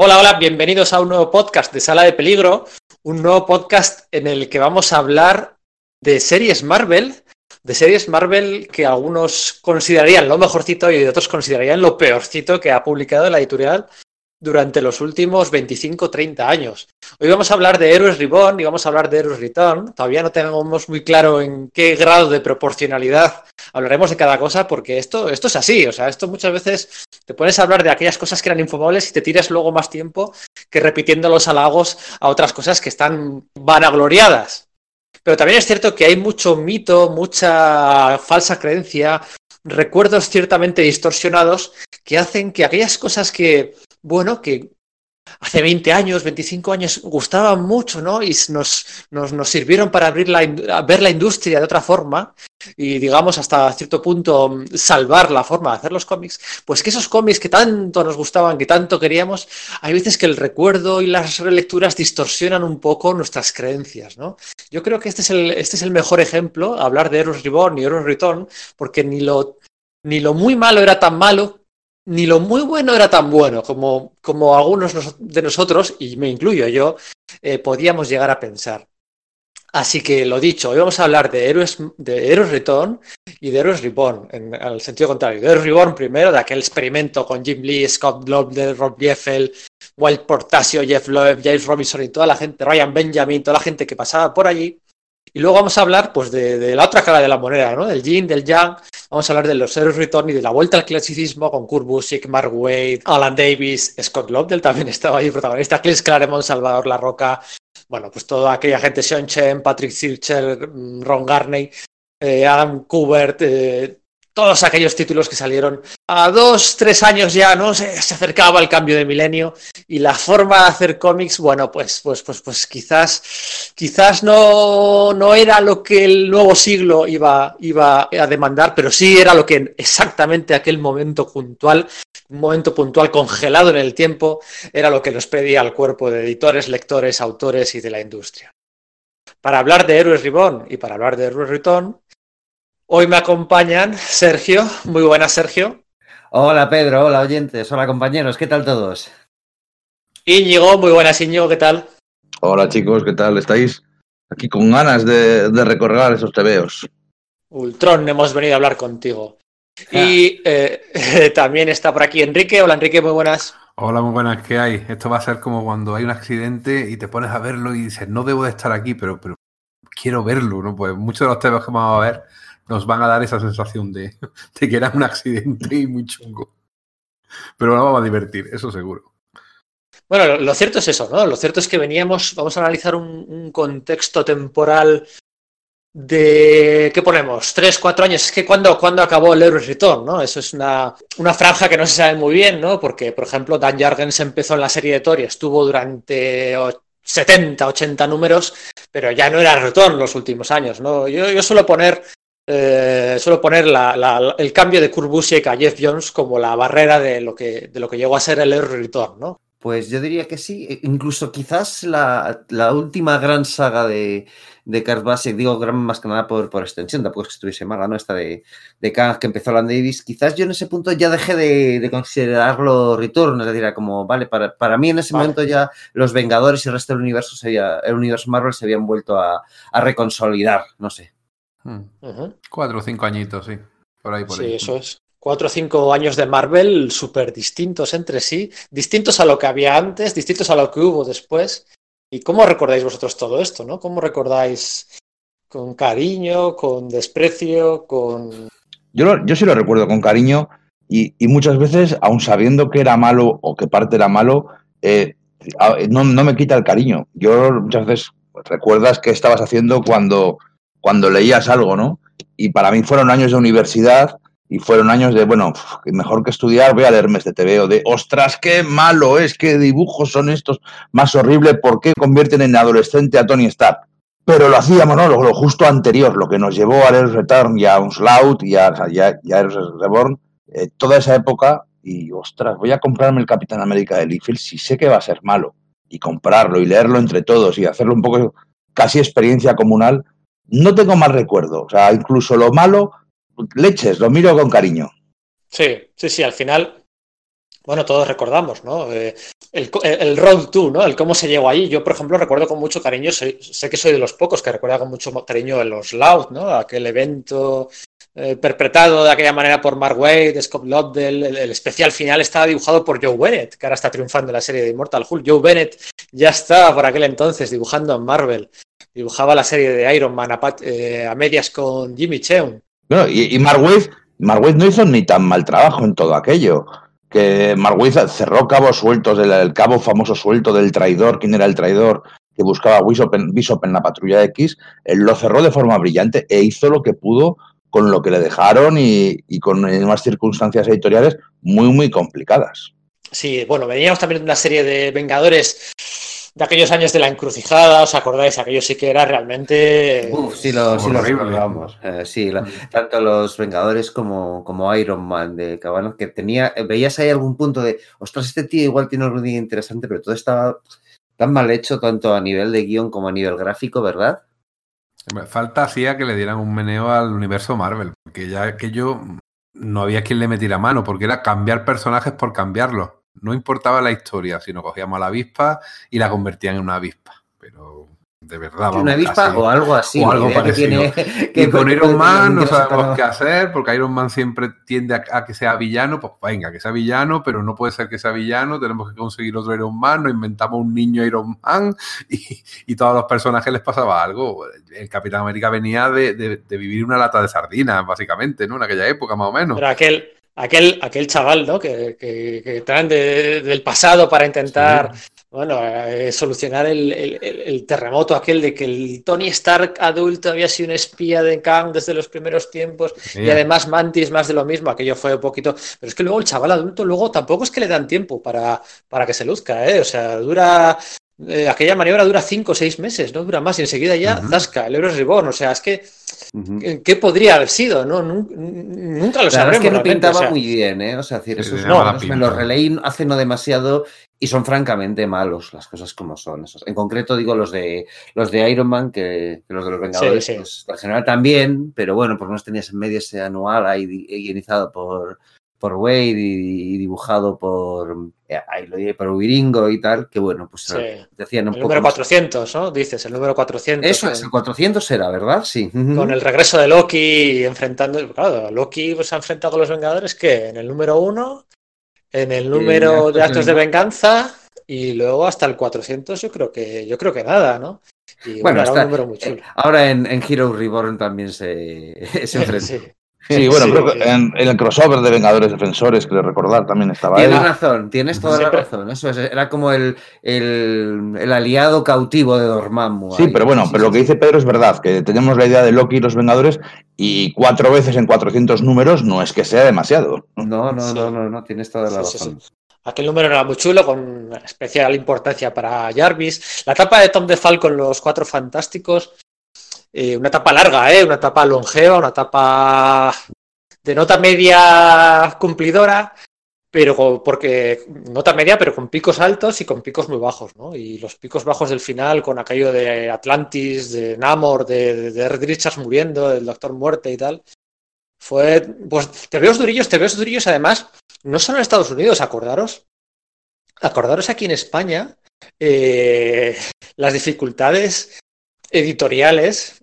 Hola, hola, bienvenidos a un nuevo podcast de Sala de Peligro, un nuevo podcast en el que vamos a hablar de series Marvel, de series Marvel que algunos considerarían lo mejorcito y otros considerarían lo peorcito que ha publicado la editorial durante los últimos 25-30 años. Hoy vamos a hablar de Héroes Reborn y vamos a hablar de Héroes Return. Todavía no tenemos muy claro en qué grado de proporcionalidad hablaremos de cada cosa porque esto, esto es así. O sea, esto muchas veces te pones a hablar de aquellas cosas que eran infumables y te tiras luego más tiempo que repitiendo los halagos a otras cosas que están vanagloriadas. Pero también es cierto que hay mucho mito, mucha falsa creencia, recuerdos ciertamente distorsionados que hacen que aquellas cosas que, bueno, que hace 20 años, 25 años gustaban mucho, ¿no? Y nos, nos, nos sirvieron para abrir la, ver la industria de otra forma y, digamos, hasta cierto punto mm, salvar la forma de hacer los cómics, pues que esos cómics que tanto nos gustaban, que tanto queríamos, hay veces que el recuerdo y las relecturas distorsionan un poco nuestras creencias, ¿no? Yo creo que este es el, este es el mejor ejemplo, hablar de Heroes Reborn y Heroes Return, porque ni lo, ni lo muy malo era tan malo ni lo muy bueno era tan bueno como, como algunos de nosotros, y me incluyo yo, eh, podíamos llegar a pensar. Así que lo dicho, hoy vamos a hablar de Héroes, de Héroes Return y de Héroes Reborn, en el sentido contrario. De Héroes Reborn primero, de aquel experimento con Jim Lee, Scott Lobdell, Rob Liefeld, Wild Portasio, Jeff Loeb, James Robinson y toda la gente, Ryan Benjamin, toda la gente que pasaba por allí. Y luego vamos a hablar pues, de, la otra cara de la moneda, ¿no? Del yin, del yang. Vamos a hablar de los Heroes Return y de la vuelta al clasicismo con Kurt Busiek, Mark Wade, Alan Davis, Scott Lobdell también estaba ahí protagonista, Chris Claremont, Salvador La Roca, bueno, pues toda aquella gente, Sean Chen, Patrick Zircher, mm, Ron Garney, eh, Adam Kubert, eh, todos aquellos títulos que salieron a dos, tres años ya, ¿no? Se, se, acercaba el cambio de milenio y la forma de hacer cómics, bueno, pues, pues, pues, pues quizás, quizás no, no era lo que el nuevo siglo iba, iba a demandar, pero sí era lo que exactamente aquel momento puntual, un momento puntual congelado en el tiempo, era lo que nos pedía el cuerpo de editores, lectores, autores y de la industria. Para hablar de Héroes Reborn y para hablar de Héroes Return, Hoy me acompañan Sergio. Muy buenas, Sergio. Hola, Pedro. Hola, oyentes. Hola, compañeros. ¿Qué tal todos? Íñigo. Muy buenas, Íñigo. ¿Qué tal? Hola, chicos. ¿Qué tal? ¿Estáis aquí con ganas de, de recorrer esos tebeos? Ultron, hemos venido a hablar contigo. Ah. Y eh, también está por aquí Enrique. Hola, Enrique. Muy buenas. Hola, muy buenas. ¿Qué hay? Esto va a ser como cuando hay un accidente y te pones a verlo y dices, no debo de estar aquí, pero, pero quiero verlo, ¿no? Pues muchos de los temas que vamos a ver nos van a dar esa sensación de, que era un accidente y muy chungo. Pero nos vamos a divertir, eso seguro. Bueno, lo cierto es eso, ¿no? Lo cierto es que veníamos, vamos a analizar un, contexto temporal de, ¿qué ponemos? Tres, cuatro años. Es que cuando, acabó el Heroes Return, ¿no? Eso es una, franja que no se sabe muy bien, ¿no? Porque, por ejemplo, Dan Jargens empezó en la serie de Thor y estuvo durante 70, 80 números, pero ya no era Return los últimos años, ¿no? Yo, yo suelo poner eh, suelo poner la, la, el cambio de Kurt Busiek a Jeff Jones como la barrera de lo que, de lo que llegó a ser el Error Return, ¿no? Pues yo diría que sí, e incluso quizás la, la última gran saga de, de Kurt Busiek, digo gran más que nada por, por extensión, tampoco es que estuviese mala, ¿no? Esta de, de Kang que empezó Alan Davis, quizás yo en ese punto ya dejé de, de considerarlo Return, es decir, como, vale, para, para mí en ese vale. momento ya los Vengadores y el resto del universo, se había, el universo Marvel se habían vuelto a, a reconsolidar, no sé. Hmm. Uh -huh. Cuatro o cinco añitos, sí. Por ahí, por sí, ahí. eso es. Cuatro o cinco años de Marvel súper distintos entre sí, distintos a lo que había antes, distintos a lo que hubo después. ¿Y cómo recordáis vosotros todo esto, no? ¿Cómo recordáis con cariño, con desprecio, con... Yo, lo, yo sí lo recuerdo con cariño y, y, muchas veces, aun sabiendo que era malo o que parte era malo, eh, no, no me quita el cariño. Yo muchas veces recuerdas qué estabas haciendo cuando cuando leías algo, ¿no? Y para mí fueron años de universidad y fueron años de, bueno, mejor que estudiar, voy a leerme este TVO, de, ostras, qué malo es, qué dibujos son estos, más horrible, ¿por qué convierten en adolescente a Tony Stark? Pero lo hacíamos, ¿no? Lo, justo anterior, lo que nos llevó a Heroes Return y a Onslaught y a, y a, y a Reborn, eh, toda esa época, y ostras, voy a comprarme el Capitán América de Liefeld si sé que va a ser malo, y comprarlo y leerlo entre todos y hacerlo un poco casi experiencia comunal, no tengo más recuerdo. O sea, incluso lo malo, leches, lo miro con cariño. Sí, sí, sí, al final bueno, todos recordamos, ¿no? Eh, el, el, Road to, ¿no? El cómo se llegó allí. Yo, por ejemplo, recuerdo con mucho cariño, sé, sé que soy de los pocos que recuerda con mucho cariño los Loud, ¿no? Aquel evento eh, perpetrado de aquella manera por Mark Wade, Scott Lobdell. El, el, especial final estaba dibujado por Joe Bennett, que ahora está triunfando en la serie de Immortal Hulk. Joe Bennett ya estaba por aquel entonces dibujando en Marvel. Dibujaba la serie de Iron Man a, eh, a medias con Jimmy Cheung. Bueno, y, y Mark no hizo ni tan mal trabajo en todo aquello que cerró cabos sueltos, el, el, cabo famoso suelto del traidor, quién era el traidor que buscaba Bishop en, Bishop en la patrulla X, él lo cerró de forma brillante e hizo lo que pudo con lo que le dejaron y, y con unas circunstancias editoriales muy, muy complicadas. Sí, bueno, veníamos también de una serie de Vengadores de aquellos años de la encrucijada, ¿os acordáis? Aquello sí que era realmente... Uf, sí lo, sí lo recordamos. Eh, sí, la, tanto los Vengadores como, como Iron Man de Cabanos, que tenía, veías ahí algún punto de, ostras, este tío igual tiene algún día interesante, pero todo estaba tan mal hecho, tanto a nivel de guion como a nivel gráfico, ¿verdad? Falta hacía que le dieran un meneo al universo Marvel, porque ya aquello no había quien le metiera mano, porque era cambiar personajes por cambiarlos. No importaba la historia, sino cogíamos a la avispa y la convertían en una avispa. Pero de verdad. Vamos, una avispa casi, o algo así. O algo parecido. Que tiene, que y con Iron Man no sabemos qué hacer, porque Iron Man siempre tiende a, a, que sea villano. Pues venga, que sea villano, pero no puede ser que sea villano. Tenemos que conseguir otro Iron Man. Nos inventamos un niño Iron Man y, y todos los personajes les pasaba algo. El Capitán América venía de, de, de vivir una lata de sardinas, básicamente, ¿no? En aquella época, más o menos. Pero aquel, aquel, aquel chaval, ¿no? Que, que, que traen de, del pasado para intentar, sí. bueno, eh, solucionar el, el, el, terremoto aquel de que el Tony Stark adulto había sido un espía de Kang desde los primeros tiempos sí. y además Mantis más de lo mismo, aquello fue un poquito, pero es que luego el chaval adulto luego tampoco es que le dan tiempo para, para que se luzca, ¿eh? O sea, dura eh, aquella maniobra dura cinco o seis meses, no dura más, y enseguida ya uh -huh. el Euro Reborn, o sea, es que uh -huh. ¿qué podría haber sido? No, nunca lo sabremos. Es que no pintaba o sea, muy bien, ¿eh? O sea, decir, esos no, me los releí hace no demasiado y son francamente malos las cosas como son. En concreto digo los de los de Iron Man, que, que los de los Vengadores, sí, sí. Pues, en general también, pero bueno, por lo menos tenías en medio ese anual ahí guionizado por por Wade y, y dibujado por, eh, por Wiringo y tal, que bueno, pues sí. decían un el poco número 400, ¿no? Dices, el número 400. Eso es, el 400 era, ¿verdad? Sí. Con el regreso de Loki enfrentando, claro, Loki pues, ha enfrentado a los Vengadores que en el número 1, en el número de actos de venganza y luego hasta el 400 yo creo que yo creo que nada, ¿no? Y, bueno, bueno está, un número muy chulo. ahora en, en Hero Reborn también se, se enfrenta. sí. Sí, bueno, sí, creo que en, en, el crossover de Vengadores Defensores, que recordar, también estaba Tienes él. razón, tienes toda la razón. Eso es, era como el, el, el, aliado cautivo de Dormammu. Sí, ahí. pero bueno, sí, pero sí, lo que dice Pedro es verdad, que tenemos la idea de Loki y los Vengadores y cuatro veces en 400 números no es que sea demasiado. No, no, no, no, no, tienes toda la razón. Aquel número era muy chulo, con especial importancia para Jarvis. La etapa de Tom DeFal con los Cuatro Fantásticos eh, una etapa larga, ¿eh? una etapa longeva, una etapa de nota media cumplidora, pero porque nota media, pero con picos altos y con picos muy bajos, ¿no? Y los picos bajos del final, con aquello de Atlantis, de Namor, de, de Red Richards muriendo, del Doctor Muerte y tal, fue, pues, te veo durillos, te veo durillos, además, no solo en Estados Unidos, acordaros, acordaros aquí en España, eh, las dificultades editoriales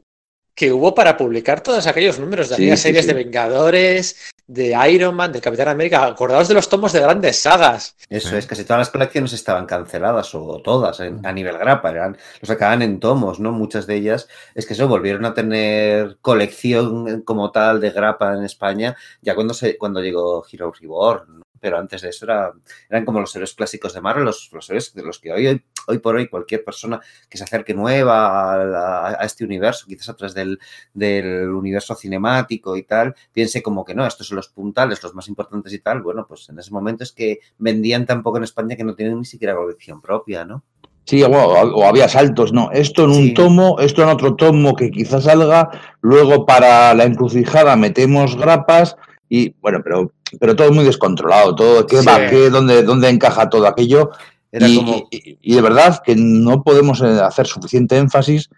que hubo para publicar todos aquellos números de sí, aquellas sí, series sí. de Vengadores, de Iron Man, del Capitán América. Acordaos de los tomos de grandes sagas. Eso es, casi todas las colecciones estaban canceladas, o todas, en, a nivel grapa, eran, los sacaban en tomos, ¿no? Muchas de ellas es que eso volvieron a tener colección como tal de grapa en España ya cuando, se, cuando llegó Hero Reborn, ¿no? pero antes de eso era, eran como los héroes clásicos de Marvel, los, los héroes de los que hoy, hoy, por hoy cualquier persona que se acerque nueva a, este universo, quizás a través del, del, universo cinemático y tal, piense como que no, estos son los puntales, los más importantes y tal. Bueno, pues en ese momento es que vendían tan poco en España que no tienen ni siquiera colección propia, ¿no? Sí, o, o, había saltos, ¿no? Esto en un sí. tomo, esto en otro tomo que quizás salga, luego para la encrucijada metemos grapas y bueno, pero, pero todo muy descontrolado, todo, ¿qué sí. va, qué, dónde, dónde encaja todo aquello? Y, como... y, y, de verdad que no podemos eh, hacer suficiente énfasis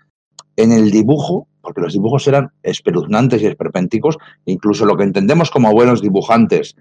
en el dibujo, porque los dibujos eran espeluznantes y esperpénticos, incluso lo que entendemos como buenos dibujantes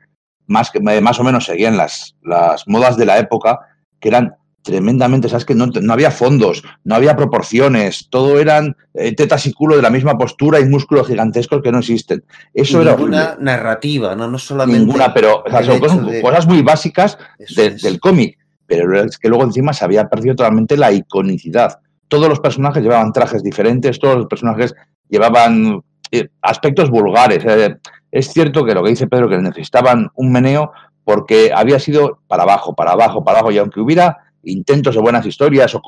más, que, más o menos seguían las, las modas de la época, que eran tremendamente, sabes que no, no, había fondos, no había proporciones, todo eran eh, tetas y culo de la misma postura y músculos gigantescos que no existen. Eso era ninguna narrativa, ¿no? No solamente. Ninguna, pero o sea, son cosas, de... cosas, muy básicas de, del cómic. Pero es que luego encima se había perdido totalmente la iconicidad. Todos los personajes llevaban trajes diferentes, todos los personajes llevaban eh, aspectos vulgares. Eh, es cierto que lo que dice Pedro, que necesitaban un meneo porque había sido para abajo, para abajo, para abajo, y aunque hubiera intentos de buenas historias o,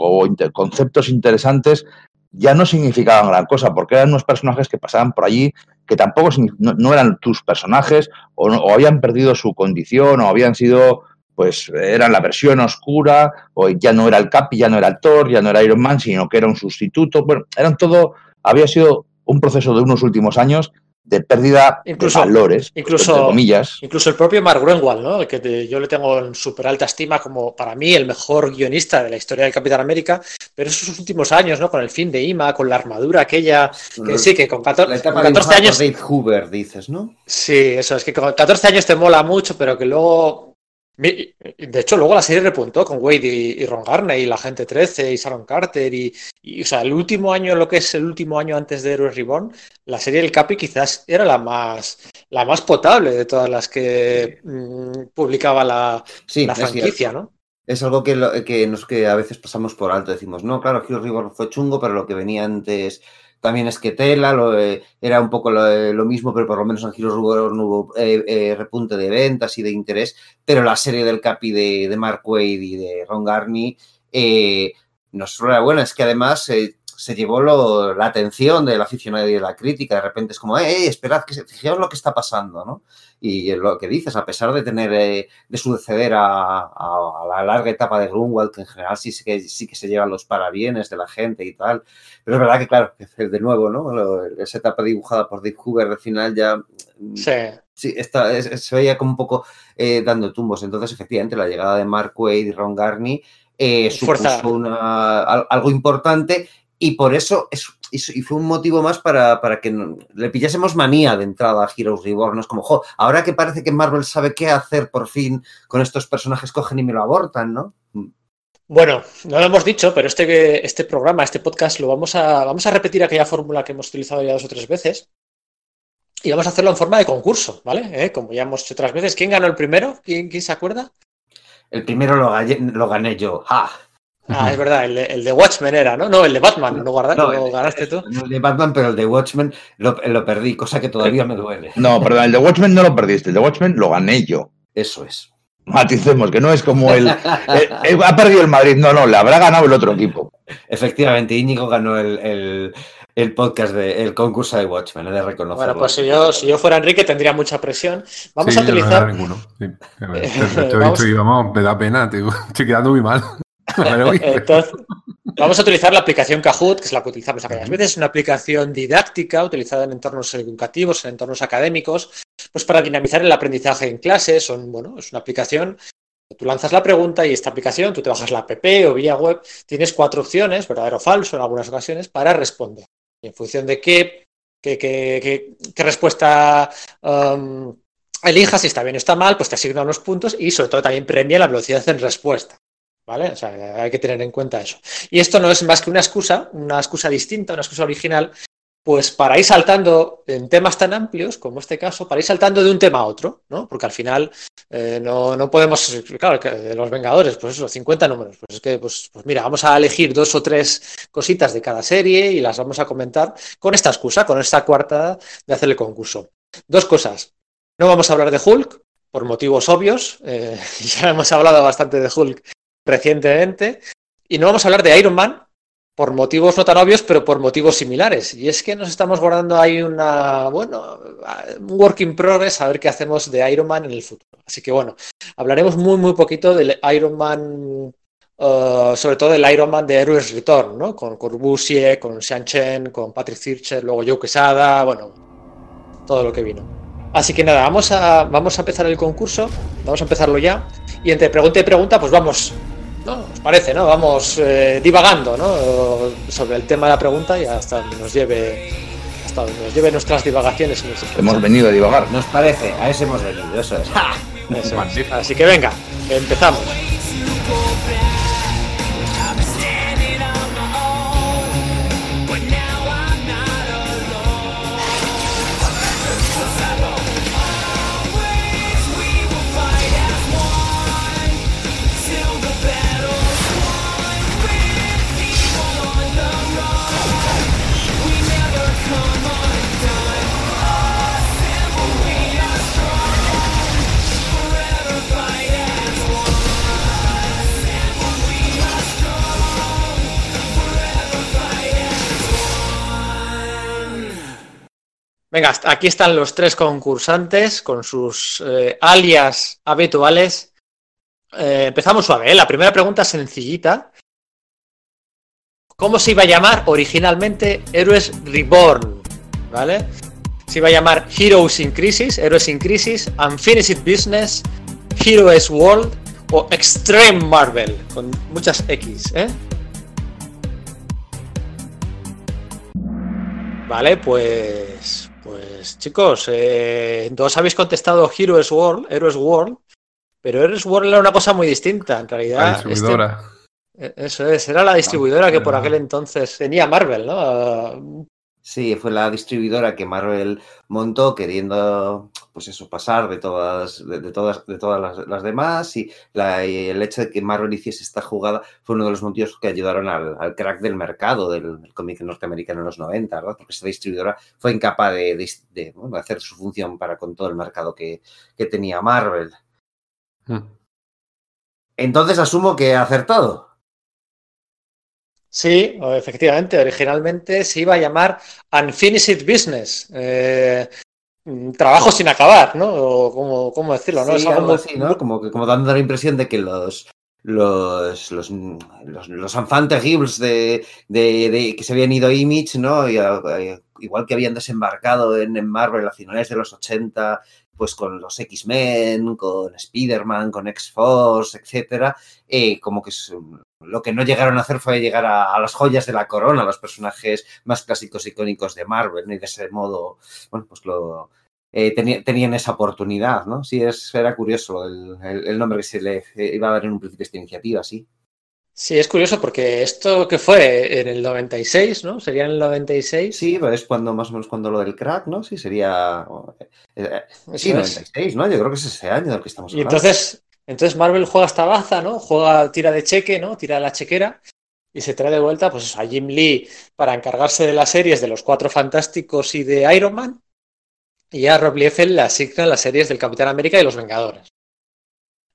conceptos interesantes, ya no significaban gran cosa, porque eran unos personajes que pasaban por allí que tampoco no, eran tus personajes o, o, habían perdido su condición o habían sido, pues, eran la versión oscura o ya no era el Capi, ya no era el Thor, ya no era Iron Man, sino que era un sustituto. Bueno, eran todo, había sido un proceso de unos últimos años de pérdida incluso, de valores, incluso, entre comillas. Incluso el propio Mark Greenwald, ¿no? que te, yo le tengo en súper alta estima como para mí el mejor guionista de la historia del Capitán América, pero esos últimos años, ¿no? con el fin de Ima, con la armadura aquella, que sí, que con 14, con 14 años... Dave Hoover, dices, ¿no? Sí, eso, es que con 14 años te mola mucho, pero que luego de hecho, luego la serie repuntó con Wade y, y, Ron Garney y la gente 13 y Sharon Carter y, y, o sea, el último año, lo que es el último año antes de Heroes Reborn, la serie del Capi quizás era la más la más potable de todas las que mmm, publicaba la, sí, la franquicia, ¿no? Es algo que, lo, que, nos, que a veces pasamos por alto, decimos, no, claro, Heroes Reborn fue chungo, pero lo que venía antes también es que Tela lo, eh, era un poco lo, eh, mismo, pero por lo menos en Heroes Reborn hubo eh, eh, repunte de ventas y de interés, pero la serie del Capi de, Mark Wade y de Ron Garney no solo era buena, es que además se llevó lo, la atención del aficionado y de la crítica, de repente es como, hey, esperad, que se, fijaos lo que está pasando, ¿no? Y lo que dices, a pesar de tener, eh, de suceder a, a, a, la larga etapa de Grunwald, que en general sí, sí, que, sí que se llevan los parabienes de la gente y tal, pero es verdad que, claro, de nuevo, ¿no? Esa etapa dibujada por Dick Hoover al final ya... Sí. Sí, está, es, se veía como un poco eh, dando tumbos. Entonces, efectivamente, la llegada de Mark Wade y Ron Garney eh, supuso una, algo importante y por eso es, y fue un motivo más para, para que le pillásemos manía de entrada a Heroes Reborn. No es como, jo, ahora que parece que Marvel sabe qué hacer por fin con estos personajes, cogen y me lo abortan, ¿no? Bueno, no lo hemos dicho, pero este, este programa, este podcast, lo vamos a, vamos a repetir aquella fórmula que hemos utilizado ya dos o tres veces. Y vamos a hacerlo en forma de concurso, ¿vale? ¿Eh? Como ya hemos hecho otras veces. ¿Quién ganó el primero? ¿Quién, quién se acuerda? El primero lo, gané, lo gané yo. ¡Ah! Ah, es verdad, el de, el de, Watchmen era, ¿no? No, el de Batman, ¿lo, guardaste, no, ¿lo ganaste tú? El de Batman, pero el de Watchmen lo, lo, perdí, cosa que todavía me duele. No, perdón, el de Watchmen no lo perdiste, el de Watchmen lo gané yo. Eso es. Maticemos, que no es como el, el, el, Ha perdido el Madrid, no, no, le habrá ganado el otro equipo. Efectivamente, Íñigo ganó el, el, el podcast, de, el concurso de Watchmen, he de reconocerlo. Bueno, pues si yo, si yo fuera Enrique tendría mucha presión. Vamos sí, a utilizar. No ninguno. Sí. Vamos... Estoy, vamos, me da pena, tío. estoy quedando muy mal. Entonces, vamos a utilizar la aplicación Kahoot, que es la que utilizamos aquellas veces, es una aplicación didáctica utilizada en entornos educativos, en entornos académicos, pues para dinamizar el aprendizaje en clases. Son, bueno, es una aplicación Tú lanzas la pregunta y esta aplicación, tú te bajas la app o vía web, tienes cuatro opciones, verdadero o falso en algunas ocasiones, para responder. Y en función de qué, qué, qué, qué, qué respuesta um, elijas, si está bien o está mal, pues te asigna unos puntos y sobre todo también premia la velocidad en respuesta. ¿Vale? O sea, hay que tener en cuenta eso. Y esto no es más que una excusa, una excusa distinta, una excusa original, pues para ir saltando en temas tan amplios como este caso, para ir saltando de un tema a otro, ¿no? Porque al final eh, no, no, podemos, claro, de los Vengadores, pues eso, 50 números, pues es que, pues, pues, mira, vamos a elegir dos o tres cositas de cada serie y las vamos a comentar con esta excusa, con esta cuarta de hacer el concurso. Dos cosas, no vamos a hablar de Hulk, por motivos obvios, eh, ya hemos hablado bastante de Hulk recientemente, y no vamos a hablar de Iron Man, por motivos no tan obvios, pero por motivos similares. Y es que nos estamos guardando ahí una, bueno, un work in progress a ver qué hacemos de Iron Man en el futuro. Así que bueno, hablaremos muy, muy poquito del Iron Man, uh, sobre todo del Iron Man de Heroes Return, ¿no? Con Corbusier, con Sean Chen, con Patrick Zircher, luego Joe Quesada, bueno, todo lo que vino. Así que nada, vamos a, vamos a empezar el concurso, vamos a empezarlo ya. Y entre pregunta y pregunta, pues vamos ¿no? ¿Os parece, no? Vamos eh, divagando, ¿no? Sobre el tema de la pregunta y hasta donde nos lleve hasta donde nos lleve nuestras divagaciones. Nuestros hemos venido a divagar. Nos parece, a eso hemos venido, eso es. Así que venga, empezamos. Venga, aquí están los tres concursantes con sus eh, alias habituales. Eh, empezamos suave, ¿eh? La primera pregunta sencillita. ¿Cómo se iba a llamar originalmente Héroes Reborn? ¿Vale? Se iba a llamar Heroes in Crisis, Héroes in Crisis, Unfinished Business, Heroes World o Extreme Marvel, con muchas X, ¿eh? Vale, pues, pues chicos, eh, todos habéis contestado Heroes World, Heroes World, pero Heroes World era una cosa muy distinta, en realidad. La este- distribuidora. eh, eso es, era la distribuidora que por Ah. aquel entonces tenía Marvel, ¿no? Sí, fue la distribuidora que Marvel montó queriendo, pues eso, pasar de todas, de, de todas, de todas las, las demás y, la- y el hecho de que Marvel hiciese esta jugada fue uno de los motivos que ayudaron al, al crack del mercado del, del cómic norteamericano en los 90, ¿verdad? Porque esta distribuidora fue incapaz de, bueno, hacer su función para con todo el mercado que, que tenía Marvel. Mm. Entonces asumo que he acertado. Sí, efectivamente, originalmente se iba a llamar Unfinished Business. eh, mm, trabajo sin acabar, ¿no? O cómo, cómo decirlo, ¿no? Sí, algo muy- así, ¿no? Como, como dando la impresión de que los los los, los, los terribles de, de, de- que se habían ido a Image, ¿no? Y, eh, igual que habían desembarcado en, en Marvel a finales de los 80, pues con los X-Men, con Spider-Man, con X-Force, etcétera, eh, como que es, um, lo que no llegaron a hacer fue llegar a, las joyas de la corona, a los personajes más clásicos icónicos de Marvel, ¿no? y de ese modo, bueno, pues lo, eh, teni- tenían esa oportunidad, ¿no? Sí, es, era curioso el, el- el nombre que se le eh, iba a dar en un principio a esta iniciativa, sí. Sí, es curioso porque esto que fue en el 96, ¿no? Sería en el 96. Sí, pero es cuando más o menos cuando lo del crack, ¿no? Sí, sería... eh, eh, sí, es. 96, ¿no? Yo creo que es ese año del que estamos Y hablando. entonces, entonces Marvel juega esta baza, ¿no? Juega, tira de cheque, ¿no? Tira la chequera y se trae de vuelta pues, a Jim Lee para encargarse de las series de los Cuatro Fantásticos y de Iron Man. Y a Rob Liefeld le asignan las series del Capitán América y los Vengadores.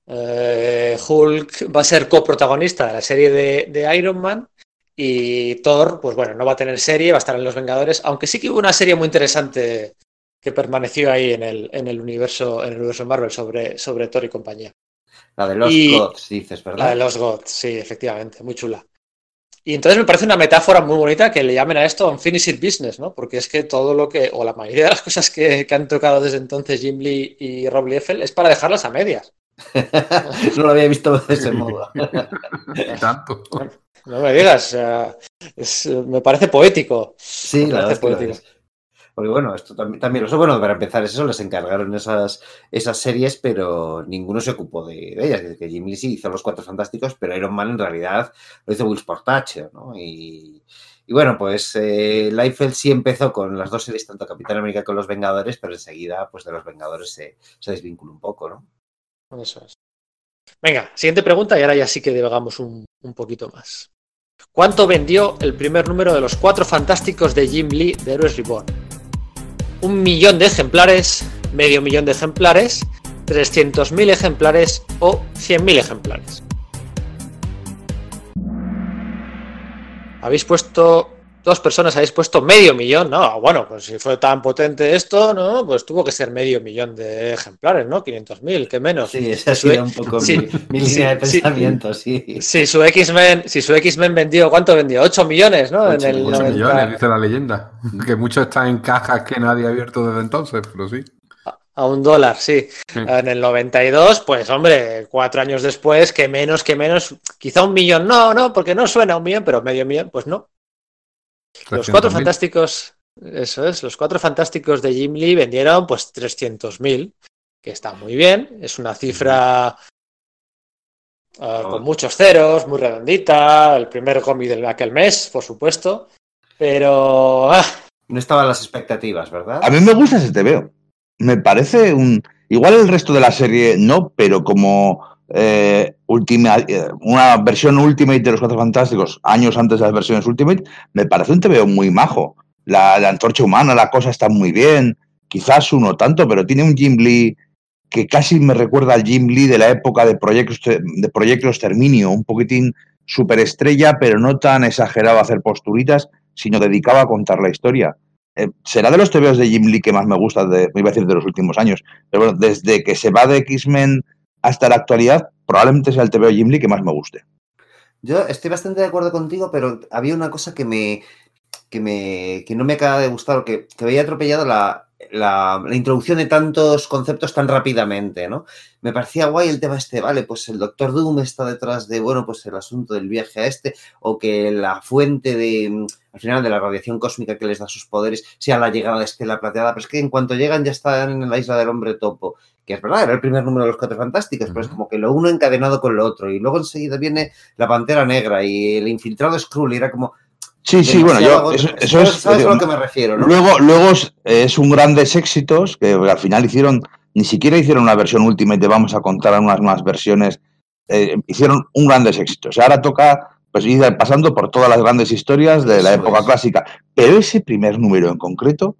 Eh, Hulk va a ser coprotagonista de la serie de, de Iron Man. Y Thor, pues bueno, no va a tener serie, va a estar en Los Vengadores, aunque sí que hubo una serie muy interesante que permaneció ahí en el, en el universo, en el universo Marvel sobre, sobre Thor y compañía. La de los y- Gods, dices, ¿verdad? La de los Gods, sí, efectivamente, muy chula. Y entonces me parece una metáfora muy bonita que le llamen a esto unfinished business, ¿no? Porque es que todo lo que, o la mayoría de las cosas que, que han tocado desde entonces Jim Lee y Rob Liefeld es para dejarlas a medias. no lo había visto de ese modo. Tanto. No me digas, sea, es- me parece poético. Sí, Me la parece es poético. es. Porque bueno, esto también, también eso, bueno, para empezar, es eso, les encargaron esas, esas series, pero ninguno se ocupó de, de ellas. Desde que Jim Lee sí hizo los Cuatro Fantásticos, pero Iron Man en realidad lo hizo Will Sportacho, ¿no? Y, y bueno, pues eh, Liefeld sí empezó con las dos series, tanto Capitán América como Los Vengadores, pero enseguida, pues de Los Vengadores se, se desvinculó un poco, ¿no? Eso es. Venga, siguiente pregunta y ahora ya sí que divagamos un, un poquito más. ¿Cuánto vendió el primer número de los Cuatro Fantásticos de Jim Lee de Héroes Reborn? ¿Un millón de ejemplares, medio millón de ejemplares, 300.000 ejemplares o 100.000 ejemplares? Habéis puesto, dos personas habéis puesto medio millón, ¿no? Bueno, pues si fue tan potente esto, ¿no? Pues tuvo que ser medio millón de ejemplares, ¿no? 500.000, que menos. Sí, esa ha sido un poco sí, mi, mi sí, línea de sí. pensamiento, sí. Si su X-Men, si su X-Men vendió, ¿cuánto vendió? 8 millones, ¿no? Ocho en el millones. 8 90. millones, dice la leyenda. Que muchos están en cajas que nadie ha abierto desde entonces, pero sí. A un dólar, sí. En el 92, pues hombre, cuatro años después, que menos, que menos, quizá un millón, no, no, porque no suena a un millón, pero medio millón, pues no. Los cuatro 300.000. fantásticos, eso es, los cuatro fantásticos de Jim Lee vendieron pues 300.000, que está muy bien, es una cifra uh, con muchos ceros, muy redondita, el primer cómic de aquel mes, por supuesto, pero... Ah. No estaban las expectativas, ¿verdad? A mí me gusta ese TVO. Me parece un... Igual el resto de la serie no, pero como eh, eh, una versión Ultimate de los Cuatro Fantásticos años antes de las versiones Ultimate, me parece un TVO muy majo. La, la antorcha humana, la cosa está muy bien. Quizás uno tanto, pero tiene un Jim Lee que casi me recuerda al Jim Lee de la época de Proyecto, de Proyecto Exterminio, un poquitín superestrella, pero no tan exagerado a hacer posturitas, sino dedicado a contar la historia. Eh, será de los TVOs de Jim Lee que más me gusta, de, me iba a decir de los últimos años, pero bueno, desde que se va de X-Men hasta la actualidad, probablemente sea el TVO Jim Lee que más me guste. Yo estoy bastante de acuerdo contigo, pero había una cosa que me, que me que no me acaba de gustar, que, que había atropellado la, la, introducción de tantos conceptos tan rápidamente, ¿no? Me parecía guay el tema este, vale, pues el Doctor Doom está detrás de, bueno, pues el asunto del viaje a este, o que la fuente de, al final, de la radiación cósmica que les da sus poderes sea la llegada de Estela Plateada, pero es que en cuanto llegan ya están en la isla del hombre topo, que es verdad, era el primer número de los Cuatro Fantásticos, pero es como que lo uno encadenado con lo otro, y luego enseguida viene la Pantera Negra y el infiltrado Skrull, y era como, Sí, sí, bueno, yo, eso, es. ¿Sabes a lo que me refiero? ¿no? Luego, luego es, un grandes éxitos que al final hicieron, ni siquiera hicieron una versión Ultimate vamos a contar unas nuevas versiones, eh, hicieron un grandes éxitos. Ahora toca pues ir pasando por todas las grandes historias de la época clásica. Pero ese primer número en concreto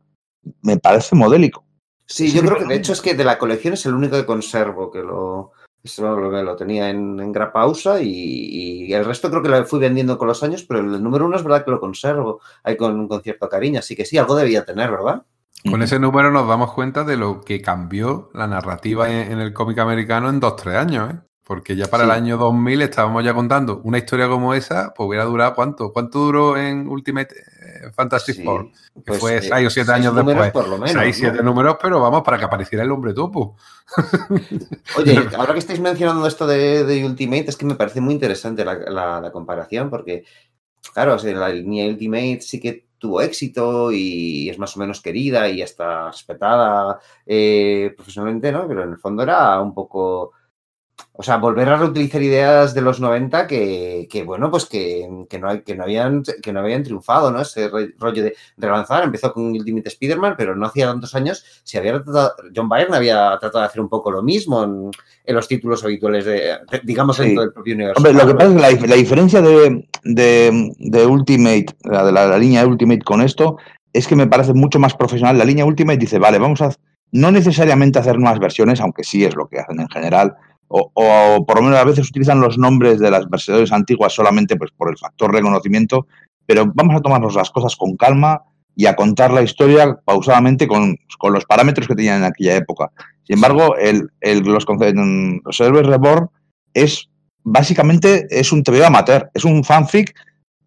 me parece modélico. Sí, yo creo que de hecho es que de la colección es el único que conservo que lo, eso lo, lo tenía en, en Grapausa y, y, el resto creo que lo fui vendiendo con los años, pero el número uno es verdad que lo conservo ahí con, con cierto cariño, así que sí, algo debía tener, ¿verdad? Con ese número nos damos cuenta de lo que cambió la narrativa en, en el cómic americano en dos, tres años, ¿eh? Porque ya para sí. el año 2000 estábamos ya contando una historia como esa, pues hubiera durado cuánto? ¿Cuánto duró en Ultimate eh, Fantastic sí, Four? Que pues, fue 6 eh, o 7 años después. Por lo menos, 6, 7 ¿no? números, pero vamos, para que apareciera el hombre topo. Oye, ahora que estáis mencionando esto de, de, Ultimate, es que me parece muy interesante la, la, la comparación, porque, claro, o sea, la línea Ultimate sí que tuvo éxito y es más o menos querida y hasta respetada eh, profesionalmente, ¿no? Pero en el fondo era un poco o sea, volver a reutilizar ideas de los 90 que, que bueno, pues que, que, no, que, no habían, que no habían triunfado, ¿no? Ese rollo de relanzar, empezó con Ultimate Spider-Man, pero no hacía tantos años, si había tratado, John Byrne había tratado de hacer un poco lo mismo en, en los títulos habituales de, de digamos, sí. dentro del propio universo. Hombre, lo que pasa es que la, la diferencia de, de, de Ultimate, la, de la, la línea Ultimate con esto, es que me parece mucho más profesional. La línea Ultimate dice, vale, vamos a no necesariamente hacer nuevas versiones, aunque sí es lo que hacen en general, o, por lo menos a veces utilizan los nombres de las versiones antiguas solamente pues, por el factor reconocimiento, pero vamos a tomarnos las cosas con calma y a contar la historia pausadamente con, con los parámetros que tenían en aquella época. Sin embargo, el, el, los, los Reborn es básicamente es un TV amateur, es un fanfic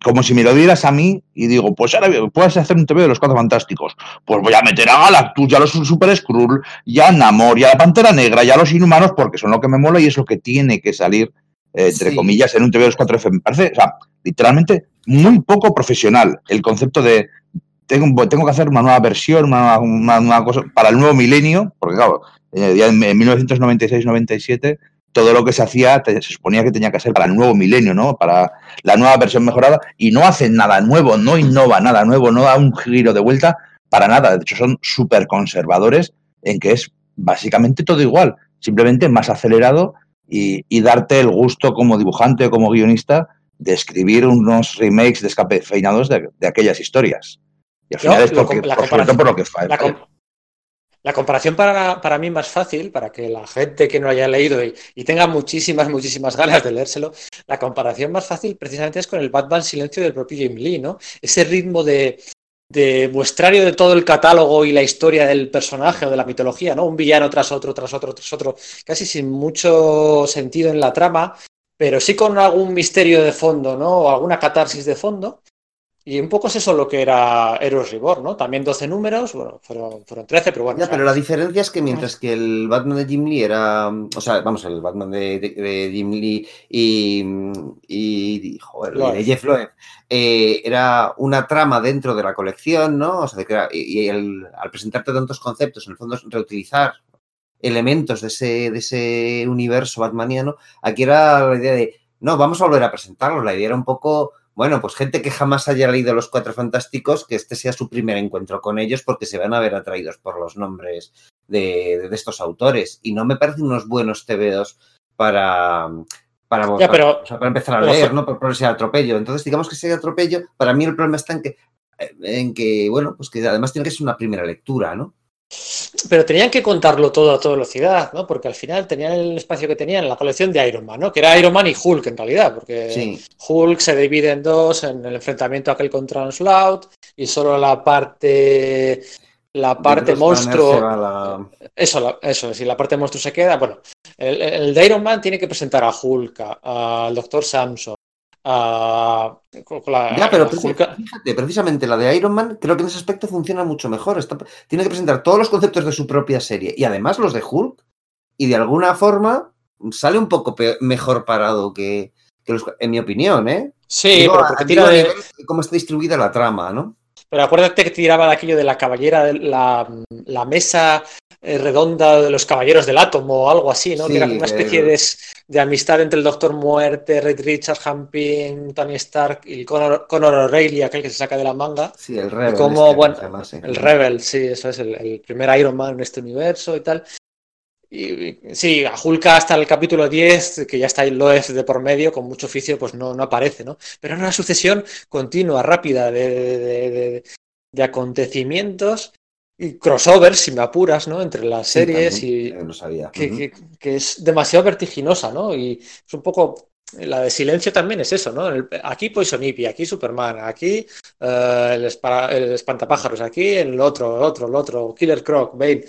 como si me lo dieras a mí y digo, pues ahora puedes hacer un TV de los Cuatro Fantásticos. Pues voy a meter a Galactus, ya los Super Skrull, ya a Namor, ya a la Pantera Negra, ya a los Inhumanos, porque son lo que me mola y es lo que tiene que salir, eh, entre sí. comillas, en un TV de los Cuatro F. Me parece, o sea, literalmente muy poco profesional el concepto de tengo, tengo que hacer una nueva versión, una, una, una cosa para el nuevo milenio, porque claro, eh, en 1996-97 todo lo que se hacía se suponía que tenía que ser para el nuevo milenio, ¿no? Para la nueva versión mejorada y no hacen nada nuevo, no innova nada nuevo, no da un giro de vuelta para nada. De hecho, son súper conservadores en que es básicamente todo igual, simplemente más acelerado y, y, darte el gusto como dibujante o como guionista de escribir unos remakes descafeinados de, de aquellas historias. Y al final no, es porque, por, lo que. La, la comparación para, para, mí más fácil, para que la gente que no haya leído y, tenga muchísimas, muchísimas ganas de leérselo, la comparación más fácil precisamente es con el Batman Silencio del propio Jim Lee, ¿no? Ese ritmo de, de muestrario de todo el catálogo y la historia del personaje o de la mitología, ¿no? Un villano tras otro, tras otro, tras otro, casi sin mucho sentido en la trama, pero sí con algún misterio de fondo, ¿no? O alguna catarsis de fondo. Y un poco es eso lo que era Eros Reborn, ¿no? También 12 números, bueno, fueron, fueron 13, pero bueno. Ya, pero la diferencia es que mientras que el Batman de Jim Lee era, o sea, vamos, el Batman de, de, de Jim Lee y, y joder, Loeb. de Jeff Loeb, eh, era una trama dentro de la colección, ¿no? O sea, de que era, y, el, al presentarte tantos conceptos, en el fondo es reutilizar elementos de ese, de ese universo batmaniano, aquí era la idea de, no, vamos a volver a presentarlo. La idea era un poco, bueno, pues gente que jamás haya leído Los Cuatro Fantásticos, que este sea su primer encuentro con ellos porque se van a ver atraídos por los nombres de, de estos autores. Y no me parecen unos buenos TVOs para, para, Ya, pero- o sea, para empezar a pero- leer, ¿no? Por, por ese atropello. Entonces, digamos que ese atropello, para mí el problema está en que, en que, bueno, pues que además tiene que ser una primera lectura, ¿no? Pero tenían que contarlo todo a toda velocidad, ¿no? Porque al final tenían el espacio que tenían en la colección de Iron Man, ¿no? Que era Iron Man y Hulk en realidad, porque Sí, Hulk se divide en dos en el enfrentamiento aquel contra Onslaught y solo la parte la parte monstruo la- eso la- eso si la parte monstruo se queda bueno el, el de Iron Man tiene que presentar a Hulk al Doctor Samson a con la- Ya, pero Hulk- fíjate, precisamente la de Iron Man, creo que en ese aspecto funciona mucho mejor. Está- tiene que presentar todos los conceptos de su propia serie y además los de Hulk, y de alguna forma sale un poco mejor parado que, que los, en mi opinión, ¿eh? sí Digo, pero porque tira de cómo está distribuida la trama, ¿no? Pero acuérdate que tiraba de aquello de la caballera, de la, la mesa redonda de los caballeros del átomo o algo así, ¿no? Sí, que era una especie de, de amistad entre el Doctor Muerte, Reed Richards, Hamping, Tony Stark y Connor, Connor O'Reilly, aquel que se saca de la manga. Sí, el Rebel. como, este, bueno, llama, sí. El Rebel, sí, eso es el, el primer Iron Man en este universo y tal. Y, y- sí, a Hulk hasta el capítulo 10, que ya está ahí Loeb de por medio, con mucho oficio, pues no, no aparece, ¿no? Pero era una sucesión continua, rápida de- de- de acontecimientos y crossovers, si me apuras, ¿no? Entre las series y eh, lo sabía. que, Ujú. que- que es demasiado vertiginosa, ¿no? Y es un poco. La de silencio también es eso, ¿no? El- aquí Poison Ivy, aquí Superman, aquí eh, el, espara- el espantapájaros, aquí el otro, el otro, el otro, Killer Croc, Bane.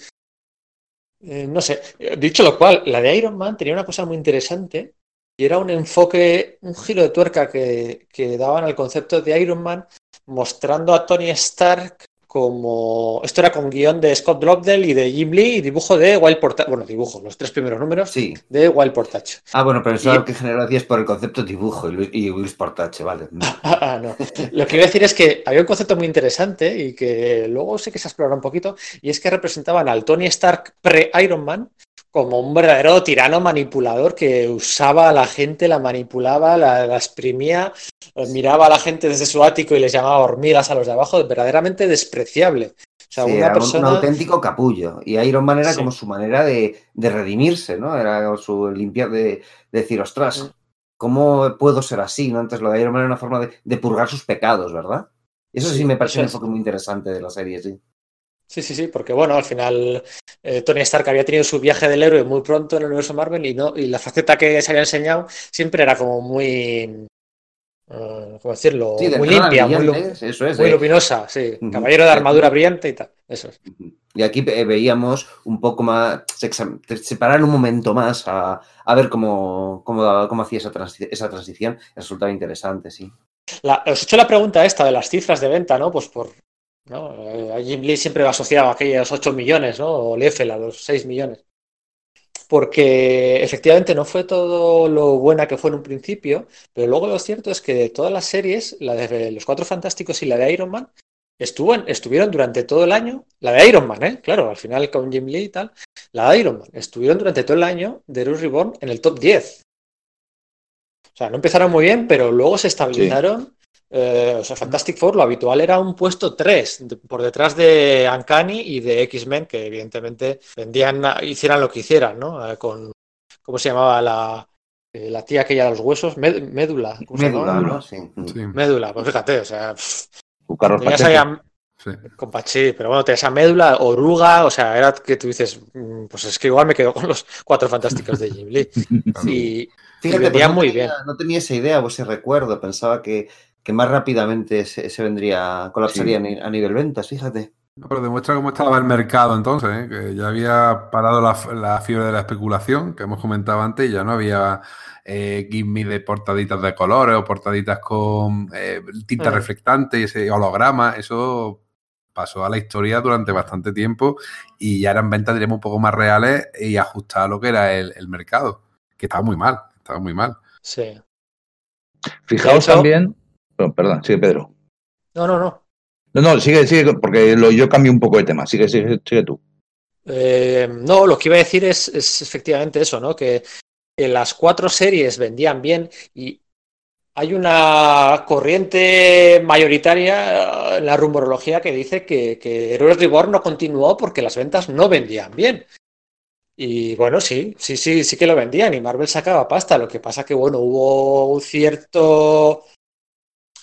Eh, no sé. Dicho lo cual, la de Iron Man tenía una cosa muy interesante y era un enfoque, un giro de tuerca que, que daban al concepto de Iron Man, mostrando a Tony Stark como. Esto era con guion de Scott Lobdell y de Jim Lee y dibujo de Wild Portage. Bueno, dibujo, los tres primeros números Sí. de Wild Portage. Ah, bueno, pero eso Y- lo que genera es por el concepto dibujo y, Luis- Portache, vale. Ah, no. Lo que iba a decir es que había un concepto muy interesante y que luego sé que se explora un poquito, y es que representaban al Tony Stark pre-Iron Man como un verdadero tirano manipulador que usaba a la gente, la manipulaba, la, la exprimía, eh, miraba a la gente desde su ático y les llamaba hormigas a los de abajo, verdaderamente despreciable. O sea, Sí, una era un- persona... un auténtico capullo. Y Iron Man era Sí. como su manera de, de redimirse, ¿no? Era su limpiar, de, de decir, ostras, Mm. ¿cómo puedo ser así? ¿no? Entonces lo de Iron Man era una forma de, de purgar sus pecados, ¿verdad? Eso sí, Sí, me parece un enfoque muy interesante de la serie, sí. Sí, sí, sí, porque bueno, al final eh, Tony Stark había tenido su viaje del héroe muy pronto en el universo Marvel y no, y la faceta que se había enseñado siempre era como muy, eh, ¿cómo decirlo? Sí, muy limpia, muy, lu- brillantes, eso es. muy de- luminosa, sí. Caballero de armadura brillante y tal. Eso es. Y aquí eh, veíamos un poco más, se separaron un momento más a, a ver cómo, cómo, cómo hacía esa, transi- esa transición. Resultaba interesante, sí. La- os he hecho la pregunta esta de las cifras de venta, ¿no? Pues por. ¿No? Eh, a Jim Lee siempre va asociado a aquellos 8 millones, ¿no? O Liefeld a los 6 millones. Porque efectivamente no fue todo lo buena que fue en un principio, pero luego lo cierto es que de todas las series, la de Los Cuatro Fantásticos y la de Iron Man, estuvo en- estuvieron durante todo el año, la de Iron Man, ¿eh? Claro, al final con Jim Lee y tal, la de Iron Man, estuvieron durante todo el año de Heroes Reborn en el top 10. O sea, no empezaron muy bien, pero luego se estabilizaron. Eh, o sea, Fantastic Four, lo habitual era un puesto 3, de- por detrás de Uncanny y de X-Men, que evidentemente vendían, hicieran lo que hicieran, ¿no? Eh, con, ¿cómo se llamaba la, eh, la tía aquella de los huesos? Med- médula. ¿cómo se Médula? ¿no? Sí. Sí, Médula, pues fíjate, o sea, tenías Pacheco. ahí a- sí. con Pachi, pero bueno, tenías a médula, oruga, o sea, era que tú dices, mm, pues es que igual me quedo con los cuatro fantásticos de Jim Lee. Y, Fíjate, vendía pues no, muy tenía, bien. no tenía esa idea o ese recuerdo. Pensaba que, que más rápidamente se, se vendría, colapsaría a ni- a nivel ventas, fíjate. No, Pero demuestra cómo estaba el mercado entonces, ¿eh? que ya había parado la, la fiebre de la especulación, que hemos comentado antes, y ya no había eh, gimme de portaditas de colores o portaditas con eh, tinta Mm. reflectante, ese holograma, eso pasó a la historia durante bastante tiempo y ya eran ventas, diríamos, un poco más reales y ajustadas a lo que era el, el mercado, que estaba muy mal, estaba muy mal. sí. Fijaos también. Bueno, perdón, sigue Pedro. No, no, no. No, no, sigue, sigue, porque lo- yo cambio un poco de tema. Sigue, sigue, sigue tú. Eh, no, lo que iba a decir es, es efectivamente eso, ¿no? Que, que las cuatro series vendían bien y hay una corriente mayoritaria en la rumorología que dice que, que Heroes Reborn no continuó porque las ventas no vendían bien. Y bueno, sí, sí, sí, sí que lo vendían y Marvel sacaba pasta. Lo que pasa que, bueno, hubo un cierto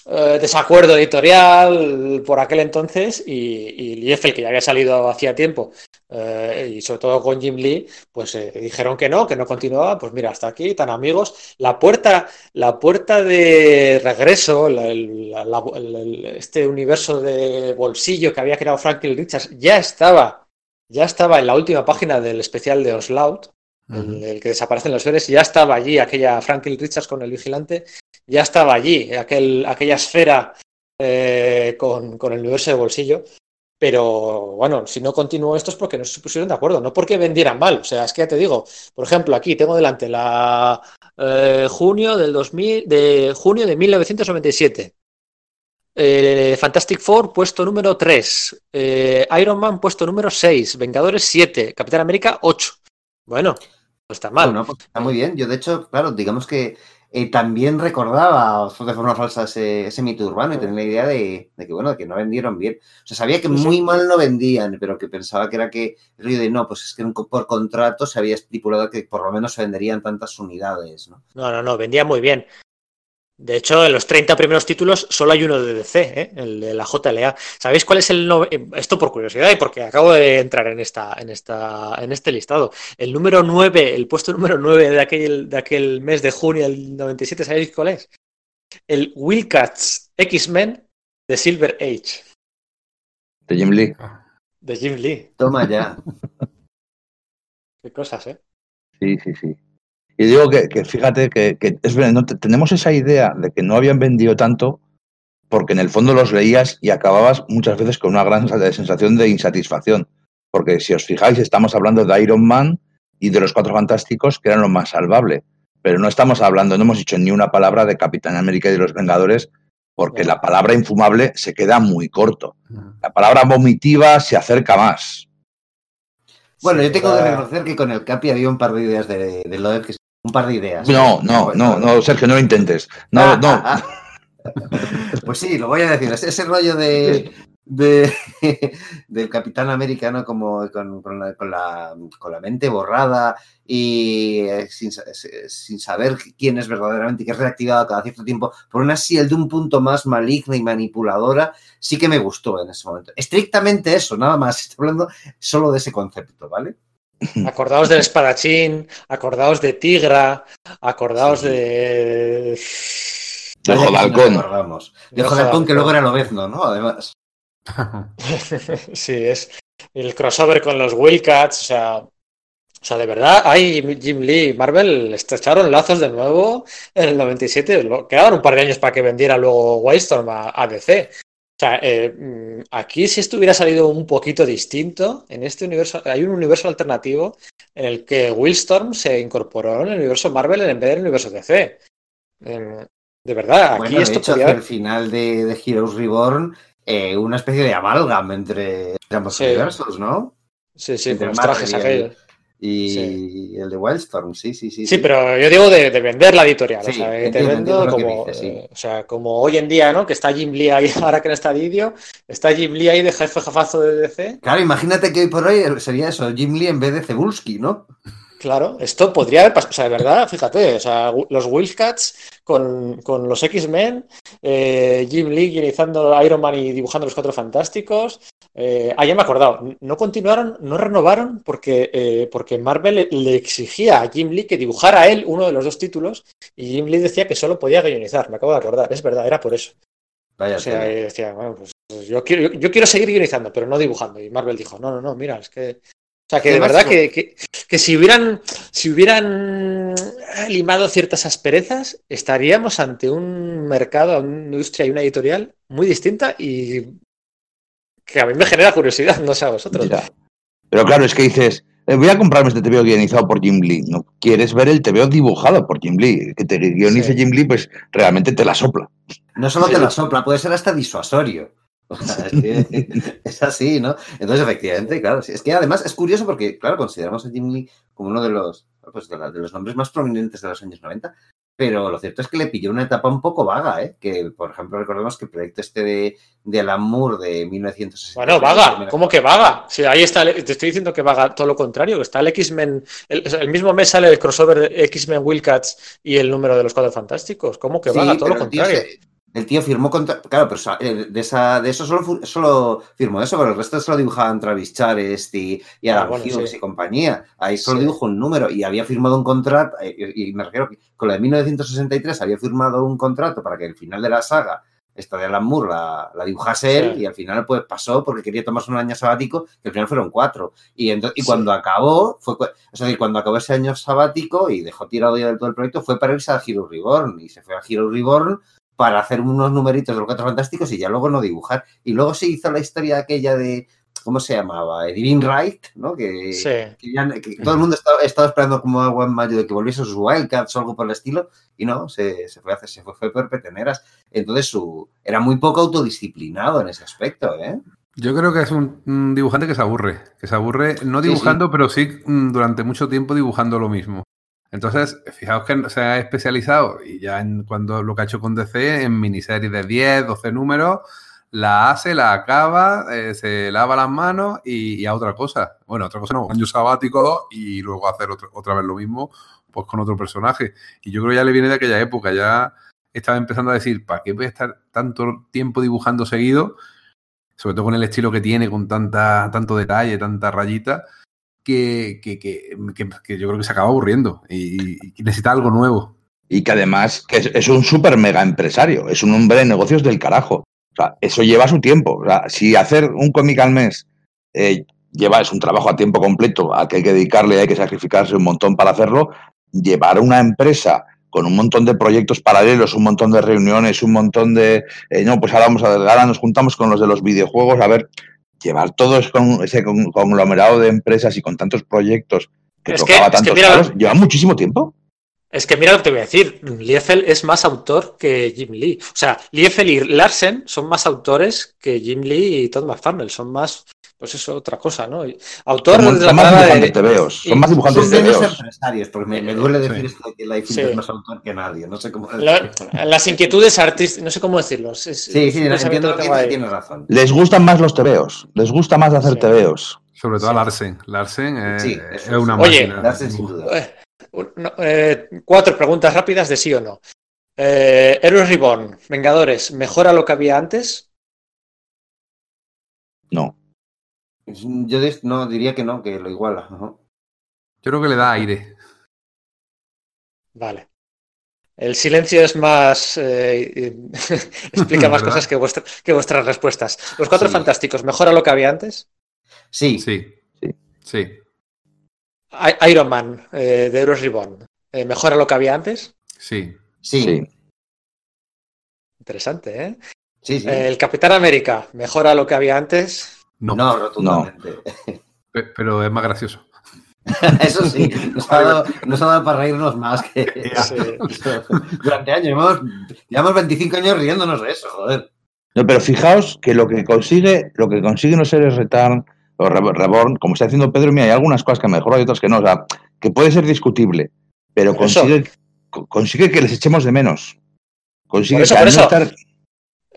eh, desacuerdo editorial por aquel entonces y, y Liefeld, que ya había salido hacía tiempo, eh, y sobre todo con Jim Lee, pues eh, dijeron que no, que no continuaba. Pues mira, hasta aquí, tan amigos. La puerta, la puerta de regreso, la- la- la- este universo de bolsillo que había creado Franklin Richards ya estaba, ya estaba en la última página del especial de Oslaut, el, el que desaparecen los seres, ya estaba allí aquella Franklin Richards con el vigilante, ya estaba allí, aquel, aquella esfera eh, con, con el universo de bolsillo. Pero bueno, si no continuó esto es porque no se pusieron de acuerdo, no porque vendieran mal. O sea, es que ya te digo, por ejemplo, aquí tengo delante la eh, junio del 2000, de junio de 1997. Eh, Fantastic Four, puesto número 3. Eh, Iron Man, puesto número 6. Vengadores, 7. Capitán América, 8. Bueno, no está mal. Pues está muy bien. Yo, de hecho, claro, digamos que eh, también recordaba de forma falsa ese, ese mito urbano y tenía la idea de, de que, bueno, que no vendieron bien. O sea, sabía que muy mal no vendían, pero que pensaba que era que, el rollo de no, pues es que por contrato se había estipulado que por lo menos se venderían tantas unidades, ¿no? No, no, no, vendía muy bien. De hecho, en los 30 primeros títulos solo hay uno de DC, ¿eh? el de la JLA. ¿Sabéis cuál es el no- eh, Esto por curiosidad y porque acabo de entrar en esta, en esta, en este listado. El número 9, el puesto número 9 de aquel, de aquel mes de junio del 97, ¿sabéis cuál es? El Wildcats X-Men de Silver Age, De Jim Lee. de Jim Lee. Toma ya. Qué cosas, ¿eh? Sí, sí, sí. Y digo que, que fíjate que, que es verdad, no te- tenemos esa idea de que no habían vendido tanto porque en el fondo los leías y acababas muchas veces con una gran sa- sensación de insatisfacción. Porque si os fijáis, estamos hablando de Iron Man y de los Cuatro Fantásticos, que eran lo más salvable. Pero no estamos hablando, no hemos dicho ni una palabra de Capitán América y de los Vengadores, porque la palabra infumable se queda muy corto. La palabra vomitiva se acerca más. Bueno, yo tengo que reconocer que con el Capi había un par de ideas de, de Loeb, que un par de ideas. No, no, no, no, Sergio, no lo intentes. No, no. Pues sí, lo voy a decir. Ese, ese rollo de, de- del Capitán Americano como con, con la, con la- con la mente borrada y eh, sin, eh, sin saber quién es verdaderamente y que es reactivado cada cierto tiempo por una el de un punto más maligna y manipuladora, sí que me gustó en ese momento. Estrictamente eso, nada más. Estoy hablando solo de ese concepto, ¿vale? Acordaos del espadachín, acordaos de Tigra, acordaos Sí. de. De Jodalcón. acordamos. De Jodalcón, que luego era Lobezno, ¿no? Además. sí, es el crossover con los Wildcats, o sea. O sea, de verdad, hay Jim Lee y Marvel estrecharon lazos de nuevo en el 97. Lo- Quedaron un par de años para que vendiera luego Wildstorm a, a DC. O sea, eh, mm, aquí si esto hubiera salido un poquito distinto, en este universo, hay un universo alternativo en el que Wildstorm se incorporó en el universo Marvel en vez del universo DC. Eh, de verdad, aquí Bueno, de esto hecho, haber- el final de, de Heroes Reborn, eh, una especie de amalgam entre, ambos Sí. universos, ¿no? Sí, sí, entre con los trajes aquellos. Y el de Wildstorm, sí, sí, sí. Sí, pero yo digo de, de vender la editorial. Sí, o sea, te vendo como, dices, sí. eh, o sea, como hoy en día, ¿no? Que está Jim Lee ahí, ahora que no está Didio, está Jim Lee ahí de jefe jefazo de DC. Claro, imagínate que hoy por hoy sería eso, Jim Lee en vez de Cebulski, ¿no? Claro, esto podría haber pasado. O sea, de verdad, fíjate, o sea, los Wildcats con, con los X-Men, eh, Jim Lee guionizando Iron Man y dibujando los Cuatro Fantásticos. Eh, ah, ya me he acordado. No continuaron, no renovaron porque, eh, porque Marvel le, le exigía a Jim Lee que dibujara a él uno de los dos títulos y Jim Lee decía que solo podía guionizar. Me acabo de acordar, es verdad, era por eso. Vaya O sea, decía, bueno, pues yo quiero, yo quiero seguir guionizando, pero no dibujando. Y Marvel dijo, no, no, no, mira, es que. O sea, que de verdad que, que, que si hubieran, si hubieran limado ciertas asperezas, estaríamos ante un mercado, una industria y una editorial muy distinta y que a mí me genera curiosidad, no sé a vosotros. Ya. Pero claro, es que dices, eh, voy a comprarme este TVO guionizado por Jim Lee. No quieres ver el TVO dibujado por Jim Lee. Que te guionice Sí. Jim Lee, pues realmente te la sopla. No solo sí. te la sopla, puede ser hasta disuasorio. O sea, es, que es así, ¿no? Entonces, efectivamente, claro. Es que además es curioso porque, claro, consideramos a Jim Lee como uno de los, pues, de, la- de los nombres más prominentes de los años 90, pero lo cierto es que le pilló una etapa un poco vaga, ¿eh? Que, por ejemplo, recordemos que el proyecto este de, de Alan Moore de 1960. Bueno, vaga, ¿cómo que vaga? Sí, ahí está, te estoy diciendo que vaga todo lo contrario, que está el X-Men, el, mismo mes sale el crossover de X-Men Wildcats y el número de los Cuatro Fantásticos. ¿Cómo que Sí, vaga? Todo lo tío contrario. El tío firmó contra. Claro, pero eh, de, esa, de eso solo, solo firmó eso, pero el resto solo dibujaban Travis Charest y, y Ah, bueno, sí. y compañía. Ahí solo Sí. dibujó un número y había firmado un contrato. eh, Y, y me refiero que con la de 1963 había firmado un contrato para que el final de la saga, esta de Alan Moore, la, la dibujase él y al final pues pasó porque quería tomarse un año sabático, que al final fueron cuatro. Y, ento- y Sí. cuando acabó, fue, es decir, cuando acabó ese año sabático y dejó tirado ya del todo el proyecto, fue para irse a Hero Reborn. Y se fue a Hero Reborn para hacer unos numeritos de los cuatro fantásticos y ya luego no dibujar. Y luego se hizo la historia aquella de, ¿cómo se llamaba? Divine Right, ¿no? Que, Sí. que ya- que todo el mundo estaba, estaba esperando como agua en mayo de que volviese sus Wildcats o algo por el estilo, y no, se, se fue a hacer, se fue, fue por peteneras. Entonces su, era muy poco autodisciplinado en ese aspecto, ¿eh? Yo creo que es un, un dibujante que se aburre, que se aburre no Sí, dibujando, pero sí mm, durante mucho tiempo dibujando lo mismo. Entonces, fijaos que se ha especializado y ya en cuando lo que ha hecho con DC en miniseries de 10, 12 números, la hace, la acaba, eh, se lava las manos y, y a otra cosa. Bueno, otra cosa no, año sabático y luego hacer otra, otra vez lo mismo pues con otro personaje. Y yo creo que ya le viene de aquella época, ya estaba empezando a decir, ¿para qué voy a estar tanto tiempo dibujando seguido? Sobre todo con el estilo que tiene, con tanta, tanto detalle, tanta rayita, que, que, que- que- yo creo que se acaba aburriendo y, necesita algo nuevo. Y que además que es, un súper mega empresario, es un hombre de negocios del carajo. O sea, eso lleva su tiempo. O sea, si hacer un cómic al mes eh, lleva, es un trabajo a tiempo completo, al que hay que dedicarle, hay que sacrificarse un montón para hacerlo, llevar una empresa con un montón de proyectos paralelos, un montón de reuniones, un montón de... eh, no, pues ahora, vamos a, ahora nos juntamos con los de los videojuegos, a ver, llevar todo ese con- conglomerado de empresas y con tantos proyectos que Es que- tocaba es que tantos mira- palos, lleva muchísimo tiempo. Es que mira lo que te voy a decir, Liefeld es más autor que Jim Lee. O sea, Liefeld y Larsen son más autores que Jim Lee y Todd McFarlane, son más, pues eso, otra cosa, ¿no? Autor Son, de la son más de... tebeos, son más Son dibujantes tebeos. empresarios, porque me, me duele decir Sí. esto de que Liefeld Sí. es más autor que nadie, no sé cómo la- las inquietudes artísticas, no sé cómo decirlo. es- es- Sí, sí, pensamiento entiendo lo que tienes razón. Les gustan más los tebeos, les gusta más hacer Sí. tebeos. Sobre todo Sí. a Larsen. Larsen eh, Sí, es una. Oye, máquina. Larsen sin duda. Eh, un- no, eh, cuatro preguntas rápidas de sí o no. Eh, Heroes Reborn, Vengadores, ¿mejora lo que había antes? No. Yo no diría que no, que lo iguala. Yo creo que le da aire. Vale. El silencio es más. eh, explica más ¿Verdad? cosas que, vuestra- que vuestras respuestas. Los cuatro Sí. fantásticos, ¿mejora lo que había antes? Sí, Sí. Sí. Sí. Iron Man eh, de Heroes Reborn, eh, ¿mejora lo que había antes? Sí. sí, sí, Sí. Interesante, ¿eh? sí. Eh, El Capitán América, ¿mejora lo que había antes? No. No, rotundamente. Pe- Pero es más gracioso. Eso sí, nos ha, dado, nos ha dado para reírnos más que Sí. durante años. Llevamos, llevamos 25 años riéndonos de eso, joder. No, pero fijaos que lo que consigue, lo que consiguen los seres Return o Re- Reborn, como está haciendo Pedro, mira, hay algunas cosas que mejor y otras que no, o sea, que puede ser discutible, pero eso. consigue, co- consigue que les echemos de menos. Consigue Por eso, que por al no eso. estar-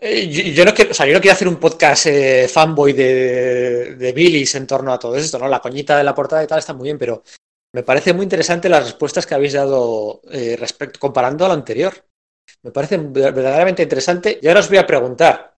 yo, yo no quiero, o sea, yo no quiero hacer un podcast eh, fanboy de, de Billys en torno a todo esto, ¿no? La coñita de la portada y tal está muy bien, pero me parece muy interesante las respuestas que habéis dado eh, respecto, comparando a lo anterior. Me parece verdaderamente interesante. Y ahora os voy a preguntar,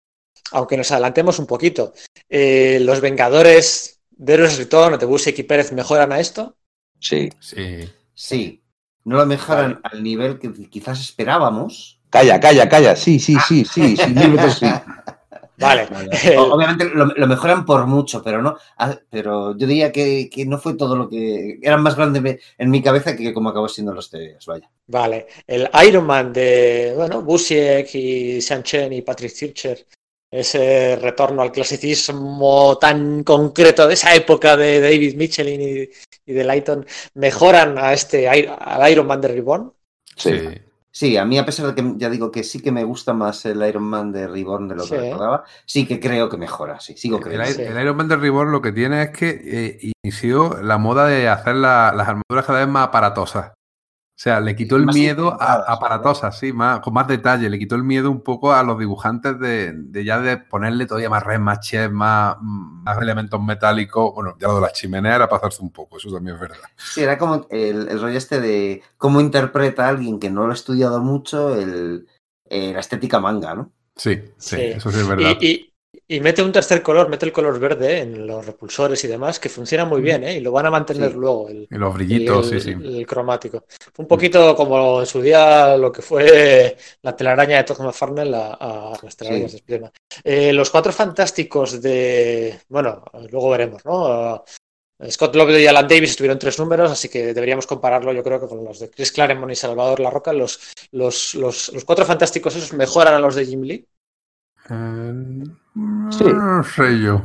aunque nos adelantemos un poquito, eh, ¿los Vengadores de Heroes Return o de Busiek y Pérez mejoran a esto? Sí. Sí. Sí, no lo mejoran al nivel que quizás esperábamos. Calla, calla, calla. Sí, sí, sí, sí, sí, veces sí. Vale. Obviamente lo, lo mejoran por mucho, pero no. ah, Pero yo diría que, que no fue todo lo que. Eran más grandes en mi cabeza que como acabó siendo los TVs, vaya. Vale, el Iron Man de, bueno, Busiek y Sean Chen y Patrick Zircher, ese retorno al clasicismo tan concreto de esa época de David Michelin y, y de Lighton, mejoran a este, al Iron Man de Reborn. Sí. Sí. Sí, a mí a pesar de que ya digo que sí que me gusta más el Iron Man de Reborn de lo que Sí. recordaba, sí que creo que mejora, sí, sigo creyendo. El Iron Man de Reborn lo que tiene es que eh, inició la moda de hacer la- las armaduras cada vez más aparatosas. O sea, le quitó el miedo a aparatosas, sí, más, con más detalle. Le quitó el miedo un poco a los dibujantes de, de ya de ponerle todavía más red, más chef, más, más elementos metálicos. Bueno, ya lo de las chimeneas era pasarse un poco, eso también es verdad. Sí, era como el, el rollo este de cómo interpreta a alguien que no lo ha estudiado mucho el, eh, la estética manga, ¿no? Sí, sí, Sí. eso sí es verdad. Y, y- y mete un tercer color, mete el color verde en los repulsores y demás, que funciona muy bien, ¿eh? Y lo van a mantener Sí. luego. El, Y los brillitos, el- sí, sí. el cromático. Un poquito como en su día lo que fue la telaraña de Todd McFarlane a, a las telarañas Sí. de. Eh, los cuatro fantásticos de. Bueno, luego veremos, ¿no? Scott Lovejoy y Alan Davis estuvieron tres números, así que deberíamos compararlo, yo creo que con los de Chris Claremont y Salvador La Roca. Los, los, los, los cuatro fantásticos esos mejoran a los de Jim Lee. Eh, Sí. No sé yo.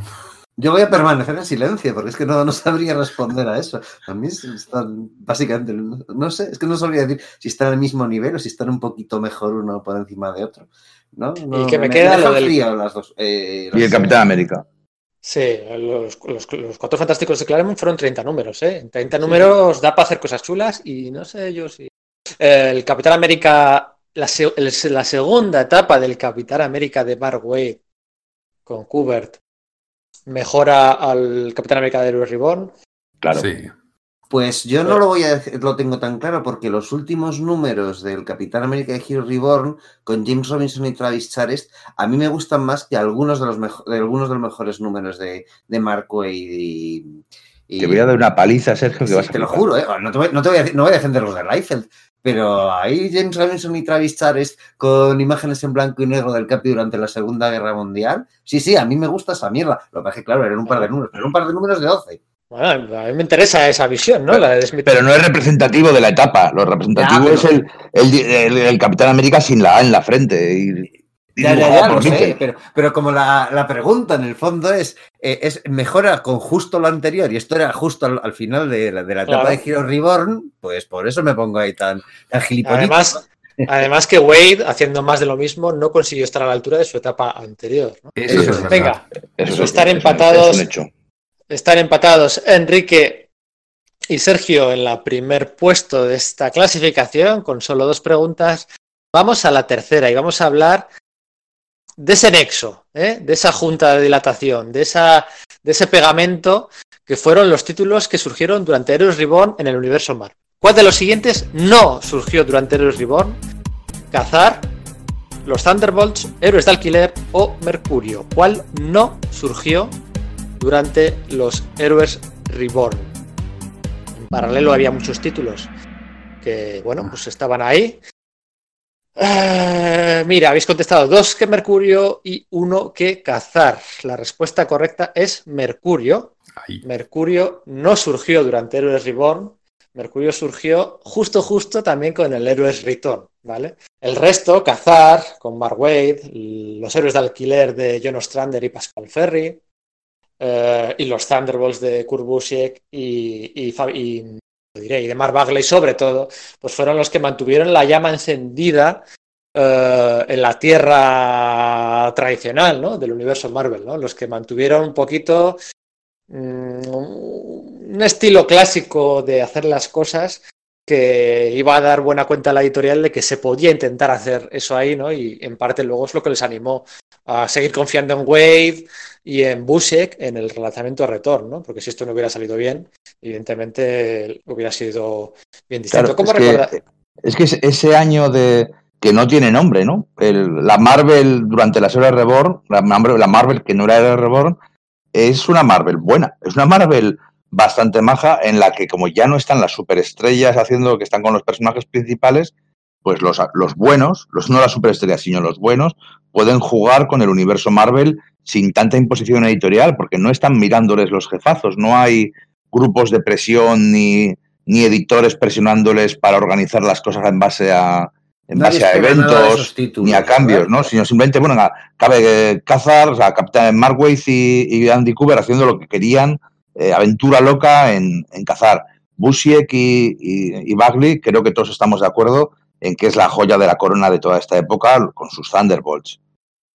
Yo voy a permanecer en silencio porque es que no, no sabría responder a eso. A mí es- están, básicamente, no, sé, es que no sabría decir si están al mismo nivel o si están un poquito mejor uno por encima de otro. ¿no? No, que me queda lo dejan del- frío las dos. eh, Y el Capitán América. Sí, los, los- los cuatro fantásticos de Claremont fueron 30 números, ¿eh? En 30 números da para hacer cosas chulas y no sé yo si. Eh, el Capitán América, la, se- el- la segunda etapa del Capitán América de Mark Waid con Kubert mejora al Capitán América de Heroes Reborn. Claro. Sí. Pues yo no lo voy a decir, lo tengo tan claro porque los últimos números del Capitán América de Hero Reborn con James Robinson y Travis Charest a mí me gustan más que algunos de los, de algunos de los mejores números de, Waid y, y- Te voy a dar una paliza, Sergio, que Sí, vas a te lo juro, ¿eh? no, te voy, no te voy a, decir- no voy a defender los de Liefeld, pero ahí James Robinson y Travis Charest con imágenes en blanco y negro del Capi durante la Segunda Guerra Mundial. Sí, sí, a mí me gusta esa mierda. Lo que pasa es que, claro, eran un par de números, pero un par de números de 12. Bueno, a mí me interesa esa visión, ¿no? La de Smith. Pero no es representativo de la etapa. Lo representativo Ya, pero- es el, el, el- el Capitán América sin la A en la frente. Y Ya, ya, dibujado ya, por lo sé, Mitchell. pero, pero como la, la pregunta en el fondo es, eh, es mejora con justo lo anterior y esto era justo al, al final de la, de la etapa Claro. de Hero Reborn, pues por eso me pongo ahí tan, tan. Además, además que Wade, haciendo más de lo mismo, no consiguió estar a la altura de su etapa anterior. ¿no? Eso es verdad. Venga, Eso es Estar empatados. hecho. Están empatados Enrique y Sergio en la primer puesto de esta clasificación con solo dos preguntas. Vamos a la tercera y vamos a hablar de ese nexo, ¿eh? de esa junta de dilatación, de, esa, de ese pegamento que fueron los títulos que surgieron durante Heroes Reborn en el universo Mar. ¿Cuál de los siguientes no surgió durante Heroes Reborn? Cazar, los Thunderbolts, Héroes de Alquiler o Mercurio. ¿Cuál no surgió durante los Héroes Reborn? En paralelo había muchos títulos que, bueno, pues estaban ahí. Eh, mira, habéis contestado dos que Mercurio y uno que Cazar. La respuesta correcta es Mercurio. Ahí. Mercurio no surgió durante Héroes Reborn. Mercurio surgió justo, justo también con el Héroes Return, ¿vale? El resto, Cazar, con Mark Wade, los Héroes de Alquiler de John Ostrander y Pascal Ferry, eh, y los Thunderbolts de Kurt Busiek y, y, y, diré, y de Mark Bagley sobre todo, pues fueron los que mantuvieron la llama encendida eh, en la tierra tradicional, ¿no? Del universo Marvel, ¿no? Los que mantuvieron un poquito mm, un estilo clásico de hacer las cosas que iba a dar buena cuenta a la editorial de que se podía intentar hacer eso ahí, ¿no? Y en parte luego es lo que les animó a seguir confiando en Wade y en Busek en el relanzamiento de Retorn, ¿no? Porque si esto no hubiera salido bien, evidentemente hubiera sido bien distinto. Claro, ¿Cómo es, que, es que ese- año de que no tiene nombre, ¿no? El- la Marvel durante la serie Reborn, la Marvel, la Marvel que no era Era Reborn, es una Marvel buena, es una Marvel bastante maja en la que como ya no están las superestrellas haciendo lo que están con los personajes principales, pues los, los buenos, los no las superestrellas, sino los buenos, pueden jugar con el universo Marvel sin tanta imposición editorial, porque no están mirándoles los jefazos, no hay grupos de presión ni, ni editores presionándoles para organizar las cosas en base a, en Nadie base a eventos títulos, ni a cambios, ¿verdad? ¿no? Sino simplemente, bueno, cabe cazar, o sea, Capitán Mark Waid y, y Andy Cooper haciendo lo que querían, eh, aventura loca en, en cazar. Busiek y, y, y Bagley, creo que todos estamos de acuerdo en que es la joya de la corona de toda esta época con sus Thunderbolts,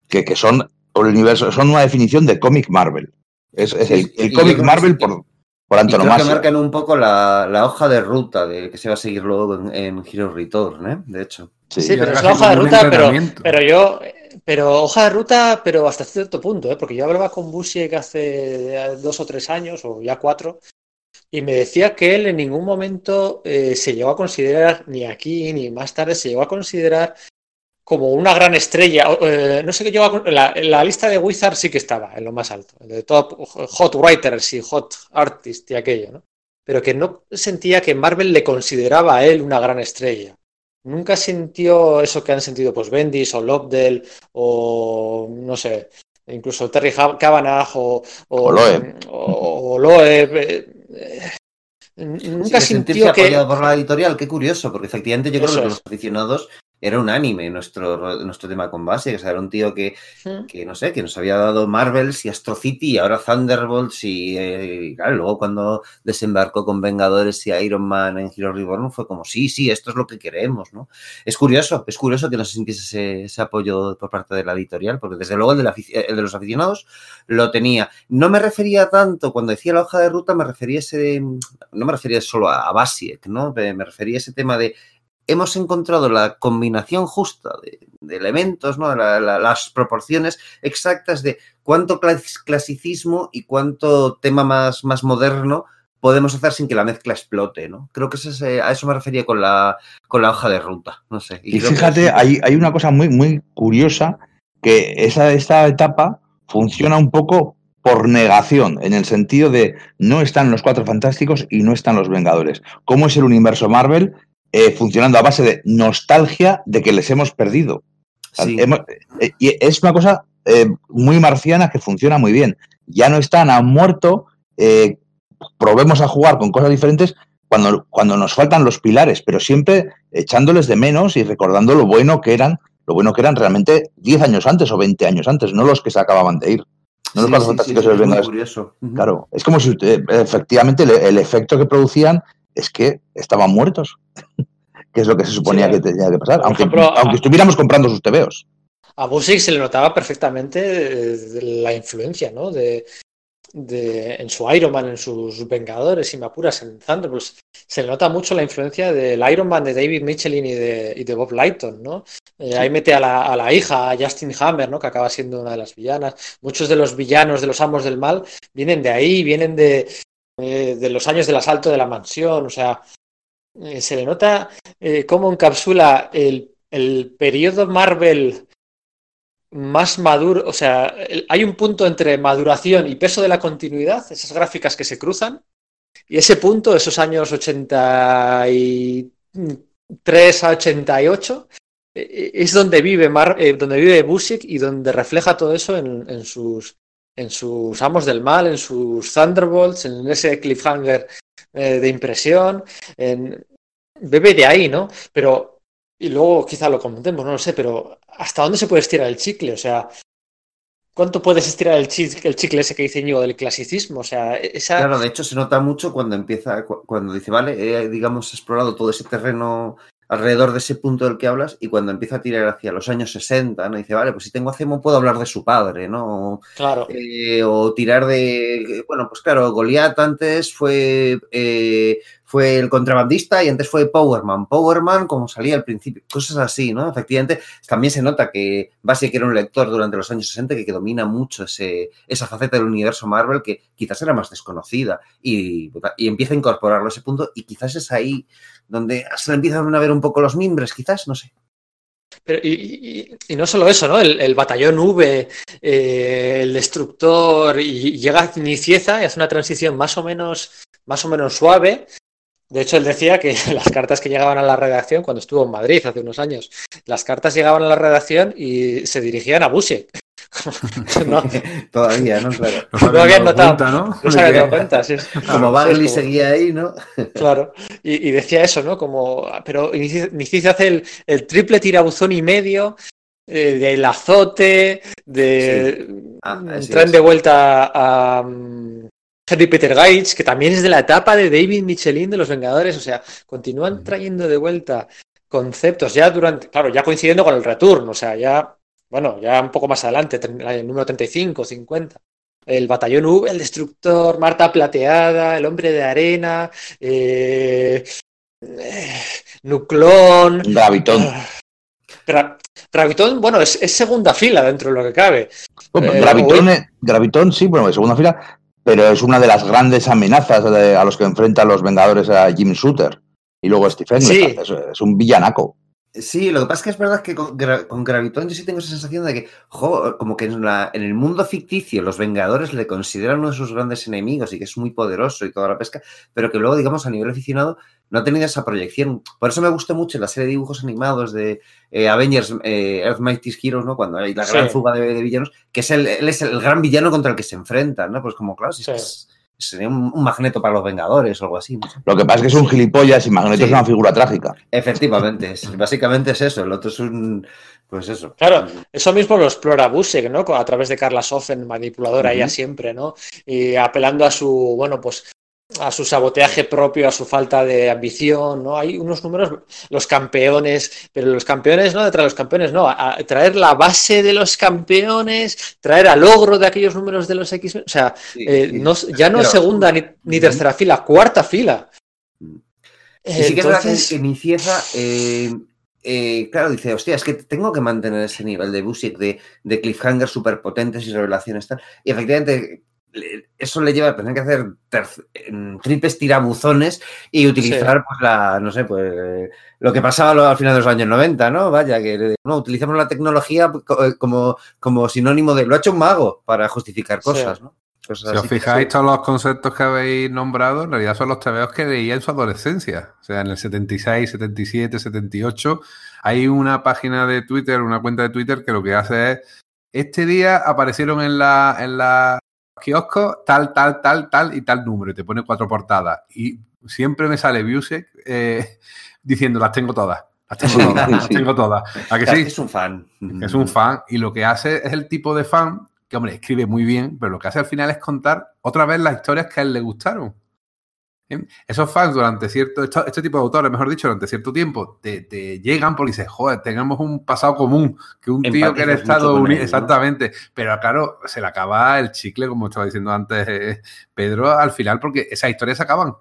que, que son el universo, son una definición de cómic Marvel. Es, es el, el cómic Marvel por, por antonomasia. Creo que marcan un poco la, la, hoja de ruta de que se va a seguir luego en, en Hero Return, ¿eh? de hecho. Sí, sí pero es la hoja de ruta, pero, pero yo, pero hoja de ruta, pero hasta cierto punto, ¿eh? porque yo hablaba con Busiek hace dos o tres años, o ya cuatro, y me decía que él en ningún momento eh, se llegó a considerar, ni aquí ni más tarde, se llegó a considerar como una gran estrella. Eh, no sé qué llegó a, la, la, lista de Wizard sí que estaba en lo más alto, de top hot writers y hot artists y aquello, ¿no? Pero que no sentía que Marvel le consideraba a él una gran estrella. Nunca sintió eso que han sentido pues Bendis o Lobdell o no sé, incluso Terry Cavanagh o, o, o Loeb. O, o Loeb eh, nunca sí, sintió que apoyado por la editorial, qué curioso, porque efectivamente yo creo que los aficionados era unánime nuestro, nuestro tema con base, o sea, era un tío que, que, no sé, que nos había dado Marvels y Astro City y ahora Thunderbolts y, eh, y claro, luego cuando desembarcó con Vengadores y Iron Man en Hero Reborn fue como, sí, sí, esto es lo que queremos, ¿no? Es curioso, es curioso que no se sintiese ese, ese apoyo por parte de la editorial, porque desde luego el de, la, el de, los aficionados lo tenía. No me refería tanto, cuando decía la hoja de ruta, me refería ese, no me refería solo a, a Basiek, ¿no? Me refería a ese tema de hemos encontrado la combinación justa de, de elementos, ¿no? La, la, las proporciones exactas de cuánto clasicismo y cuánto tema más, más moderno podemos hacer sin que la mezcla explote, ¿no? Creo que es ese, a eso me refería con la, con la hoja de ruta, no sé. Y, y fíjate, es... hay, hay, una cosa muy, muy curiosa, que esa, esta etapa funciona un poco por negación, en el sentido de no están los Cuatro Fantásticos y no están los Vengadores. ¿Cómo es el universo Marvel? Eh, funcionando a base de nostalgia de que les hemos perdido. Sí. Hemos, eh, y es una cosa eh, muy marciana que funciona muy bien. Ya no están, han muerto, probemos a jugar con cosas diferentes cuando, cuando nos faltan los pilares, pero siempre echándoles de menos y recordando lo bueno que eran, lo bueno que eran realmente 10 años antes o 20 años antes, no los que se acababan de ir. No sí, los sí, fantásticos sí, y los es muy vengadores. curioso. Ujú. Claro, es como si efectivamente el, el efecto que producían es que estaban muertos. que es lo que se suponía Sí. que tenía que pasar, aunque, ejemplo, aunque a- estuviéramos comprando sus tebeos. A Busiek se le notaba perfectamente eh, la influencia, ¿no? De, de- en su Iron Man, en sus Vengadores, si me apuras, en Thunderbolts. Se le nota mucho la influencia del Iron Man de David Michelin y de, y de Bob Lighton, ¿no? Eh, ahí mete a la, a la hija, a Justin Hammer, ¿no? Que acaba siendo una de las villanas. Muchos de los villanos, de los amos del mal, vienen de ahí, vienen de, eh, de los años del asalto de la mansión. O sea, eh, se le nota eh, cómo encapsula el, el periodo Marvel más maduro, o sea, hay un punto entre maduración y peso de la continuidad, esas gráficas que se cruzan, y ese punto, esos años 83 a 88, eh, es donde vive, Mar, donde vive Busiek y donde refleja todo eso en, en, sus, en sus amos del mal, en sus Thunderbolts, en ese cliffhanger eh, de impresión, en, bebe de ahí, ¿no? Pero, y luego quizá lo comentemos, no lo sé, pero ¿hasta dónde se puede estirar el chicle? O sea, ¿cuánto puedes estirar el chicle, el chicle ese que dice Íñigo del clasicismo? O sea, esa... Claro, de hecho se nota mucho cuando empieza, cu- cuando dice, vale, he, digamos, explorado todo ese terreno alrededor de ese punto del que hablas y cuando empieza a tirar hacia los años 60, ¿no? Dice, vale, pues si tengo a Zemo puedo hablar de su padre, ¿no? Claro. Eh, o tirar de, bueno, pues claro, Goliath antes fue, eh, fue el contrabandista y antes fue Powerman. Powerman, como salía al principio, cosas así, ¿no? Efectivamente, también se nota que Basiek era un lector durante los años 60 que, que domina mucho ese, esa faceta del universo Marvel que quizás era más desconocida y, y empieza a incorporarlo a ese punto y quizás es ahí donde se empiezan a ver un poco los mimbres, quizás, no sé. Pero, y, no solo eso, ¿no? El, batallón V, eh, el destructor, y llega Nicieza y hace una transición más o menos, más o menos suave. De hecho, él decía que las cartas que llegaban a la redacción, cuando estuvo en Madrid hace unos años, las cartas llegaban a la redacción y se dirigían a Busiek. no. Todavía, ¿no? Claro. No, no habían notado. Cuenta, ¿no? No se habían dado cuenta, sí. Como Bagley sí, seguía ahí, ¿no? Claro. Y, y, decía eso, ¿no? Como, pero Nicice hace el, el, triple tirabuzón y medio eh, del azote, de sí. ah, traen es. de vuelta a, a um, Henry Peter Gates, que también es de la etapa de David Michelin de los Vengadores, o sea, continúan trayendo de vuelta conceptos, ya durante, claro, ya coincidiendo con el return, o sea, ya, bueno, ya un poco más adelante, el número 35, 50. El batallón V, el destructor, Marta Plateada, el hombre de arena, eh, eh, Nuclón. Gravitón. Gra Gravitón, bueno, es, es, segunda fila dentro de lo que cabe. Bueno, eh, Gravitón, hoy... Gravitón, sí, bueno, es segunda fila, pero es una de las grandes amenazas de, a los que enfrentan los Vengadores a Jim Shooter. Y luego Stephen Sí. es, es un villanaco. Sí, lo que pasa es que es verdad que con, con Gravitón yo sí tengo esa sensación de que, jo, como que en, la, en, el mundo ficticio los Vengadores le consideran uno de sus grandes enemigos y que es muy poderoso y toda la pesca, pero que luego, digamos, a nivel aficionado no ha tenido esa proyección. Por eso me gusta mucho la serie de dibujos animados de eh, Avengers, eh, Earth Mighty Heroes, ¿no? Cuando hay la gran sí. fuga de, de, villanos, que es el, él es el gran villano contra el que se enfrenta, ¿no? Pues como, claro, si sí. es, sería un, un, magneto para los Vengadores o algo así. ¿no? Lo que pasa es que es un gilipollas y Magneto sí. es una figura trágica. Efectivamente, es, básicamente es eso. El otro es un. Pues eso. Claro, eso mismo lo explora Busek, ¿no? A través de Carla Sofen, manipuladora uh -huh. ella siempre, ¿no? Y apelando a su, bueno, pues a su saboteaje propio, a su falta de ambición, ¿no? Hay unos números, los campeones, pero los campeones, no detrás de los campeones, no, a, a traer la base de los campeones, traer al logro de aquellos números de los X, o sea, sí, eh, sí. No, ya no pero, segunda ni, ni, tercera fila, cuarta fila. Sí, sí que Entonces... es verdad que, que eh, eh, claro, dice, hostia, es que tengo que mantener ese nivel de Busiek, de, de cliffhanger súper potentes y revelaciones tal. Y efectivamente, eso le lleva a tener que hacer triples tirabuzones y utilizar, sí. pues, la, no sé, pues, lo que pasaba al final de los años 90, ¿no? Vaya, que no, utilizamos la tecnología como, como sinónimo de lo ha hecho un mago para justificar cosas, sí. ¿no? Cosas si os fijáis, todos los conceptos que habéis nombrado, en realidad son los tebeos que leía en su adolescencia. O sea, en el 76, 77, 78. Hay una página de Twitter, una cuenta de Twitter que lo que hace es. Este día aparecieron en la, en la kiosco tal, tal, tal, tal y tal número. Y te pone cuatro portadas. Y siempre me sale Busek eh, diciendo las tengo todas. Las tengo todas, las tengo todas. ¿A que sí? Es un fan. Es un fan. Y lo que hace es el tipo de fan que, hombre, escribe muy bien, pero lo que hace al final es contar otra vez las historias que a él le gustaron. ¿Bien? Esos fans durante cierto, este, este, tipo de autores, mejor dicho, durante cierto tiempo, te, te llegan porque dices, joder, tenemos un pasado común, que un tío que en Estados Unidos, exactamente, pero claro, se le acaba el chicle, como estaba diciendo antes eh, Pedro, al final, porque esas historias se acaban.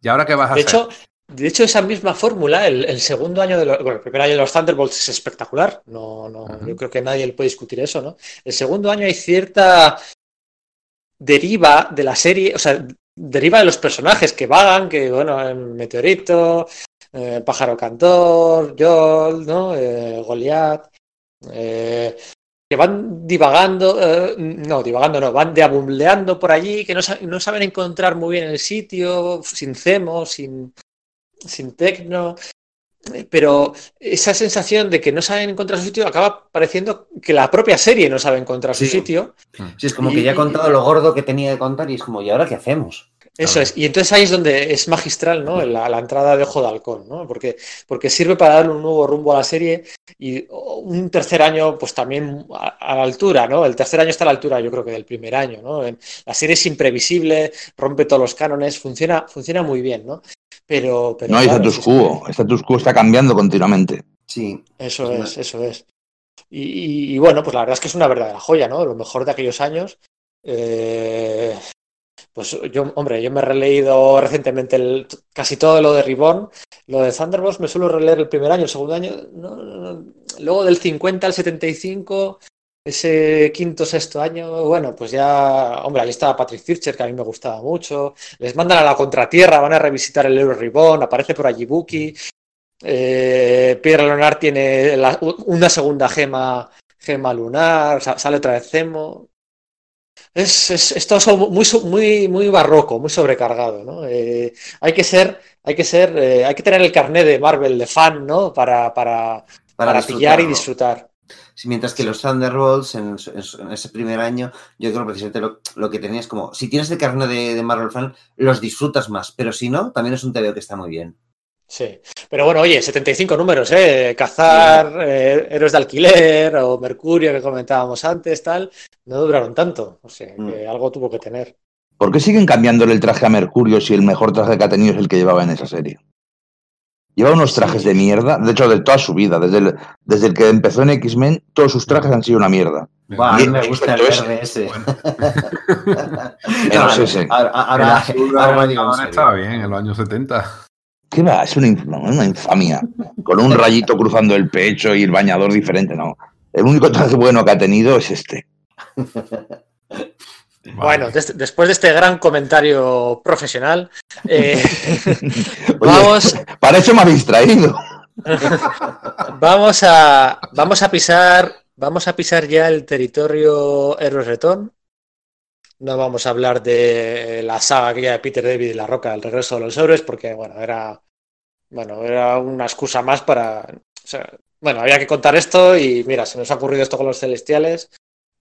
¿Y ahora qué vas a de hacer? Hecho, de hecho, esa misma fórmula, el, el, segundo año de los, bueno, el primer año de los Thunderbolts es espectacular. No, no, uh -huh. yo creo que nadie le puede discutir eso, ¿no? El segundo año hay cierta deriva de la serie, o sea, deriva de los personajes que vagan, que bueno, Meteorito, eh, Pájaro Cantor, Joel, ¿no? Eh, Goliath, eh, que van divagando, eh, no, divagando no, van deambuleando por allí, que no, no, saben encontrar muy bien el sitio, sin cemo, sin, sin tecno, pero esa sensación de que no saben encontrar su sitio acaba pareciendo que la propia serie no sabe encontrar sí. su sitio. Sí, es como y, que ya ha contado lo gordo que tenía que contar y es como, ¿y ahora qué hacemos? Eso es, y entonces ahí es donde es magistral ¿no? la, la entrada de Ojo de Halcón, ¿no? porque, porque sirve para darle un nuevo rumbo a la serie y un tercer año pues también a, a, la altura, ¿no? el tercer año está a la altura yo creo que del primer año, ¿no? la serie es imprevisible, rompe todos los cánones, funciona, funciona muy bien, ¿no? Pero, pero no hay claro, status quo, el status quo está cambiando continuamente. Sí. Eso es, eso es. Y, y, y, bueno, pues la verdad es que es una verdadera joya, ¿no? Lo mejor de aquellos años. Eh, pues yo, hombre, yo me he releído recientemente el, casi todo lo de Ribbon. Lo de Thunderbolts me suelo releer el primer año, el segundo año. No, no, no. Luego del 50 al 75, ese quinto, sexto año, bueno, pues ya, hombre, ahí estaba Patrick Zircher, que a mí me gustaba mucho. Les mandan a la contratierra, van a revisitar el Euro Ribbon, aparece por allí Buki. Eh, Pierre Leonard tiene la, una segunda gema, gema lunar, sale otra vez Zemo. Es, es, es todo muy, muy, muy barroco, muy sobrecargado, ¿no? Eh, hay que ser, hay que ser, eh, hay que tener el carnet de Marvel de fan, ¿no? Para, para, para, para pillar y disfrutar. Mientras que los Thunderbolts en, en, ese primer año, yo creo precisamente lo, lo que tenías como, si tienes el carnet de, de, Marvel fan, los disfrutas más, pero si no, también es un TVO que está muy bien. Sí, pero bueno, oye, 75 números, ¿eh? Cazar, sí. eh, Héroes de Alquiler o Mercurio que comentábamos antes, tal, no duraron tanto, o sea, mm. que algo tuvo que tener. ¿Por qué siguen cambiándole el traje a Mercurio si el mejor traje que ha tenido es el que llevaba en esa serie? Lleva unos trajes de mierda, de hecho, de toda su vida, desde el, desde el que empezó en X-Men, todos sus trajes han sido una mierda. A mí me gusta el verde ese. Ahora, estaba bien, en los años 70. ¿Qué va? Es una, una infamia. Con un rayito cruzando el pecho y el bañador diferente, no. El único traje bueno que ha tenido es este. Bueno, des- después de este gran comentario profesional, eh, Oye, vamos, Para eso me ha distraído. vamos, a, vamos a pisar, vamos a pisar ya el territorio Héroes Return. No vamos a hablar de la saga aquella de Peter David y La Roca, el regreso de los héroes, porque bueno, era bueno, era una excusa más para. o sea, bueno, había que contar esto y mira, se nos ha ocurrido esto con los celestiales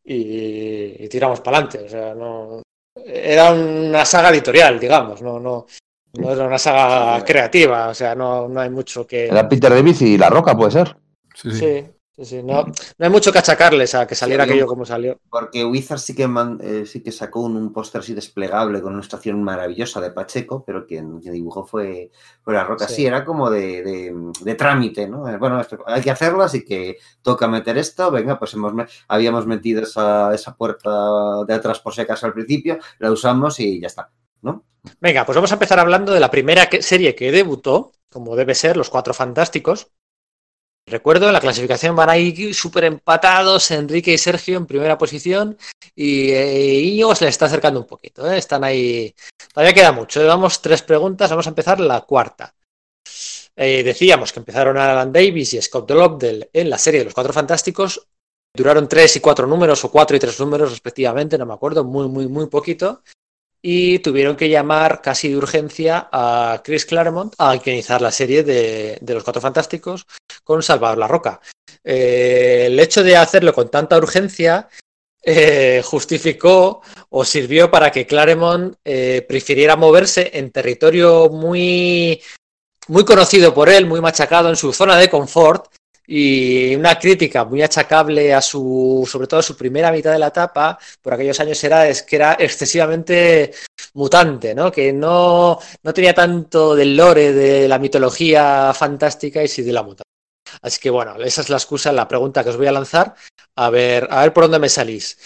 y, y tiramos para adelante. O sea, no. Era una saga editorial, digamos, no, no, no era una saga creativa, o sea, no, no hay mucho que. Era Peter David y La Roca, puede ser. Sí, sí. Sí, sí, sí, no, no hay mucho que achacarles a que saliera Sí, aquello como salió. Porque Wizard sí que, man- eh, sí que sacó un, un póster así desplegable con una estación maravillosa de Pacheco, pero quien, quien dibujó fue, fue La Roca. Sí. Era como de, de- de trámite, ¿no? Eh, Bueno, hay que hacerlo, así que toca meter esto. Venga, pues hemos, habíamos metido esa, esa puerta de atrás por si acaso al principio, la usamos y ya está, ¿no? Venga, pues vamos a empezar hablando de la primera que- serie que debutó, como debe ser, Los Cuatro Fantásticos. Recuerdo, en la clasificación van ahí súper empatados, Enrique y Sergio en primera posición, y eh, Íñigo se le está acercando un poquito, ¿eh? están ahí. Todavía queda mucho, ¿eh? vamos tres preguntas, vamos a empezar la cuarta. Eh, decíamos que empezaron Alan Davis y Scott Lobdell en la serie de Los Cuatro Fantásticos, duraron tres y cuatro números, o cuatro y tres números respectivamente, no me acuerdo, muy, muy, muy poquito y tuvieron que llamar casi de urgencia a Chris Claremont a guionizar la serie de, de Los Cuatro Fantásticos con Salvador La Roca. Eh, el hecho de hacerlo con tanta urgencia eh, justificó o sirvió para que Claremont eh, prefiriera moverse en territorio muy, muy conocido por él, muy machacado en su zona de confort y una crítica muy achacable a su, sobre todo a su primera mitad de la etapa, por aquellos años era es que era excesivamente mutante, ¿no? Que no, no tenía tanto del lore de la mitología fantástica y sí de la mutante. Así que bueno, esa es la excusa, la pregunta que os voy a lanzar. A ver, a ver por dónde me salís.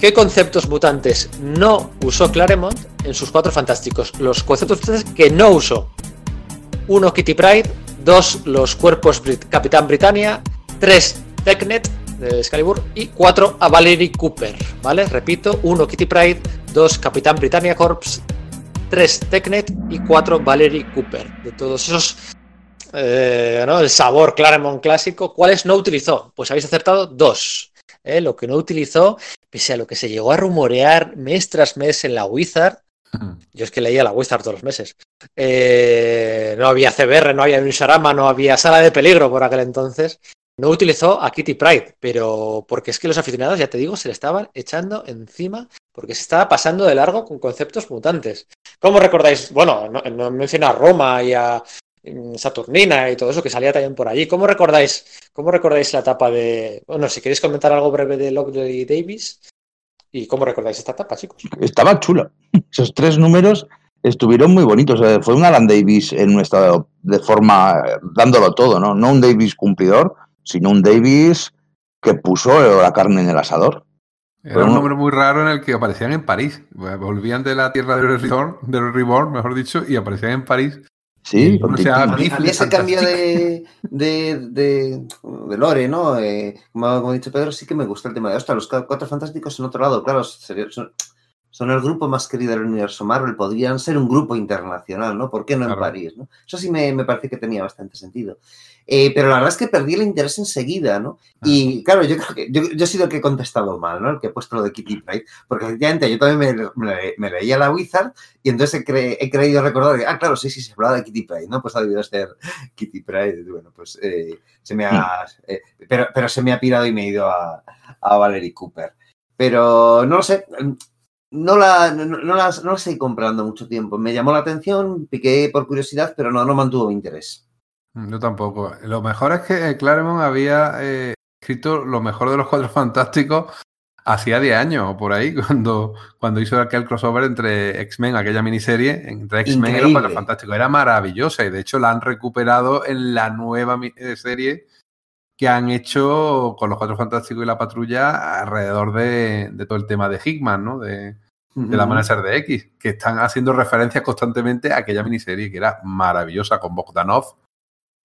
¿Qué conceptos mutantes no usó Claremont en sus cuatro fantásticos? Los conceptos que no usó. Uno, Kitty Pride. Dos, los cuerpos Brit- Capitán Britannia. Tres, Technet de Excalibur. Y cuatro, a Valerie Cooper. ¿Vale? Repito, uno, Kitty Pride. Dos, Capitán Britannia Corps. Tres, Technet. Y cuatro, Valerie Cooper. De todos esos eh, ¿no? el sabor Claremont clásico. ¿Cuáles no utilizó? Pues habéis acertado dos. ¿eh? Lo que no utilizó, pese a lo que se llegó a rumorear mes tras mes en la Wizard. Yo es que leía la Wizard todos los meses. Eh, no había CBR, no había Unisarama, no había sala de peligro por aquel entonces. No utilizó a Kitty Pride, pero porque es que los aficionados, ya te digo, se le estaban echando encima porque se estaba pasando de largo con conceptos mutantes. ¿Cómo recordáis? Bueno, no, menciona a Roma y a mm, Saturnina y todo eso que salía también por allí. ¿Cómo recordáis, cómo recordáis la etapa de. Bueno, si queréis comentar algo breve de Lockwood y Davis. ¿Y cómo recordáis esta etapa, chicos? Estaba chula. Esos tres números estuvieron muy bonitos. Eh, Fue un Alan Davis en un estado de forma dándolo todo, ¿no? No un Davis cumplidor, sino un Davis que puso la carne en el asador. Era Pero un número muy raro en el que aparecían en París. Volvían de la tierra del Reborn, del Reborn, mejor dicho, y aparecían en París. Sí, o sea, tintín. A mí, a mí ese Fantástico. cambio de, de, de, de lore, ¿no? Eh, como, como ha dicho Pedro, sí que me gusta el tema de, ostras, los cu- cuatro fantásticos en otro lado, claro, son, son el grupo más querido del universo Marvel, podrían ser un grupo internacional, ¿no? ¿Por qué no en. París, no? Eso sí me, me parece que tenía bastante sentido. Eh, pero la verdad es que perdí el interés enseguida, ¿no? Y claro, yo creo que yo, yo he sido el que he contestado mal, ¿no? El que he puesto lo de Kitty Pride, porque efectivamente yo también me, me- me leía la Wizard y entonces he, cre- he creído recordar que, ah, claro, sí, sí, se hablaba de Kitty Pride, ¿no? Pues ha debido ser Kitty Pride. Bueno, pues eh, se me ha. eh, pero, pero se me ha pirado y me he ido a, a Valerie Cooper. Pero no lo sé. No la, no, no la, no la seguí comprando mucho tiempo. Me llamó la atención, piqué por curiosidad, pero no, no mantuvo mi interés. Yo tampoco. Lo mejor es que Claremont había eh, escrito lo mejor de los cuatro fantásticos hacía 10 años o por ahí, cuando, cuando hizo aquel crossover entre X-Men, aquella miniserie, entre X-Men y los Cuatro Fantásticos. Era maravillosa y de hecho la han recuperado en la nueva eh, serie que han hecho con los Cuatro Fantásticos y la Patrulla alrededor de, todo el tema de Hickman, ¿no? De, de la amanecer de X, que están haciendo referencias constantemente a aquella miniserie que era maravillosa con Bogdanov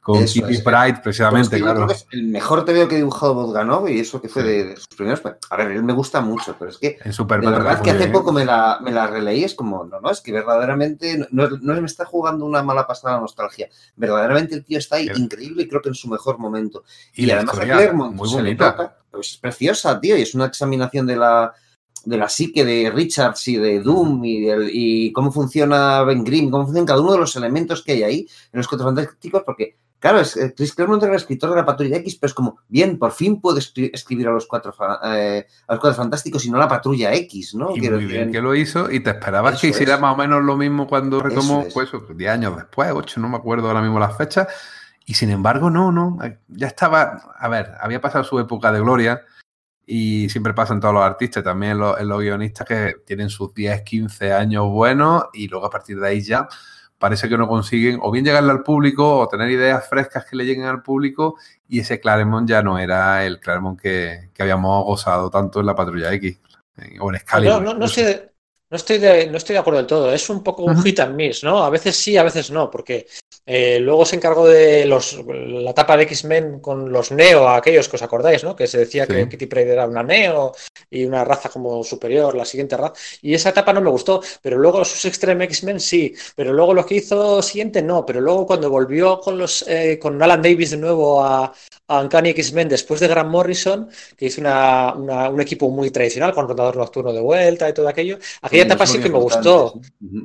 con Kitty Pride, precisamente, claro. es el mejor TVO que ha dibujado Bogdanov y eso que fue de, sus primeros. A ver, él me gusta mucho, pero es que. En Super de verdad que hace poco me la, me la releí, es como, no, no, es que verdaderamente no, no, me está jugando una mala pasada nostalgia. Verdaderamente el tío está ahí increíble y creo que en su mejor momento. Y, además a Claremont muy se le toca, pues es preciosa, tío, y es una examinación de la de la psique de Richards y de Doom y, y cómo funciona Ben Grimm, cómo funcionan cada uno de los elementos que hay ahí en los Cuatro Fantásticos, porque Claro, es, eh, Chris Claremont era el escritor de la Patrulla X, pero es como, bien, por fin puedo escribir a los cuatro, eh, a los cuatro fantásticos y no la Patrulla X, ¿no? Y muy bien que lo hizo y te esperabas que hiciera más o menos lo mismo cuando retomó, pues, 10 años después, 8, no me acuerdo ahora mismo las fechas. Y sin embargo, no, no, eh, ya estaba, a ver, había pasado su época de gloria y siempre pasan todos los artistas, también los, los guionistas que tienen sus 10, 15 años buenos y luego a partir de ahí ya parece que no consiguen o bien llegarle al público o tener ideas frescas que le lleguen al público y ese Claremont ya no era el Claremont que, habíamos gozado tanto en la Patrulla X o en Excalibur. No, no, estoy, no, estoy de, no estoy de acuerdo del todo, es un poco un hit and miss, ¿no? A veces sí, a veces no, porque eh, luego se encargó de los, la etapa de X-Men con los Neo, aquellos que os acordáis, ¿no? Que se decía que Kitty Pryde era una Neo y una raza como superior, la siguiente raza. Y esa etapa no me gustó, pero luego sus Extreme X-Men sí, pero luego lo que hizo siguiente no, pero luego cuando volvió con los eh, con Alan Davis de nuevo a, a Uncanny X-Men después de Grant Morrison, que hizo una, un equipo muy tradicional con rotador nocturno de vuelta y todo aquello, aquella etapa sí que me gustó.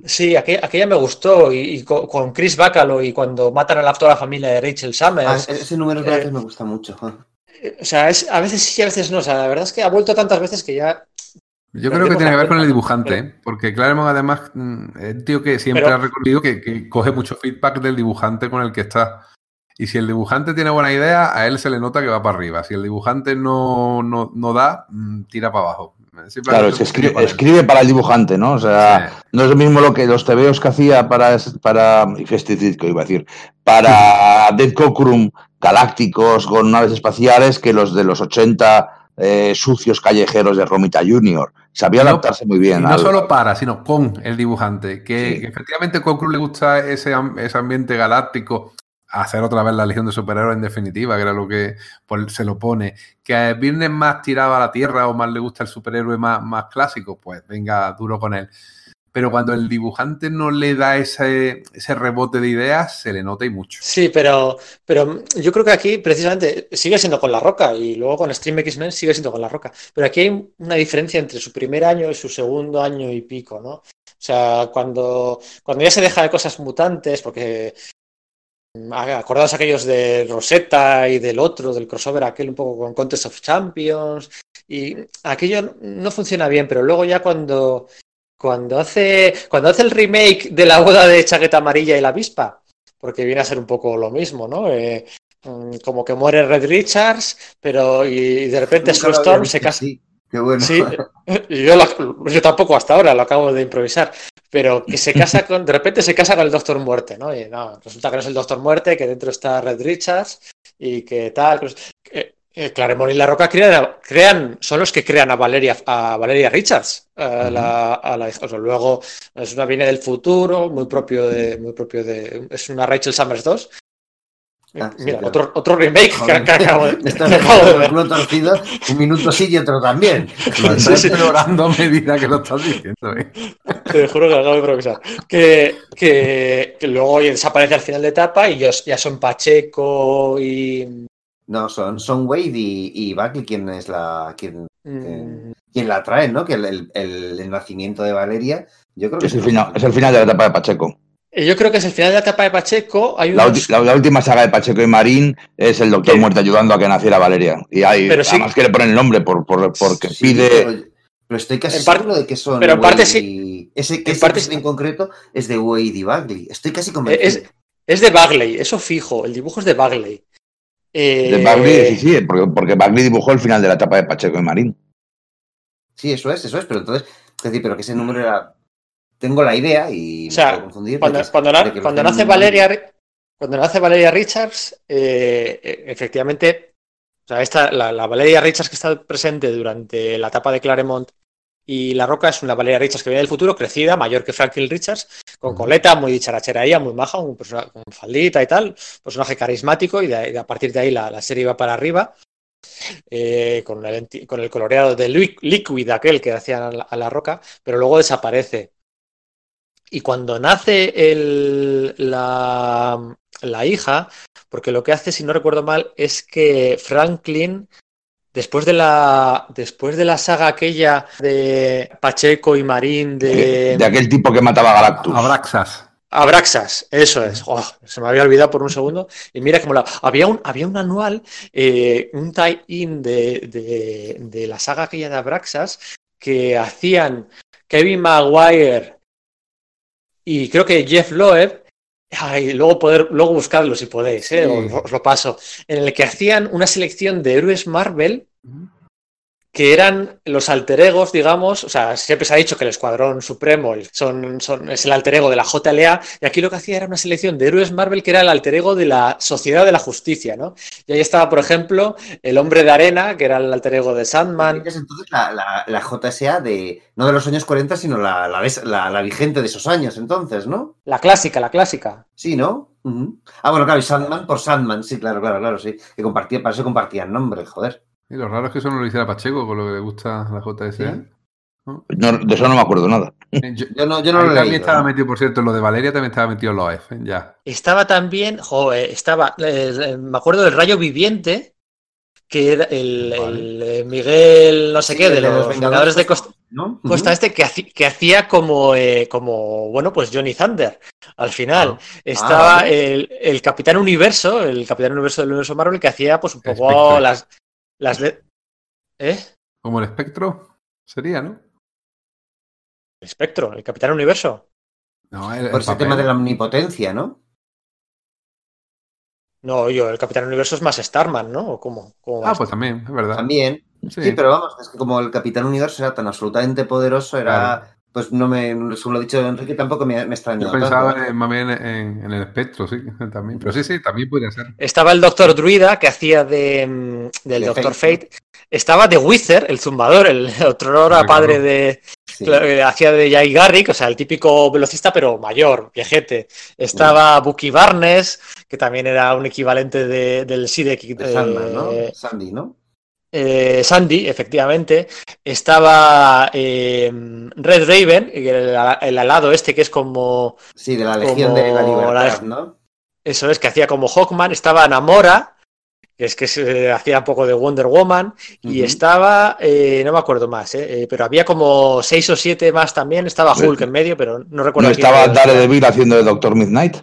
Sí, aquella, me gustó y, con, Chris Bacalo y cuando matan a la, toda la familia de Rachel Summers. Ah, ese número eh, me gusta mucho. O sea, es, a veces sí, a veces no. O sea, la verdad es que ha vuelto tantas veces que ya yo creo que tiene que ver con el dibujante, ¿eh? porque Claremont además mm, es un tío que siempre ha recorrido que, que, coge mucho feedback del dibujante con el que está. Y si el dibujante tiene buena idea, a él se le nota que va para arriba. Si el dibujante no, no, da, mm, tira para abajo. Claro, escribe, para, el dibujante, ¿no? O sea, no es lo mismo lo que los tebeos que hacía para, para iba a decir, para Dead Cockrum galácticos con naves espaciales que los de los 80 eh, sucios callejeros de Romita Junior. Sabía adaptarse muy bien. no solo para, sino con el dibujante. Que, efectivamente a Cockrum le gusta ese, ese ambiente galáctico hacer otra vez la Legión de Superhéroes en definitiva, que era lo que se lo pone. Que a Virnes más tirado a la tierra o más le gusta el superhéroe más, más clásico, pues venga duro con él. Pero cuando el dibujante no le da ese, ese rebote de ideas, se le nota y mucho. Sí, pero, pero yo creo que aquí precisamente sigue siendo con la roca y luego con Stream X-Men sigue siendo con la roca. Pero aquí hay una diferencia entre su primer año y su segundo año y pico, ¿no? O sea, cuando, cuando ya se deja de cosas mutantes, porque Acordados aquellos de Rosetta y del otro, del crossover aquel un poco con Contest of Champions. Y aquello no funciona bien, pero luego ya cuando, cuando, hace, cuando hace el remake de la boda de Chaqueta Amarilla y la avispa, porque viene a ser un poco lo mismo, ¿no? Eh, mm, como que muere Red Richards, pero y de repente Storm se casa. Qué bueno. Sí, yo, yo, tampoco hasta ahora lo acabo de improvisar, pero que se casa con, de repente se casa con el Doctor Muerte, ¿no? Y no, resulta que no es el Doctor Muerte, que dentro está Red Richards y que tal. Eh, eh, Claremont y La Roca crean, crean, son los que crean a Valeria, a Valeria Richards. A la, a la, o sea, luego es una viene del futuro, muy propio de, muy propio de, es una Rachel Summers 2, Ah, Mira, otro, otro, remake que, acabo de, de torcido, un minuto sí y otro también. Estoy sí, a medida que lo estás diciendo. ¿eh? Te juro que acabo de improvisar. Que, que, que, luego desaparece al final de etapa y ya son Pacheco y. No, son, son Wade y, y Buckley quien es la. Quien, mm. quien la trae, ¿no? Que el, el, el, nacimiento de Valeria. Yo creo que es, el final, es el final de la etapa de Pacheco. Eh, yo creo que es el final de la etapa de Pacheco. Hay la, última saga de Pacheco y Marín es el Doctor Muerte ayudando a que naciera Valeria. Y hay, pero además que le ponen el nombre por, por porque pide. Pero, estoy casi seguro de que son. Pero en parte sí. Ese, en, parte, en concreto es de Wade y Bagley. Estoy casi convencido. Es, es, de Bagley, eso fijo. El dibujo es de Bagley. De Bagley, sí, sí, porque, porque Bagley dibujó el final de la etapa de Pacheco y Marín. Sí, eso es, eso es, pero entonces, es decir, pero que ese número era. Tengo la idea y O sea, me confundir. Cuando, cuando, nace Valeria, cuando nace Valeria Richards, eh, eh, efectivamente, o sea, esta, la, la Valeria Richards que está presente durante la etapa de Claremont y La Roca es una Valeria Richards que viene del futuro, crecida, mayor que Franklin Richards, con coleta, muy dicharachera ella, muy maja, un personaje con faldita y tal, personaje carismático, y de a partir de ahí la, la serie iba para arriba. eh, con, el, con el coloreado de Liqu- Liquid, aquel que hacían a la, a la roca, pero luego desaparece. Y cuando nace el- la, la hija, porque lo que hace, si no recuerdo mal, es que Franklin, después de la, después de la saga aquella de Pacheco y Marín de, De aquel tipo que mataba a Galactus. Abraxas. Abraxas, eso es. Oh, se me había olvidado por un segundo. Y mira cómo la. Había un, había un anual, eh, un tie-in de, de- de la saga aquella de Abraxas que hacían Kevin Maguire y creo que Jeff Loeb. Ay, luego poder, luego buscarlo si podéis, eh, Sí. os, os lo paso. En el que hacían una selección de héroes Marvel que eran los alter egos, digamos, o sea, siempre se ha dicho que el Escuadrón Supremo son, son- es el alter ego de la JLA, y aquí lo que hacía era una selección de héroes Marvel que era el alter ego de la Sociedad de la Justicia, ¿no? Y ahí estaba, por ejemplo, el Hombre de Arena, que era el alter ego de Sandman. Es entonces la, la- la JSA de, no de los años 40, sino la, la, vigente de esos años, entonces, ¿no? La clásica, la clásica. Sí, ¿no? Ah, bueno, claro, y Sandman por Sandman, sí, claro, claro, claro, sí. Que compartía, para eso compartían nombre, joder. Y lo raro es que eso no lo hiciera Pacheco, con lo que le gusta la JSA. ¿Sí? No, de eso no me acuerdo nada. Eh, Yo, Yo no, yo no lo he también estaba ¿no? metido, por cierto, en lo de Valeria también estaba metido en los F, ya. Estaba también, joder, estaba, eh, me acuerdo del Rayo Viviente, que era el, Vale. el, eh, Miguel, no sé Sí, qué, de el los Vengadores de Costa. ¿no? Costa este que, haci- que hacía como, eh, como, bueno, pues Johnny Thunder. Al final estaba Ah, vale. el, el Capitán Universo, el Capitán Universo del Universo Marvel, que hacía pues un poco Spectre. las, las de... ¿Eh? Como el espectro sería, ¿no? El Espectro, el Capitán Universo. No, el, el Por ese papel. tema de la omnipotencia, ¿no? No, yo, el Capitán Universo es más Starman, ¿no? ¿O cómo? ¿Cómo va Ah, pues también, es verdad. También. Sí. Sí. pero vamos, es que como el Capitán Universo era tan absolutamente poderoso, era. Pues no me. Según lo ha dicho Enrique, tampoco me, me extrañó. Yo pensaba en- más bien en, en el espectro, sí, también. Pero sí, sí, también podría ser. Estaba el Doctor Druida, que hacía de, mm, del De Doctor Fate, Fate. Estaba de Wither, el zumbador, el otro Hombre, padre claro. de, Sí. Hacía de Jay Garrick, o sea, el típico velocista, pero mayor, viejete. Estaba Bucky Barnes, que también era un equivalente de- del Sidek. De Sandman, ¿no? eh, Sandy, ¿no? Eh, Sandy, efectivamente. Estaba eh, Red Raven, el, el alado este que es como. Sí, de la Legión como de la la- Libertad, ¿no? Eso es, que hacía como Hawkman. Estaba Namora, que es que se hacía un poco de Wonder Woman. Y estaba, eh, no me acuerdo más, pero había como seis o siete más también. Estaba. Hulk en medio, pero no recuerdo. ¿No estaba. Daredevil haciendo de Doctor Midnight?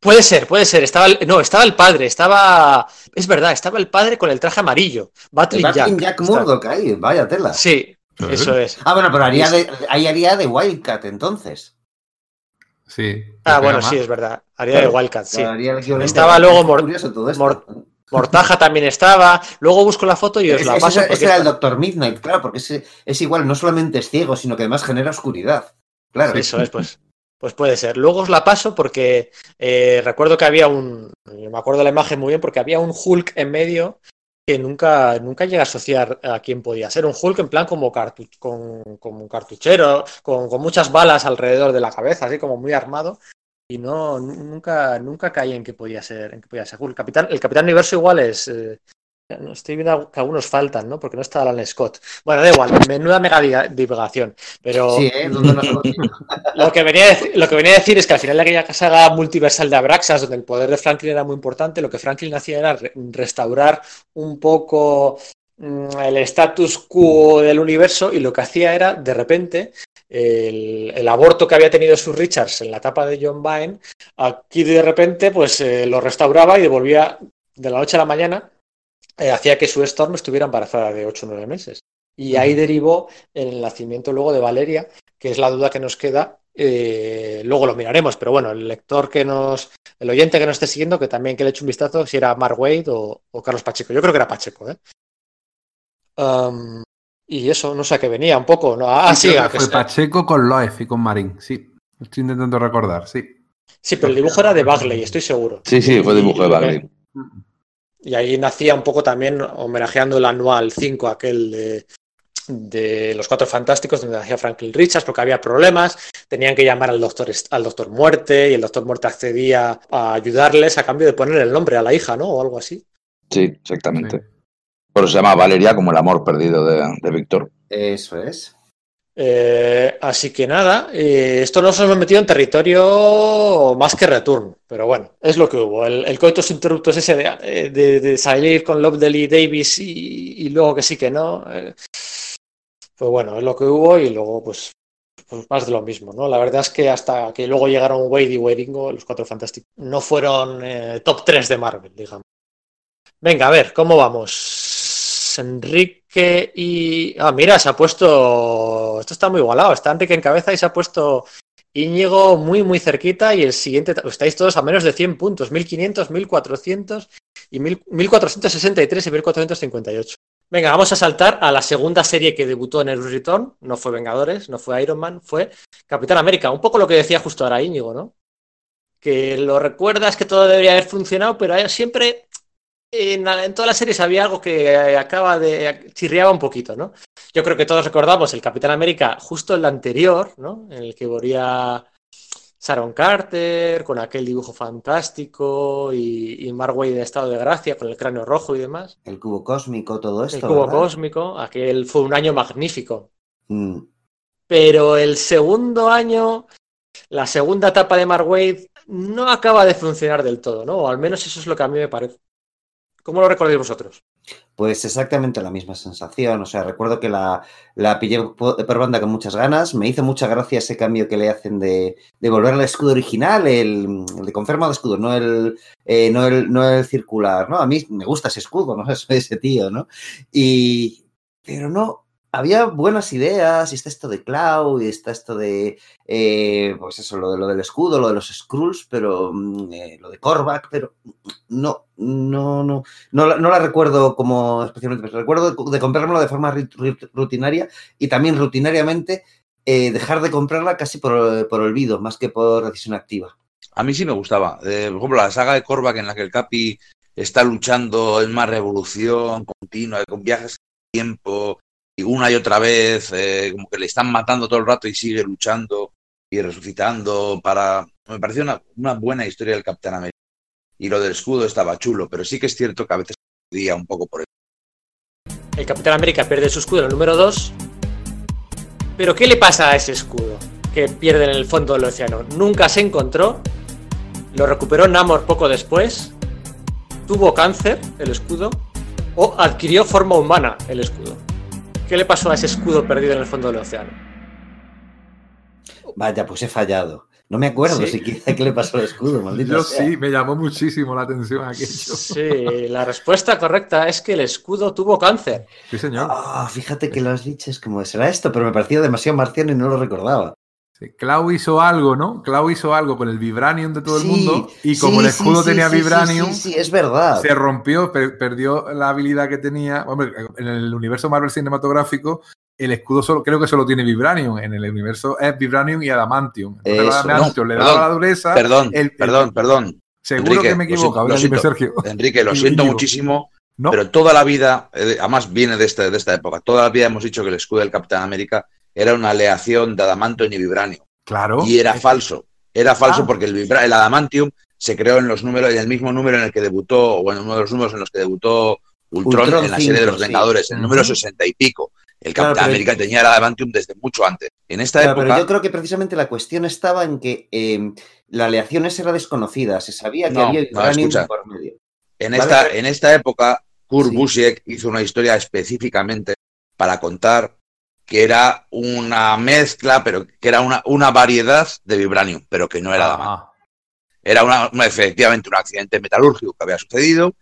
Puede ser, puede ser. Estaba el- no, estaba el padre, estaba. Es verdad, estaba el padre con el traje amarillo. Battling Jack. Battling Jack Murdoch ahí, vaya tela. Sí, eso es. Ah, bueno, pero haría de, ahí haría de Wildcat entonces. Sí. Ah, bueno, sí, es verdad. Haría de. Wildcat, sí. Estaba luego es Mor- todo esto. Mor- Mortaja también estaba. Luego busco la foto y os Es- la ese- paso. ese porque era el Doctor Midnight, claro, porque ese- es igual, no solamente es ciego, sino que además genera oscuridad. Claro. Eso es, pues. Pues puede ser. Luego os la paso porque eh, recuerdo que había un. Me acuerdo la imagen muy bien porque había un Hulk en medio que nunca, nunca llega a asociar a quién podía ser. Un Hulk en plan como, cartu- con, como un cartuchero, con, muchas balas alrededor de la cabeza, así como muy armado. Y no, nunca, nunca caí en que podía ser, en que podía ser Hulk. Capitán, el Capitán Universo igual es. eh, estoy viendo que algunos faltan, ¿no? Porque no está Alan Scott. Bueno, da igual, menuda mega divagación. Pero Sí, ¿eh? Lo que, venía a decir, lo que venía a decir es que al final de aquella saga multiversal de Abraxas, donde el poder de Franklin era muy importante, lo que Franklin hacía era re- restaurar un poco mm, el status quo del universo y lo que hacía era, de repente, el, el aborto que había tenido Sue Richards en la etapa de John Byrne, aquí de repente pues eh, lo restauraba y devolvía de la noche a la mañana, eh, hacía que Sue Storm estuviera embarazada de 8 o 9 meses. Y ahí derivó el nacimiento luego de Valeria, que es la duda que nos queda. eh, luego lo miraremos, pero bueno, el lector que nos, el oyente que nos esté siguiendo, que también que le eche un vistazo si era Mark Wade o, o Carlos Pacheco. Yo creo que era Pacheco, ¿eh? Um, Y eso, no sé a qué venía un poco. ¿no? Ah, Sí, sí, que fue se- Pacheco con Loef y con Marín, sí. Estoy intentando recordar, sí. sí, pero el dibujo era de Bagley, estoy seguro. Sí, sí, fue dibujo de Y- Bagley. Y ahí nacía un poco también homenajeando el anual 5, aquel de, de los Cuatro Fantásticos, donde hacía Franklin Richards, porque había problemas, tenían que llamar al doctor, al doctor Muerte y el doctor Muerte accedía a ayudarles a cambio de poner el nombre a la hija, ¿no? O algo así. Sí, exactamente. Sí. Por eso se llama Valeria como el amor perdido de, de Víctor. Eso es. Eh, así que nada, eh, esto nos hemos metido en territorio más que return, pero bueno, es lo que hubo. El, el coitus interruptus ese de, eh, de- de salir con Loveday Davis y, y luego que sí que no. eh, pues bueno, es lo que hubo y luego pues, pues más de lo mismo, ¿no? La verdad es que hasta que luego llegaron Wade y Wadingo, los cuatro fantásticos, no fueron top 3 de Marvel, digamos. Venga, a ver, ¿cómo vamos? Enrique y. Ah, mira, se ha puesto. Esto está muy igualado. Está Enrique en cabeza y se ha puesto Íñigo muy, muy cerquita. Y el siguiente. Estáis todos a menos de 100 puntos: 1500, 1400 y 1000 1463 y 1458. Venga, vamos a saltar a la segunda serie que debutó en el Return. No fue Vengadores, no fue Iron Man, fue Capitán América. Un poco lo que decía justo ahora Íñigo, ¿no? Que lo recuerdas que todo debería haber funcionado, pero siempre en, en todas las series había algo que eh, acaba de chirriaba un poquito, ¿no? Yo creo que todos recordamos el Capitán América justo el anterior, ¿no? En el que moría Sharon Carter con aquel dibujo fantástico y, y Mark en estado de gracia con el cráneo rojo y demás. El cubo cósmico, todo esto. el cubo ¿verdad? cósmico, aquel fue un año magnífico. Mm. Pero el segundo año, la segunda etapa de Mark Waid no acaba de funcionar del todo, ¿no? O al menos eso es lo que a mí me parece. ¿Cómo lo recordáis vosotros? Pues exactamente la misma sensación. O sea, recuerdo que la, la pillé po- por banda con muchas ganas. Me hizo mucha gracia ese cambio que le hacen de, de volver al escudo original, el, el de conferma de escudo, no el, eh, no, el, no el circular, ¿no? A mí me gusta ese escudo, ¿no? Soy ese tío, ¿no? Y, pero no, había buenas ideas, y está esto de Cloud, y está esto de, eh, pues eso, lo, de, lo del escudo, lo de los Skrulls, pero mm, eh, lo de Korvac, pero no, no, no, no, la- recuerdo como especialmente, pero recuerdo de, comprármelo de forma rutinaria y también rutinariamente eh, dejar de comprarla casi por, por olvido, más que por decisión activa. A mí sí me gustaba. Por ejemplo, la saga de Korvac en la que el Capi está luchando en más revolución continua, con viajes en tiempo, y una y otra vez, eh, como que le están matando todo el rato y sigue luchando y resucitando para... Me pareció una, buena historia del Capitán América. Y lo del escudo estaba chulo, pero sí que es cierto que a veces perdía un poco por eso. El Capitán América pierde su escudo en el número 2. Pero ¿qué le pasa a ese escudo que pierde en el fondo del océano? Nunca se encontró. Lo recuperó Namor poco después. Tuvo cáncer el escudo. O adquirió forma humana el escudo. ¿Qué le pasó a ese escudo perdido en el fondo del océano? Vaya, pues he fallado. No me acuerdo Sí. siquiera qué le pasó al escudo, maldito Yo sea. sí, me llamó muchísimo la atención aquello. Sí, la respuesta correcta es que el escudo tuvo cáncer. Sí, señor. Ah, fíjate que lo has dicho, es como será esto, pero me parecía demasiado marciano y no lo recordaba. Sí, Clau hizo algo, ¿no? Clau hizo algo con el vibranium de todo el mundo y como sí, el escudo tenía vibranium, es verdad. se rompió, per- perdió la habilidad que tenía. Hombre, en el universo Marvel cinematográfico, el escudo solo, creo que solo tiene vibranium. En el universo es vibranium y adamantium. Entonces, Eso. adamantium No, le daba la dureza. Perdón, el- el- perdón, perdón. Seguro Enrique, que me lo equivoco. lo siento. Sergio. Enrique, lo siento muchísimo, No, pero toda la vida, eh, además viene de, de esta época, toda la vida hemos dicho que el escudo del Capitán América era una aleación de adamantium y vibranio. claro. Y era falso. Era falso Ah. porque el, vibra- el adamantium se creó en los números, en el mismo número en el que debutó, o en uno de los números en los que debutó Ultron, Ultron en la serie de 5, los sí. Vengadores, en el número. 60 y pico. El Claro, Capitán pero- América tenía el adamantium desde mucho antes. En esta Claro, época, pero yo creo que precisamente la cuestión estaba en que eh, la aleación esa era desconocida, se sabía que No, había no, vibranium escucha. por medio. En Vale, esta, en esta época, Kurt Sí. Busiek hizo una historia específicamente para contar que era una mezcla, pero que era una, una variedad de vibranium, pero que no era adamantium. Ah, Era una, una- efectivamente un accidente metalúrgico que había sucedido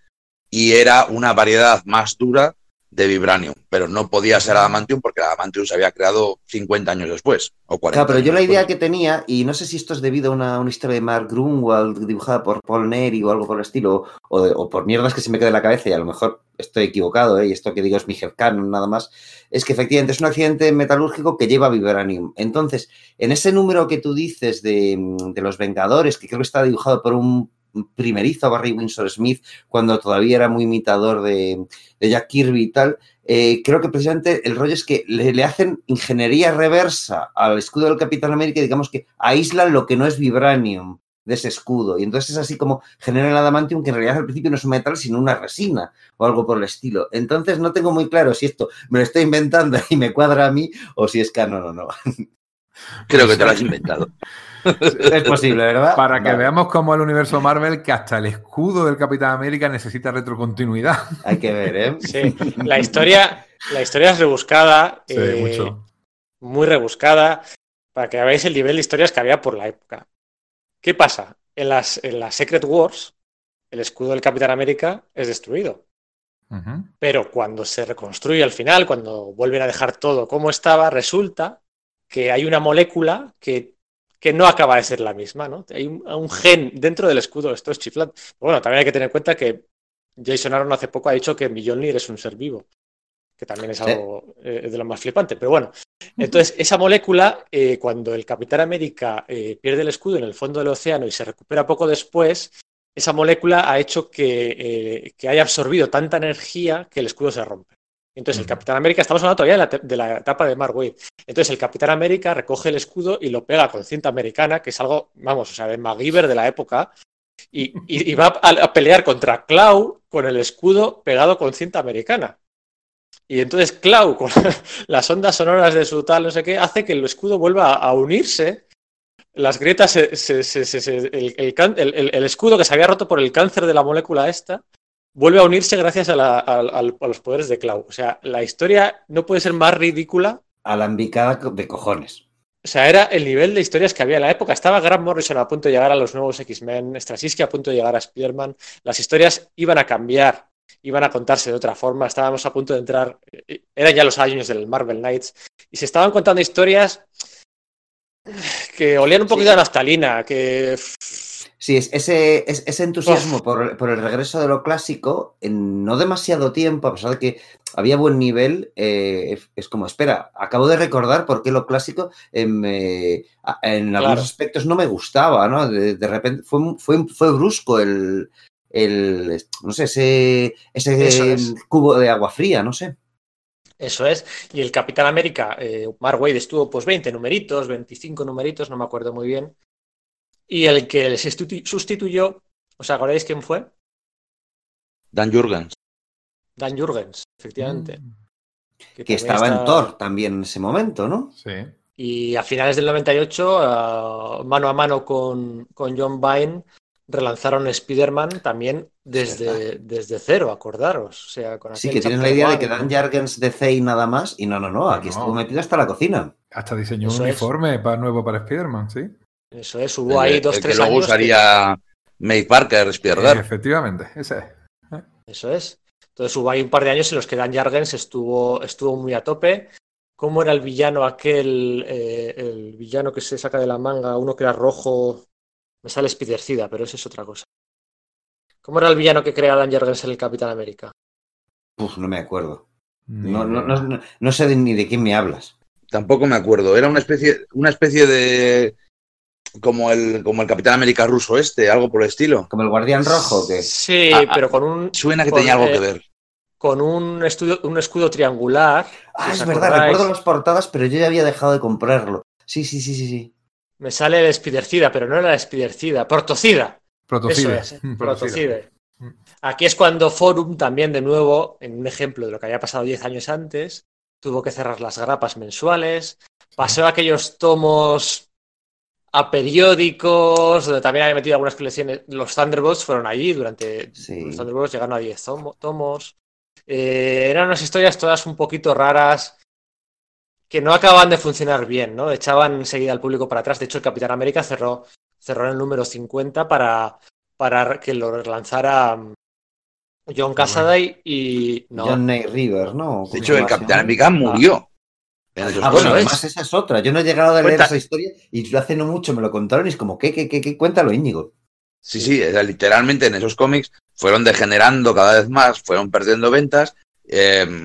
y era una variedad más dura de Vibranium, pero no podía ser Adamantium porque el Adamantium se había creado 50 años después o 40. Claro, pero yo la idea después. que tenía, y no sé si esto es debido a una, una historia de Mark Grunwald dibujada por Paul Neri o algo por el estilo, o, de- o por mierdas que se me queda en la cabeza y a lo mejor estoy equivocado, ¿eh? y esto que digo es mi headcanon nada más, es que efectivamente es un accidente metalúrgico que lleva Vibranium. Entonces, en ese número que tú dices de, de los Vengadores, que creo que está dibujado por un primerizo Barry Windsor Smith, cuando todavía era muy imitador de, de Jack Kirby y tal, eh, creo que precisamente el rollo es que le, le hacen ingeniería reversa al escudo del Capitán América y digamos que aíslan lo que no es vibranium de ese escudo. Y entonces es así como generan el adamantium, que en realidad al principio no es un metal, sino una resina o algo por el estilo. Entonces no tengo muy claro si esto me lo estoy inventando y me cuadra a mí o si es canon o no. Creo que te lo has inventado. es posible, ¿verdad? Para que Vale, veamos cómo el universo Marvel, que hasta el escudo del Capitán América necesita retrocontinuidad. Hay que ver, ¿eh? Sí, la historia, la historia es rebuscada, Sí, eh, mucho. muy rebuscada, para que veáis el nivel de historias que había por la época. ¿Qué pasa? En las, en las Secret Wars, el escudo del Capitán América es destruido. Pero cuando se reconstruye al final, cuando vuelven a dejar todo como estaba, resulta que hay una molécula que, que no acaba de ser la misma, ¿no? Hay un, un gen dentro del escudo, esto es chiflante. Bueno, también hay que tener en cuenta que Jason Aaron hace poco ha dicho que Mjolnir es un ser vivo, que también es algo eh, de lo más flipante. Pero bueno, entonces esa molécula, eh, cuando el Capitán América eh, pierde el escudo en el fondo del océano y se recupera poco después, esa molécula ha hecho que, que haya absorbido tanta energía que el escudo se rompe. Entonces el. Capitán América, estamos hablando todavía de la, de la etapa de Mark. Entonces el Capitán América recoge el escudo y lo pega con cinta americana, que es algo, vamos, o sea, de MacGyver de la época, y, y- y va a, a pelear contra Clau con el escudo pegado con cinta americana. Y entonces Clau, con las ondas sonoras de su tal, no sé qué, hace que el escudo vuelva a, unirse. Las grietas, se- se- se- se- se- el, el can- el- el- el escudo que se había roto por el cáncer de la molécula esta, vuelve a unirse gracias a, la- a los poderes de Clau. O sea, la historia no puede ser más ridícula. Alambicada de cojones. O sea, era el nivel de historias que había en la época. Estaba Grant Morrison a punto de llegar a los nuevos X-Men, Straczynski a punto de llegar a Spider-Man. Las historias iban a cambiar, iban a contarse de otra forma. Estábamos a punto de entrar, eh, eran ya los años del Marvel Knights, y se estaban contando historias que olían un poquito Sí. a naftalina, que Sí, es, ese, es- ese entusiasmo por, por el regreso de lo clásico, en no demasiado tiempo, a pesar de que había buen nivel, eh, es, como, espera, acabo de recordar por qué lo clásico em, eh, en algunos Claro. aspectos no me gustaba, ¿no? De, de repente fue, fue, fue brusco el, el, no sé, ese, ese es. cubo de agua fría, no sé. Eso es. Y el Capitán América, eh, Mark Waid estuvo pues 20 numeritos, 25 numeritos, no me acuerdo muy bien. Y el que le sustitu- sustituyó, ¿os acordáis quién fue? Dan Jurgens. Dan Jurgens, efectivamente. Mm. Que estaba en Thor también en ese momento, ¿no? Sí. Y a finales del 98, ah, mano a mano con, con John Byrne, relanzaron Spider-Man también desde, desde cero, acordaros. O sea, con Sí, que tienes la idea de que Dan Jargens DC y nada más, y no, no, no, aquí No. estuvo metido hasta la cocina. Hasta diseñó un es. uniforme para, nuevo para Spider-Man, sí. Eso es, hubo ahí El- dos, el tres que luego años. que- usaría May Parker, Spider-Man. Efectivamente, ese es. Eso es. Entonces hubo ahí un par de años en los que Dan Jargens estuvo, estuvo muy a tope. ¿Cómo era el villano aquel, eh, el villano que se saca de la manga, uno que era rojo? Me sale Spidercida, pero eso es otra cosa. ¿Cómo era el villano que crea Dan Jargens en el Capitán América? Uf, no me acuerdo. No, no, no, no- no sé de- ni de quién me hablas. Tampoco me acuerdo. Era una especie, una especie de. Como el, como el Capitán América ruso este, algo por el estilo. ¿Como el guardián rojo o qué? Sí, Ah, ah, pero con un, Suena que Con, tenía algo eh, que ver. con un, estudio, un escudo triangular. Ah, si es verdad, acordáis. recuerdo las portadas, pero yo ya había dejado de comprarlo. Sí, sí, sí, sí, sí. Me sale el Spidercida, pero no era el Spidercida, Protocida. Protocide. Eso es, Protocide. Mm. Aquí es cuando Forum también, de nuevo, en un ejemplo de lo que había pasado 10 años antes, tuvo que cerrar las grapas mensuales, pasó aquellos tomos a periódicos, donde también había metido algunas colecciones. Los Thunderbolts fueron allí durante. Sí. Los Thunderbolts llegaron a 10 tomo- tomos. Eh, eran unas historias todas un poquito raras que no acababan de funcionar bien, ¿no? Echaban enseguida al público para atrás. De hecho, el Capitán América cerró, cerró en el número 50 para, para que lo relanzara mm, John Cassaday y. No. John Nate River, ¿no? De hecho, el Capitán América murió. Esos Ah, bueno, además esa es otra. Yo no he llegado a leer Cuenta. esa historia y hace no mucho me lo contaron y es como, ¿qué, qué, qué, qué? Cuéntalo, Íñigo. Sí, sí, era literalmente en esos cómics fueron degenerando cada vez más, fueron perdiendo ventas. Eh,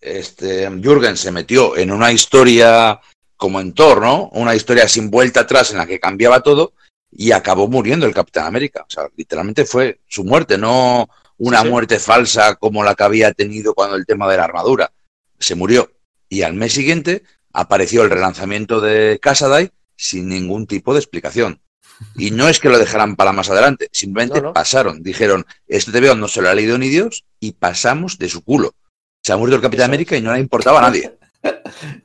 este, Jürgen se metió en una historia como en Thor, ¿no? Una historia sin vuelta atrás en la que cambiaba todo y acabó muriendo el Capitán América. O sea, literalmente fue su muerte, no una Sí, sí. muerte falsa como la que había tenido cuando el tema de la armadura. Se murió. Y al mes siguiente apareció el relanzamiento de Casaday sin ningún tipo de explicación. Y no es que lo dejaran para más adelante, simplemente No, no. pasaron. Dijeron, este TVO no se lo ha leído ni Dios y pasamos de su culo. Se ha muerto el Capitán. América y no le importaba a nadie.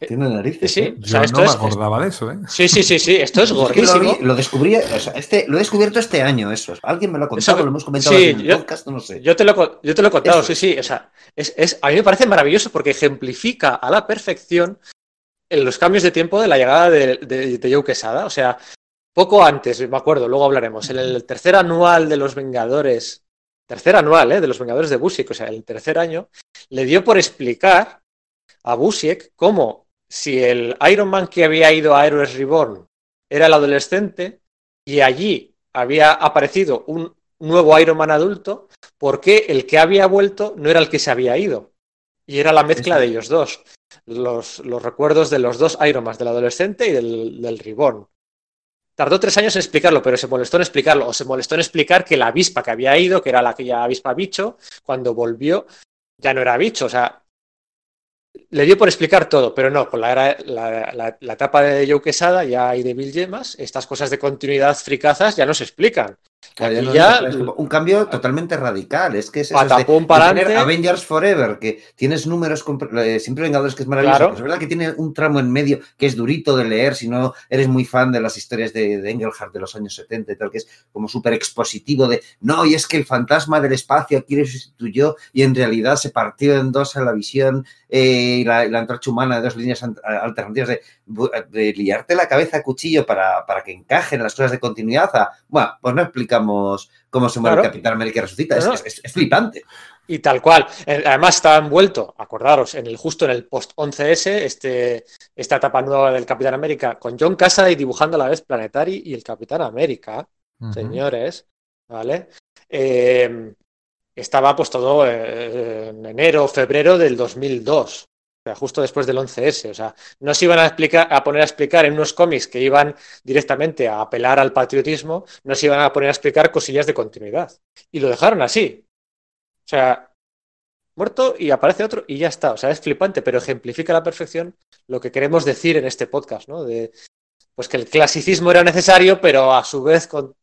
Tiene Sí, narices. sí. ¿eh? O sea, esto me es- acordaba de eso, ¿eh? Sí, sí, sí, sí. Esto es lo, gordísimo. vi- lo descubrí, o sea, este, lo he descubierto este año, eso. Alguien me lo ha contado, Eso- lo hemos comentado sí, en el yo- podcast, no sé. Yo te lo, yo te lo he contado, Eso sí, sí. O sea, es, es- a mí me parece maravilloso porque ejemplifica a la perfección en los cambios de tiempo de la llegada de, de, de Joe Quesada. O sea, poco antes, me acuerdo, luego hablaremos, en el tercer anual de los Vengadores, tercer anual, ¿eh? De los Vengadores de Busiek, o sea, el tercer año, le dio por explicar a Busiek cómo si el Iron Man que había ido a Heroes Reborn era el adolescente y allí había aparecido un nuevo Iron Man adulto, ¿por qué el que había vuelto no era el que se había ido? Y era la mezcla de ellos dos. Los, los recuerdos de los dos Iron Man, del adolescente y del, del Reborn. Tardó tres años en explicarlo, pero se molestó en explicarlo. O se molestó en explicar que la avispa que había ido, que era la aquella avispa bicho, cuando volvió ya no era bicho. O sea, le dio por explicar todo, pero no, con la, la, la- etapa de Joe Quesada ya y de Bill Gemas, estas cosas de continuidad fricazas ya no se explican. Claro, ya no ya- un cambio totalmente radical. Es que es eso, es de- Patapum de pa'lante. tener Avengers Forever, que tienes números, eh, siempre Vengadores, que es maravilloso. Claro. pero Es verdad que tiene un tramo en medio que es durito de leer si no eres muy fan de las historias de, de Engelhardt de los años 70 y tal, que es como súper expositivo de no, y es que el fantasma del espacio aquí sustituyó y en realidad se partió en dos a la visión eh, y la, y la antorcha humana de dos líneas alternativas de, de liarte la cabeza a cuchillo para, para que encajen las cosas de continuidad. a, bueno, pues no explicamos cómo se muere Claro. el Capitán América y resucita. Es- No, no. Es, es- es flipante. Y tal cual. Eh, Además estaba envuelto, acordaros, en el justo en el post 11S, este, esta etapa nueva del Capitán América, con John Cassaday dibujando a la vez Planetary y el Capitán América, señores, ¿vale? Eh, estaba pues todo eh, en enero, febrero del 2002. O sea, justo después del 11S. O sea, no se iban a, a poner a explicar en unos cómics que iban directamente a apelar al patriotismo, no se iban a poner a explicar cosillas de continuidad. Y lo dejaron así. O sea, muerto y aparece otro y ya está. O sea, es flipante, pero ejemplifica a la perfección lo que queremos decir en este podcast, ¿no? De, pues que el clasicismo era necesario, pero a su vez con,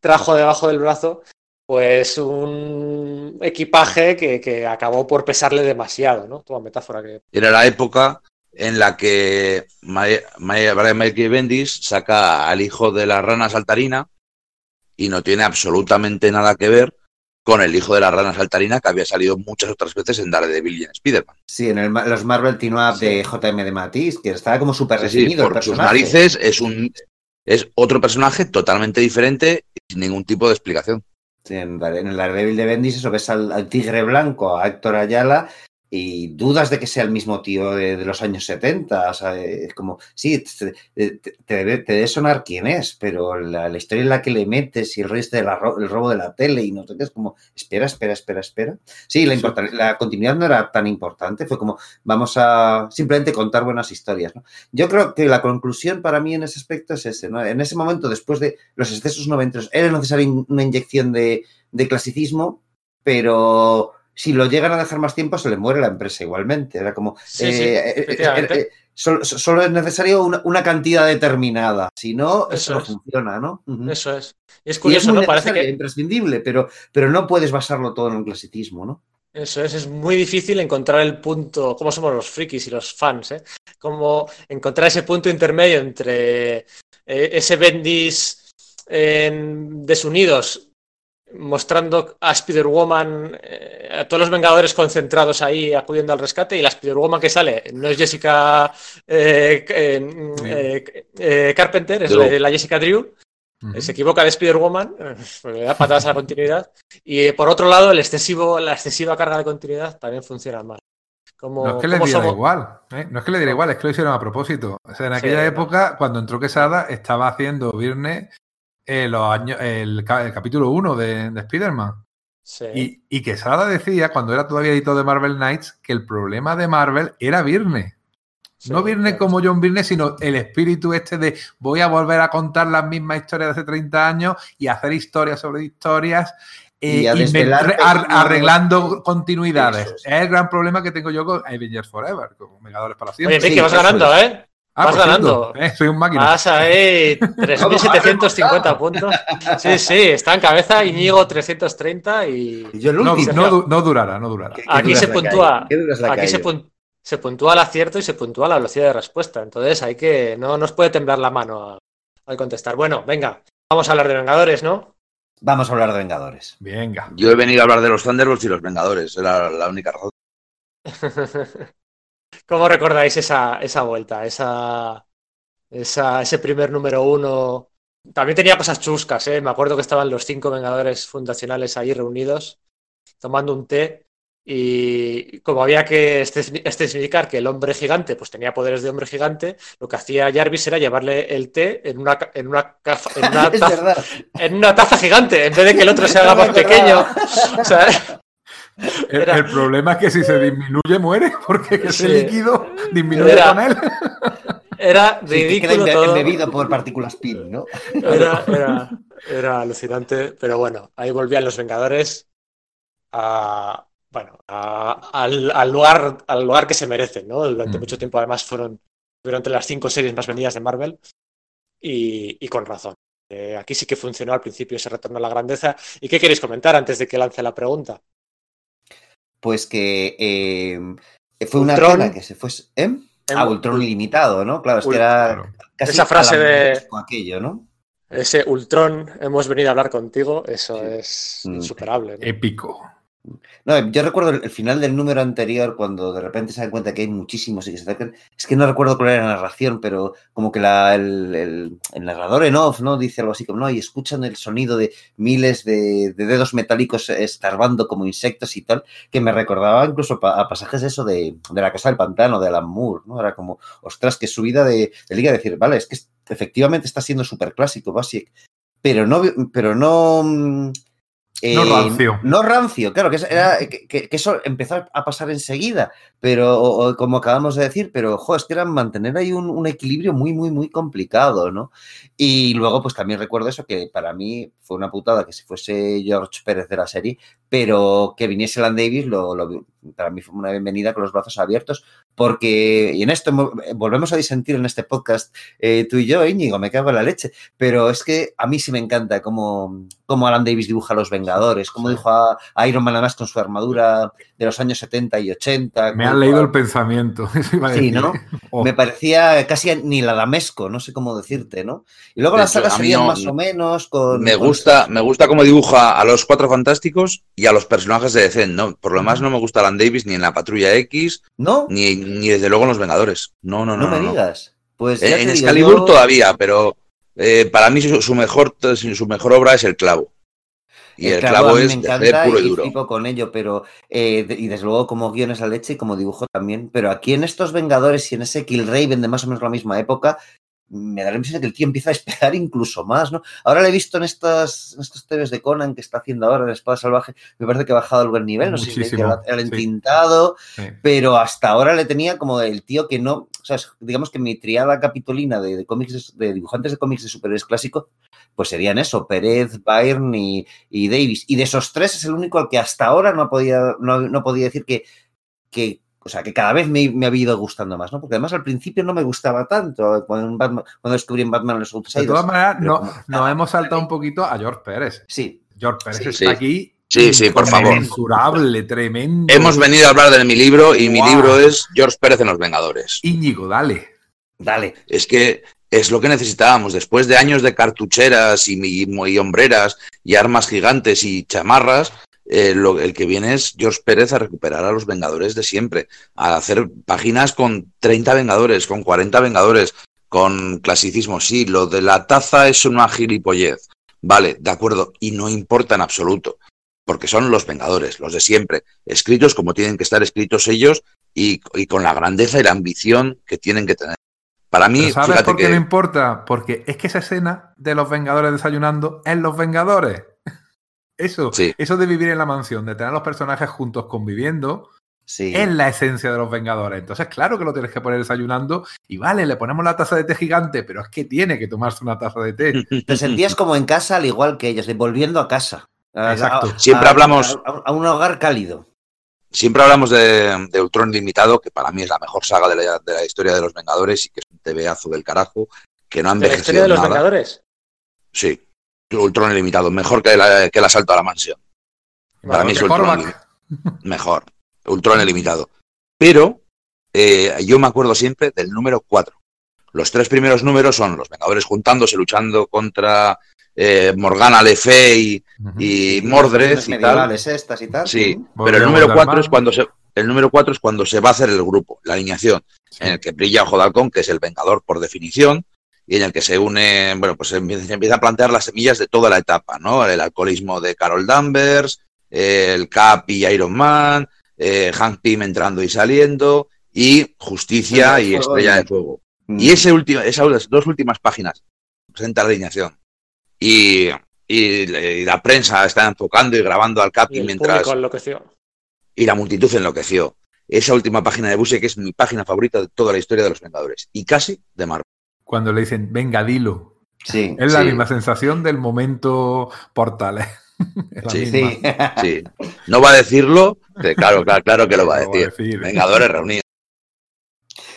trajo debajo del brazo pues un equipaje que, que acabó por pesarle demasiado, ¿no? Toda metáfora que... Era la época en la que Brian Michael Bendis saca al hijo de la rana saltarina y no tiene absolutamente nada que ver con el hijo de la rana saltarina que había salido muchas otras veces en Daredevil y en Spider-Man. Sí, en el los Marvel Team Up Sí. de JM de Matisse, que estaba como súper Sí, sí, el por sus narices es un es otro personaje totalmente diferente y sin ningún tipo de explicación. En, en el Daredevil de Bendis eso ves al, al tigre blanco, a Héctor Ayala, y dudas de que sea el mismo tío de, de los años 70. O sea, es como, sí, te, te- te debe, te debe sonar quién es, pero la, la historia en la que le metes y el resto del robo de la tele y no sé qué, es como, espera, espera, espera, espera. Sí, la, Sí. la continuidad no era tan importante, fue como, vamos a simplemente contar buenas historias. ¿no? Yo creo que la conclusión para mí en ese aspecto es ese. ¿no? En ese momento, después de los excesos noventeros, era necesaria una inyección de, de clasicismo, pero si lo llegan a dejar más tiempo se le muere la empresa igualmente. Era como, Sí, eh, eh, eh, eh, solo, solo es necesario una, una cantidad determinada, si no, Eso eso no es. funciona, ¿no? Eso es. Es Y es curioso, muy ¿no? Parece que imprescindible, pero, pero no puedes basarlo todo en un clasicismo, ¿no? Eso es, es muy difícil encontrar el punto, como somos los frikis y los fans, ¿eh? Como encontrar ese punto intermedio entre ese Bendis en Desunidos mostrando a Spider-Woman, eh, a todos los Vengadores concentrados ahí acudiendo al rescate y la Spider-Woman que sale no es Jessica eh, eh, eh, eh, Carpenter, es la, la Jessica Drew. Se equivoca de Spider-Woman, eh, le da patadas a la continuidad. Y por otro lado, el excesivo, la excesiva carga de continuidad también funciona mal. Como, No es que le diera somos- igual, ¿eh? no es que le diera igual, es que lo hicieron a propósito. O sea, en Sí, aquella no. época, cuando entró Quesada, estaba haciendo Virne eh, los años, el, ca- el capítulo 1 de, de Spider-Man. Sí. Y, y Quesada decía, cuando era todavía editor de Marvel Knights, que el problema de Marvel era Virne. Sí, no Virne claro. como John Virne, sino el espíritu este de voy a volver a contar las mismas historias de hace 30 años y hacer historias sobre historias. eh, Y a ar- arreglando continuidades. Es. es. el gran problema que tengo yo con Avengers Forever, con Vengadores para siempre. Oye, sí, vas eso ganando, ¿eh? Ah, vas cierto, ganando. eh, soy un máquina. Vas ahí 3.750 puntos. Sí, sí, está en cabeza Íñigo 330 y Y yo el no, último. no du- no durará, no durará. ¿Qué- qué aquí se puntúa. aquí se, pun- se puntúa el acierto y se puntúa la velocidad de respuesta. Entonces hay que, no nos puede temblar la mano al contestar. Bueno, venga, vamos a hablar de Vengadores, ¿no? Vamos a hablar de Vengadores. Venga. Yo he venido a hablar de los Thunderbolts y los Vengadores, era la única razón. ¿Cómo recordáis esa, esa vuelta? Esa, esa, ese primer número uno. También tenía cosas chuscas, ¿eh? Me acuerdo que estaban los cinco Vengadores fundacionales ahí reunidos, tomando un té. Y como había que espe- especificar que el hombre gigante pues tenía poderes de hombre gigante, lo que hacía Jarvis era llevarle el té en una, en una, en una taza, en una taza gigante, en vez de que el otro se haga más pequeño. O sea, El, Era- el problema es que si se disminuye, muere, porque ese Sí. líquido disminuye Era- con él. era Sí, ridículo embe- todo. embebido por partículas PIN, ¿no? Era, era, era alucinante, pero bueno, ahí volvían los Vengadores a, bueno, a- al, al lugar, al lugar que se merecen, ¿no? Durante Mm. mucho tiempo, además, fueron, fueron entre las cinco series más vendidas de Marvel y, y con razón. Eh, aquí sí que funcionó al principio ese retorno a la grandeza. ¿Y qué queréis comentar antes de que lance la pregunta? Pues que eh, fue una Ultron. pena que se fuese. ¿eh? Ah, Ultron ilimitado, ¿no? Claro, es que era Claro. casi Esa frase de- aquello, ¿no? Ese Ultron, hemos venido a hablar contigo, eso Sí. es Mm. insuperable. ¿no? Épico. No, yo recuerdo el, final del número anterior, cuando de repente se dan cuenta que hay muchísimos y que se acercan. Es que no recuerdo cuál era la narración, pero como que el, narrador en off, ¿no? Dice algo así como, no, y escuchan el sonido de miles de, de dedos metálicos escarbando como insectos y tal, que me recordaba incluso a pasajes eso de, de la Casa del Pantano, de Alan Moore, ¿no? Era como, ostras, que subida de, de liga, decir, vale, es que efectivamente está siendo súper clásico, Basic, pero no, pero no... No rancio. No rancio, claro, que, es- era, que, que- que eso empezó a pasar enseguida, pero como acabamos de decir, pero ojo, es que era mantener ahí un, un equilibrio muy, muy, muy complicado, ¿no? Y luego, pues también recuerdo eso, que para mí fue una putada que si fuese George Pérez de la serie, pero que viniese Lan Davis, lo, lo- para mí fue una bienvenida con los brazos abiertos, porque, y en esto mo- volvemos a disentir en este podcast, eh, tú y yo, Íñigo, me cago en la leche, pero es que a mí sí me encanta cómo, cómo Alan Davis dibuja a los Vengadores, cómo Sí. dibuja a Iron Man además con su armadura de los años 70 y 80. Me han leído el pensamiento. eso iba a Sí. ¿no? Oh, Me parecía casi ni la damesco, no sé cómo decirte, ¿no? Y luego De las mí serían no- más o menos con... Me con- gusta, me gusta cómo dibuja a los cuatro fantásticos y a los personajes de DC, ¿no? Por lo demás no me gusta Alan Davis ni en la Patrulla X, ¿No? ni, ni desde luego en los Vengadores. No, no, No, no. me no, digas. Pues ya En, en digo, Excalibur yo- todavía, pero eh, para mí su, su mejor, su mejor obra es El Clavo. Y El, clavo, a mí es me DC encanta puro y y duro. con ello, pero eh, de- y desde luego como guion es la leche y como dibujo también, pero aquí en estos Vengadores y en ese Killraven de más o menos la misma época, me da la impresión de que el tío empieza a despegar incluso más, ¿no? Ahora lo he visto en estas, en estos TVs de Conan que está haciendo ahora de Espada Salvaje, me parece que ha bajado el buen nivel, no sé si el, el entintado, sí. pero hasta ahora le tenía como el tío que no, o sea, digamos que mi triada capitolina de, de cómics, de dibujantes de cómics de superhéroes clásicos, pues serían eso, Pérez, Byrne y, y Davis. Y de esos tres es el único al que hasta ahora no podía, no, no podía decir que, que, o sea, que cada vez me, me ha ido gustando más, ¿no? Porque además al principio no me gustaba tanto cuando, Batman- cuando descubrí en Batman los De todas maneras, no, como- nos hemos saltado un poquito a George Pérez. Sí, George Pérez Sí, está sí. aquí. Sí, sí, por favor. Inconmensurable, tremendo. Hemos venido a hablar de mi libro y mi libro es George Pérez en los Vengadores. Íñigo, dale. dale. Es que es lo que necesitábamos. Después de años de cartucheras y, y- y hombreras y armas gigantes y chamarras, eh, lo, el que viene es George Pérez a recuperar a los Vengadores de siempre, a hacer páginas con 30 Vengadores, con 40 Vengadores, con clasicismo. Sí, lo de la taza es una gilipollez. Vale, de acuerdo, y no importa en absoluto, porque son los Vengadores, los de siempre, escritos como tienen que estar escritos ellos y, y con la grandeza y la ambición que tienen que tener. Para mí, Pero ¿Sabes por qué que no importa? Porque es que esa escena de los Vengadores desayunando es los Vengadores. Eso, Sí. eso de vivir en la mansión, de tener a los personajes juntos conviviendo, Sí. es la esencia de los Vengadores. Entonces, claro que lo tienes que poner desayunando y vale, le ponemos la taza de té gigante, pero es que tiene que tomarse una taza de té. Te sentías como en casa al igual que ellos, de volviendo a casa. Exacto. a- Siempre a- hablamos- A, a un hogar cálido. siempre hablamos de, de Ultron Limitado, que para mí es la mejor saga de la, de la historia de los Vengadores y que es un tebeazo del carajo, que no ha ¿De la historia de los nada. Vengadores? Sí, Ultron Ilimitado, mejor que, la- que el asalto a la mansión. Para mí es Mejor Ultron Mejor. Ultron Ilimitado. Pero eh, yo me acuerdo siempre del número 4. Los tres primeros números son los Vengadores juntándose, luchando contra eh, Morgana Le Fay y Mordred Las y tal. estas y tal. Sí, pero el número al 4 mar. es cuando se el número 4 es cuando se va a hacer el grupo, la alineación, Sí. en el que brilla Ojo de Halcón, que es el Vengador por definición, y en el que se une, bueno, pues se empieza, a plantear las semillas de toda la etapa, ¿no? El alcoholismo de Carol Danvers, el Cap y Iron Man, eh, Hank Pym entrando y saliendo, y Justicia y Estrella de Fuego. Mm. Y ese último, esas dos últimas páginas presenta la alineación. Y, y la- y la prensa está enfocando y grabando al Cap Y el mientras enloqueció. y la multitud enloqueció. Esa última página de Busiek es mi página favorita de toda la historia de los Vengadores y casi de Marvel. Cuando le dicen, venga, dilo. Sí. Es la Sí. misma sensación del momento portales. Es la Sí. Sí. Sí. No va a decirlo, claro, claro, claro que lo va a Lo va a decir. Vengadores reunidos.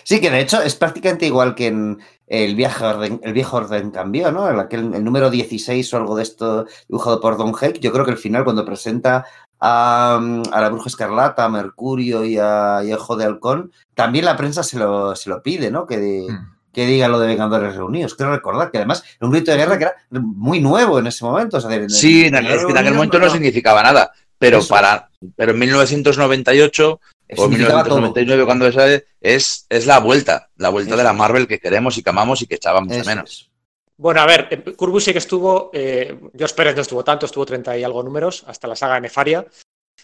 Sí, que de hecho es prácticamente igual que en el, viaje orden, el viejo orden cambió, ¿no? El, aquel- el número 16 o algo de esto dibujado por Don Heck. Yo creo que el final, cuando presenta a, a la Bruja Escarlata, a Mercurio y a, y a Ojo de Halcón, también la prensa se lo, se lo pide, ¿no? Que, de- Mm. Que diga lo de Vengadores Reunidos. Quiero recordar que además era un grito de guerra que era muy nuevo en ese momento. o sea, de- Sí, en, el- es que en aquel momento no significaba nada, pero Eso. para pero en 1998 o significaba todo. 1999 cuando sale es, es la vuelta, la vuelta Eso de la. Marvel que queremos y que amamos y que echábamos de menos. es. Bueno, a ver, eh, Kurt Busiek estuvo, eh, George Pérez no estuvo tanto, estuvo 30 y algo números, hasta la saga Nefaria,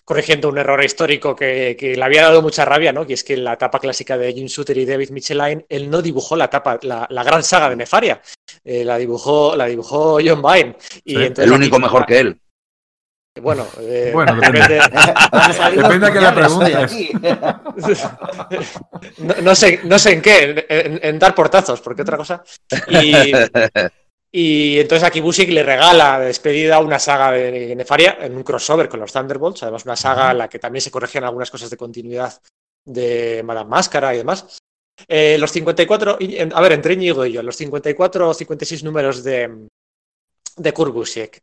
corrigiendo un error histórico que, que le había dado mucha rabia, ¿no? Que es que en la etapa clásica de Jim Shooter y David Michelin, él no dibujó la etapa, la, la gran saga de Nefaria, eh, la dibujó, la dibujó John Byrne. Y Sí, entonces El aquí- único mejor que él. Bueno, eh, Bueno, depende. Depende a qué le puñales hoy preguntes. no sé, no sé en qué, en, en dar portazos, porque otra cosa. Y, y entonces aquí Busiek le regala de despedida una saga de Nefaria en un crossover con los Thunderbolts, además una saga en la que también se corregían algunas cosas de continuidad de Madame Máscara y demás. Eh, los 54, y- en- a ver, entre Íñigo y yo, los 54 o 56 números de, de Kurt Busiek.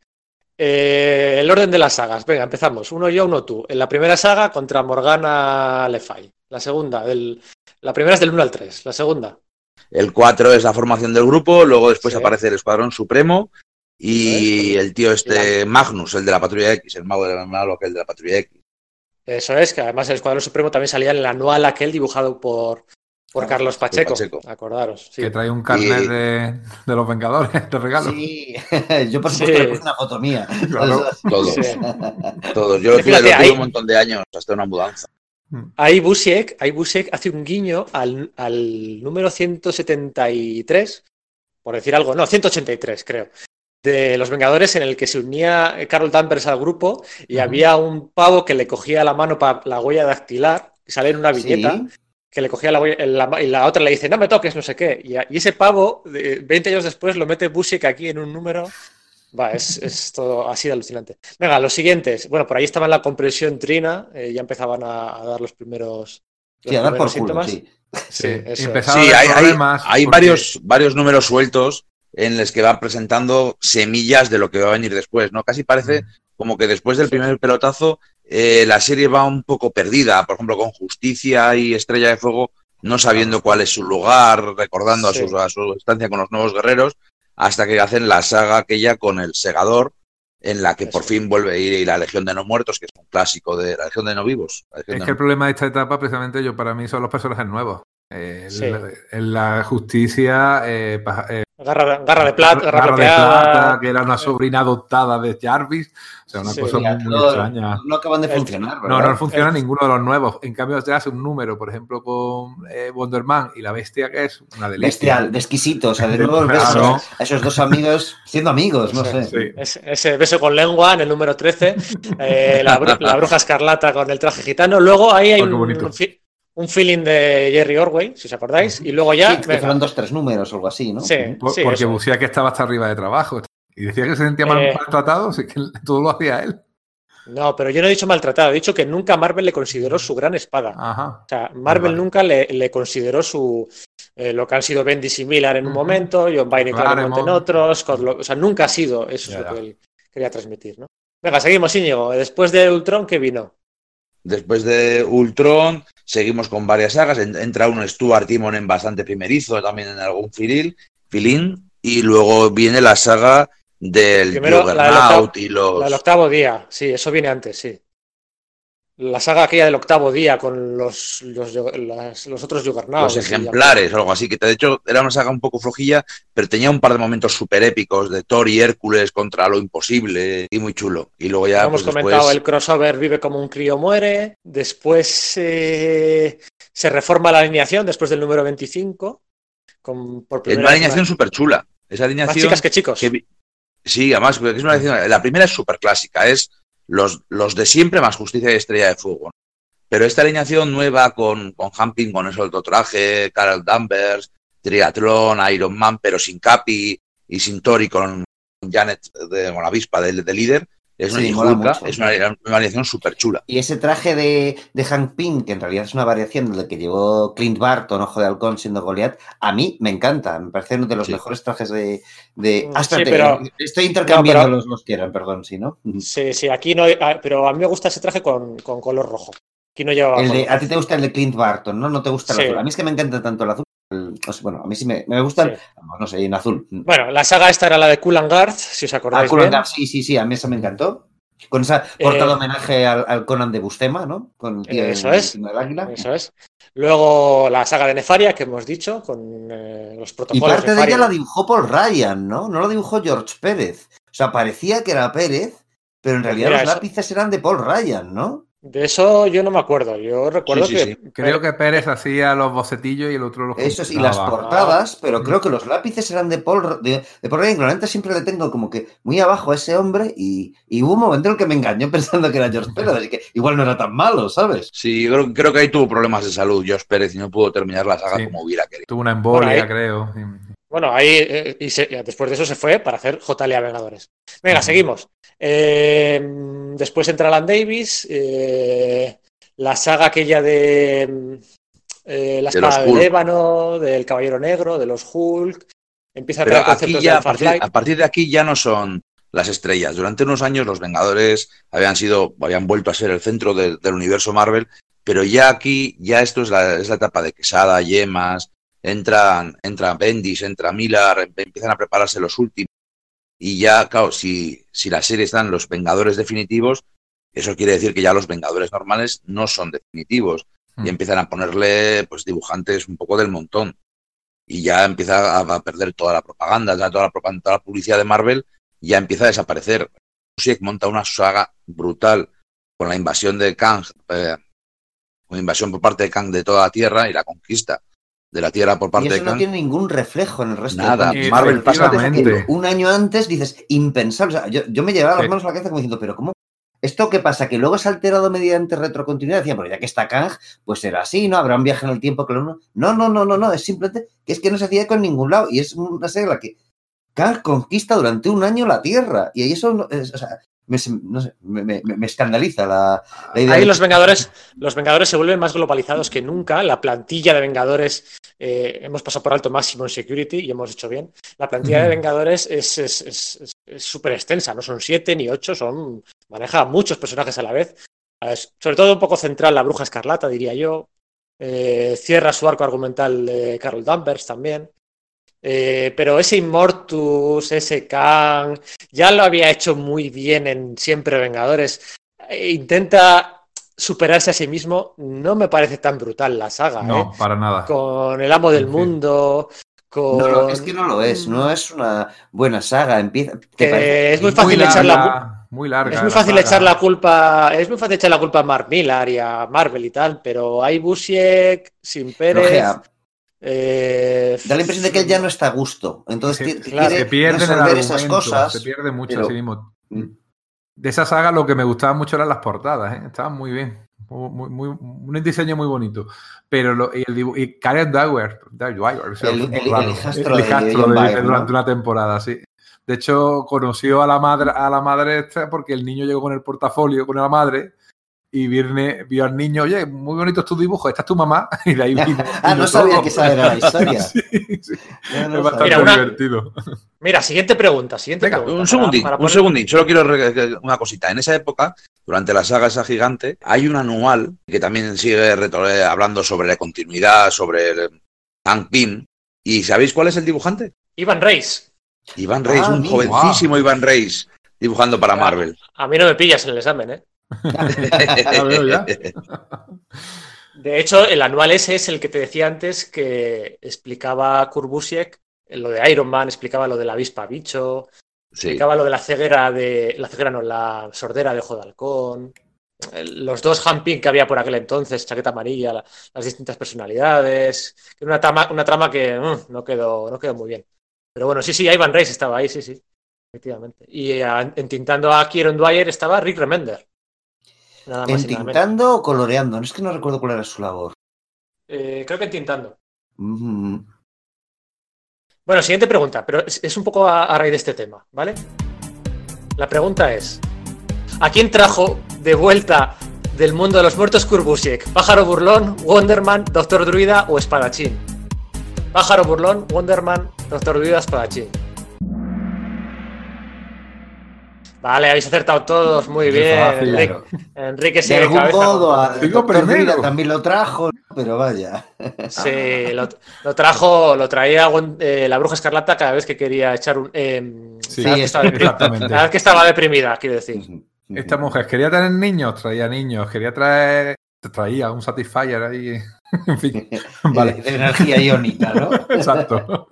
Eh, el orden de las sagas, venga, empezamos. Uno yo, uno tú. En la primera saga contra Morgana Le Fay. La segunda, del, la primera es del 1 al 3. La segunda, El 4 es la formación del grupo, luego después Sí. aparece el Escuadrón Supremo y es. el tío este Magnus, el de la Patrulla X, el mago del malo que el de la Patrulla X. Eso es, que además el Escuadrón Supremo también salía en el anual aquel dibujado por, por Ah, Carlos Pacheco. Pacheco. Acordaros. sí. Que trae un carnet Y- de, de los Vengadores de regalo. Sí, yo por Sí. supuesto le puse una foto mía. Claro. Todos, Sí. todos. Yo lo tuve, lo tuve un montón de años hasta una mudanza. Ahí Busiek, ahí Busiek hace un guiño al, al número 173, por decir algo, no, 183 creo, de Los Vengadores en el que se unía Carol Danvers al grupo y había un pavo que le cogía la mano para la huella dactilar, que sale en una viñeta, Sí. que le cogía la huella la- y la otra le dice, no me toques, no sé qué. Y, ese pavo, de- 20 años después, lo mete Busiek aquí en un número. Va, es, es todo así de alucinante. Venga, los siguientes. Bueno, por ahí estaba en la comprensión trina, eh, ya empezaban a, a dar los primeros, los Sí, a dar por primeros síntomas. sí. Sí, Sí, eso empezaba- Sí, a hay, hay- hay porque- varios, varios números sueltos en los que va presentando semillas de lo que va a venir después, ¿no? Casi parece como que después del primer pelotazo eh, la serie va un poco perdida, por ejemplo, con Justicia y Estrella de Fuego, no sabiendo cuál es su lugar, recordando Sí. a, su, a su estancia con los nuevos guerreros, hasta que hacen la saga aquella con el Segador, en la que por fin vuelve a ir y la Legión de No Muertos, que es un clásico de la Legión de No Vivos. la Es que el problema de esta etapa, precisamente, yo para mí son los personajes nuevos. Eh, Sí. En la justicia, eh, pa- eh, Garra, garra de plata, garra, Garra de. Plata, que era una sobrina adoptada de Jarvis. O sea, una Sí, cosa muy, muy no, extraña. no acaban de funcionar, No, ¿verdad? no funciona El- ninguno de los nuevos. En cambio, te hace un número, por ejemplo, con eh, Wonder Man y la bestia, que es una delicia. Bestial, de exquisito. O sea, de nuevo Claro. a esos dos amigos siendo amigos, no Sí, sé. Sí. Ese, ese beso con lengua en el número 13. eh, la, bru- la bruja escarlata con el traje gitano. Luego ahí hay Oh, un, bonito. Un feeling de Jerry Orway, si os acordáis. Y luego ya. Sí, que fueron dos, tres números o algo así, ¿no? Sí, Por- sí, porque eso. Busiak estaba hasta arriba de trabajo. Y decía que se sentía mal, Eh. maltratado, así que todo lo hacía él. No, pero yo no he dicho maltratado, he dicho que nunca Marvel le consideró su gran espada. Ajá. O sea, Marvel Vale. nunca le, le consideró su eh, lo que han sido Bendis y Miller en un momento, John Byrne y en otros. Scott Lo- o sea, nunca ha sido eso Ya, es lo que él quería transmitir, ¿no? Venga, seguimos, Íñigo. Después de Ultron, ¿qué vino? Después de Ultron, seguimos con varias sagas. En- Entra un Stuart Timon en bastante primerizo, también en algún filín, filín. Y luego viene la saga del Primero, la del Juggernaut octavo- y los, La del octavo día, sí, eso viene antes, sí. La saga aquella del octavo día con los, los, otros Juggernauts. los ejemplares o algo así. Que de hecho era una saga un poco flojilla, pero tenía un par de momentos súper épicos de Thor y Hércules contra lo imposible y muy chulo. Y luego ya. Hemos pues, comentado después- el crossover Vive como un crío muere. Después eh, se reforma la alineación después del número 25. Con, por Es primera una vez alineación más- súper chula. Esa más alineación. chicas que chicos. que sí, además, es una alineación- La primera es súper clásica, es los, los de siempre más Justicia y Estrella de Fuego. Pero esta alineación nueva con, con Hamping, con eso otro traje, Carol Danvers, Triathlon, Iron Man, pero sin Capi y sin Tori con Janet de, con la avispa de, de líder, es una, Sí, es alineación súper chula. Y ese traje de, de Hank Pym, que en realidad es una variación del que llevó Clint Barton, Ojo de Halcón, siendo Goliath, a mí me encanta. Me parece uno de los Sí. mejores trajes de. de... Sí, pero- estoy intercambiando No, pero- los, los que eran, perdón, sí, ¿no? Sí, sí, aquí no. ah, Pero a mí me gusta ese traje con, con color rojo. Aquí no llevaba. El de, color a ti te gusta el de Clint Barton, ¿no? No te gusta el Sí. azul. A mí es que me encanta tanto el azul. O sea, bueno, a mí sí me, me gustan, Sí. no sé, en azul. Bueno, la saga esta era la de and Guard, si os Ah, acordáis. Conan bien. Sí, sí, sí, a mí esa me encantó. Con esa portada Eh, homenaje al, al Conan de Bustema, ¿no? Con el tío Eso en- es. encima del águila. Eso es. Luego la saga de Nefaria, que hemos dicho, con eh, los Y protocolos. parte de Nefaria. ella la dibujó Paul Ryan, ¿no? No lo dibujó George Pérez. O sea, parecía que era Pérez, pero en Pues realidad mira, los eso- lápices eran de Paul Ryan, ¿no? De eso yo no me acuerdo. Yo recuerdo sí, que. sí. Creo que Pérez hacía los bocetillos y el otro los Eso sí, y las portadas, pero creo que los lápices eran de Paul, de, de Paul. Claramente siempre le tengo como que muy abajo a ese hombre y, y hubo un momento en el que me engañó pensando que era George Pérez, así que igual no era tan malo, ¿sabes? Sí, yo creo, creo que ahí tuvo problemas de salud, Josh Pérez, y no pudo terminar la saga Sí. como hubiera querido. Tuvo una embolia, creo. Bueno, ahí. eh, y se- después de eso se fue para hacer JLA Vengadores. Venga, seguimos. Eh, después entra Alan Davis. eh, la saga aquella de. mm, la espada del ébano, del Caballero Negro, de los Hulk. Empieza a Pero crear aquí conceptos ya, de a partir, Firefly. a partir de aquí ya no son las estrellas. Durante unos años los Vengadores habían sido, habían vuelto a ser el centro de- del universo Marvel, pero ya aquí, ya esto es la, es la etapa de Quesada, Yemas, entran, entra Bendis, entra Miller, em- empiezan a prepararse los últimos. Y ya, claro, si, si la serie están los Vengadores definitivos, eso quiere decir que ya los Vengadores normales no son definitivos. Mm. Y empiezan a ponerle pues dibujantes un poco del montón y ya empieza a, perder toda la propaganda, ya toda la propaganda, toda la publicidad de Marvel ya empieza a desaparecer. Busiek monta una saga brutal con la invasión de Kang, eh, una invasión por parte de Kang de toda la Tierra y la conquista de la Tierra por Y parte de eso no tiene ningún reflejo en el resto Nada, de Marvel pasa. Un año antes dices, impensable. O sea, yo, yo me llevaba las Sí. manos a la cabeza como diciendo, pero ¿cómo? ¿Esto qué pasa? Que luego es alterado mediante retrocontinuidad. Decía, pero ya que está Kang, pues será así, ¿no? Habrá un viaje en el tiempo que lo uno. No, no, no, no, no. Es simplemente que es que no se hacía con ningún lado. Y es una serie en la que Kang conquista durante un año la Tierra. Y ahí eso, no- es- o sea, me, no sé, me, me- me escandaliza la, la idea. Ahí de los Vengadores, los Vengadores se vuelven más globalizados que nunca. La plantilla de Vengadores, eh, hemos pasado por alto Maximum Security y hemos hecho bien. La plantilla de. Vengadores es es- súper extensa, no son siete ni ocho, son maneja muchos personajes a la vez. Sobre todo un poco central la Bruja Escarlata, diría yo. Eh, cierra su arco argumental de Carol Danvers también. Eh, pero ese Immortus, ese Kang, ya lo había hecho muy bien en Siempre Vengadores. Eh, intenta superarse a sí mismo, no me parece tan brutal la saga. No, ¿eh? para nada. Con el amo del Sí. mundo, con... No, no, es que no lo es, no es una buena saga. Empieza. Que es muy fácil echar la muy larga. Es muy la fácil saga. echar la culpa, es muy fácil echar la culpa a Mark Millar y a Marvel y tal, pero hay Busiek, sin Pérez. Eh, Da la impresión de que él ya no está a gusto. Entonces Se- claro, quiere se pierde en el resolver esas cosas. se pierde mucho pero- así mismo. Mm. De esa saga lo que me gustaba mucho eran las portadas, ¿eh? estaban muy bien. Muy, muy- muy- un diseño muy bonito. Pero lo, y el dibu- y Karen Dwyer, Dwyer, o sea, El- el- el hijastro El de hijastro de- Byrne, ¿no? durante una temporada, sí. De hecho, conoció a la madre, a la madre esta porque el niño llegó con el portafolio con la madre y Virne vio al niño, oye, muy bonitos tus dibujos, esta es tu mamá, y de ahí vino. Ah, vino no sabía todo. que esa era la historia. Sí, sí. Yo no es bastante. Mira, una- divertido. Mira, siguiente pregunta, siguiente Venga, pregunta. Un segundín, para un poner- segundín. Solo quiero una cosita. En esa época, durante la saga esa gigante, hay un anual que también sigue eh, hablando sobre la continuidad, sobre el Hank Pym. ¿Y sabéis cuál es el dibujante? Iván Reis, Iván Reis, Ah, un jovencísimo Iván Reis, dibujando para Ah. Marvel. a mí no me pillas en el examen, ¿eh? Ya veo, ya. De hecho, el anual ese es el que te decía antes que explicaba Kurt Busiek lo de Iron Man, explicaba lo de la avispa bicho, Sí. explicaba lo de la ceguera de. La ceguera no, la sordera de ojo de halcón. Los dos Hamping que había por aquel entonces, chaqueta amarilla, la- las distintas personalidades. Era Una trama, una trama que mm, no, quedó, no quedó muy bien. Pero bueno, sí, sí, Ivan Reis estaba ahí, sí, sí. Efectivamente. Y eh, entintando a Kieron Dwyer estaba Rick Remender. Nada más y nada menos. ¿Entintando o coloreando? No es que no recuerdo cuál era su labor. Eh, creo que entintando. Mm, Bueno, siguiente pregunta, pero es, es un poco a, a raíz de este tema, ¿vale? La pregunta es: ¿a quién trajo de vuelta del mundo de los muertos Kurbusiek? ¿Pájaro burlón, Wonderman, Doctor Druida o Espadachín? Pájaro burlón, Wonderman, Doctor Druida, Espadachín. Vale, habéis acertado todos, muy Qué bien. fácil. Enrique, claro. Enrique De sigue algún cabeza modo, con- a Digo Doctor primero. Druida también lo trajo, pero vaya. Sí, lo, lo trajo, lo traía eh, la bruja escarlata cada vez que quería echar un. eh, Sí, cada vez que estaba deprimida. exactamente. Cada vez que estaba deprimida, quiero decir. Esta mujer quería tener niños, traía niños, quería traer, traía un Satisfyer ahí. En fin, Vale. De energía iónica, ¿no? exacto.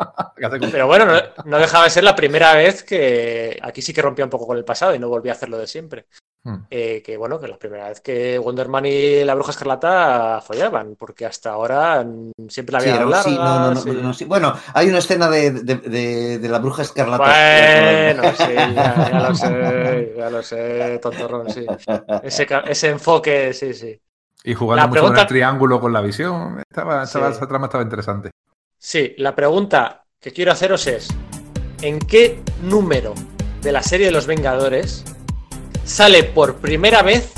Pero bueno, no, no dejaba de ser la primera vez que aquí sí que rompía un poco con el pasado y no volvía a hacerlo de siempre. Hmm. Eh, que bueno, que la primera vez que Wonder Man y la Bruja Escarlata follaban, porque hasta ahora mm, siempre la había sí, no, no, no, sí. no, sí. Bueno, hay una escena de, de- de- de la bruja escarlata. Bueno, sí, ya, ya lo sé, ya lo sé, tontorrón, sí. Ese enfoque, sí, sí. Y jugando La mucho con pregunta- el triángulo con la visión. Estaba, estaba- Sí. Esa trama estaba interesante. Sí, la pregunta que quiero haceros es: ¿en qué número de la serie de los Vengadores sale por primera vez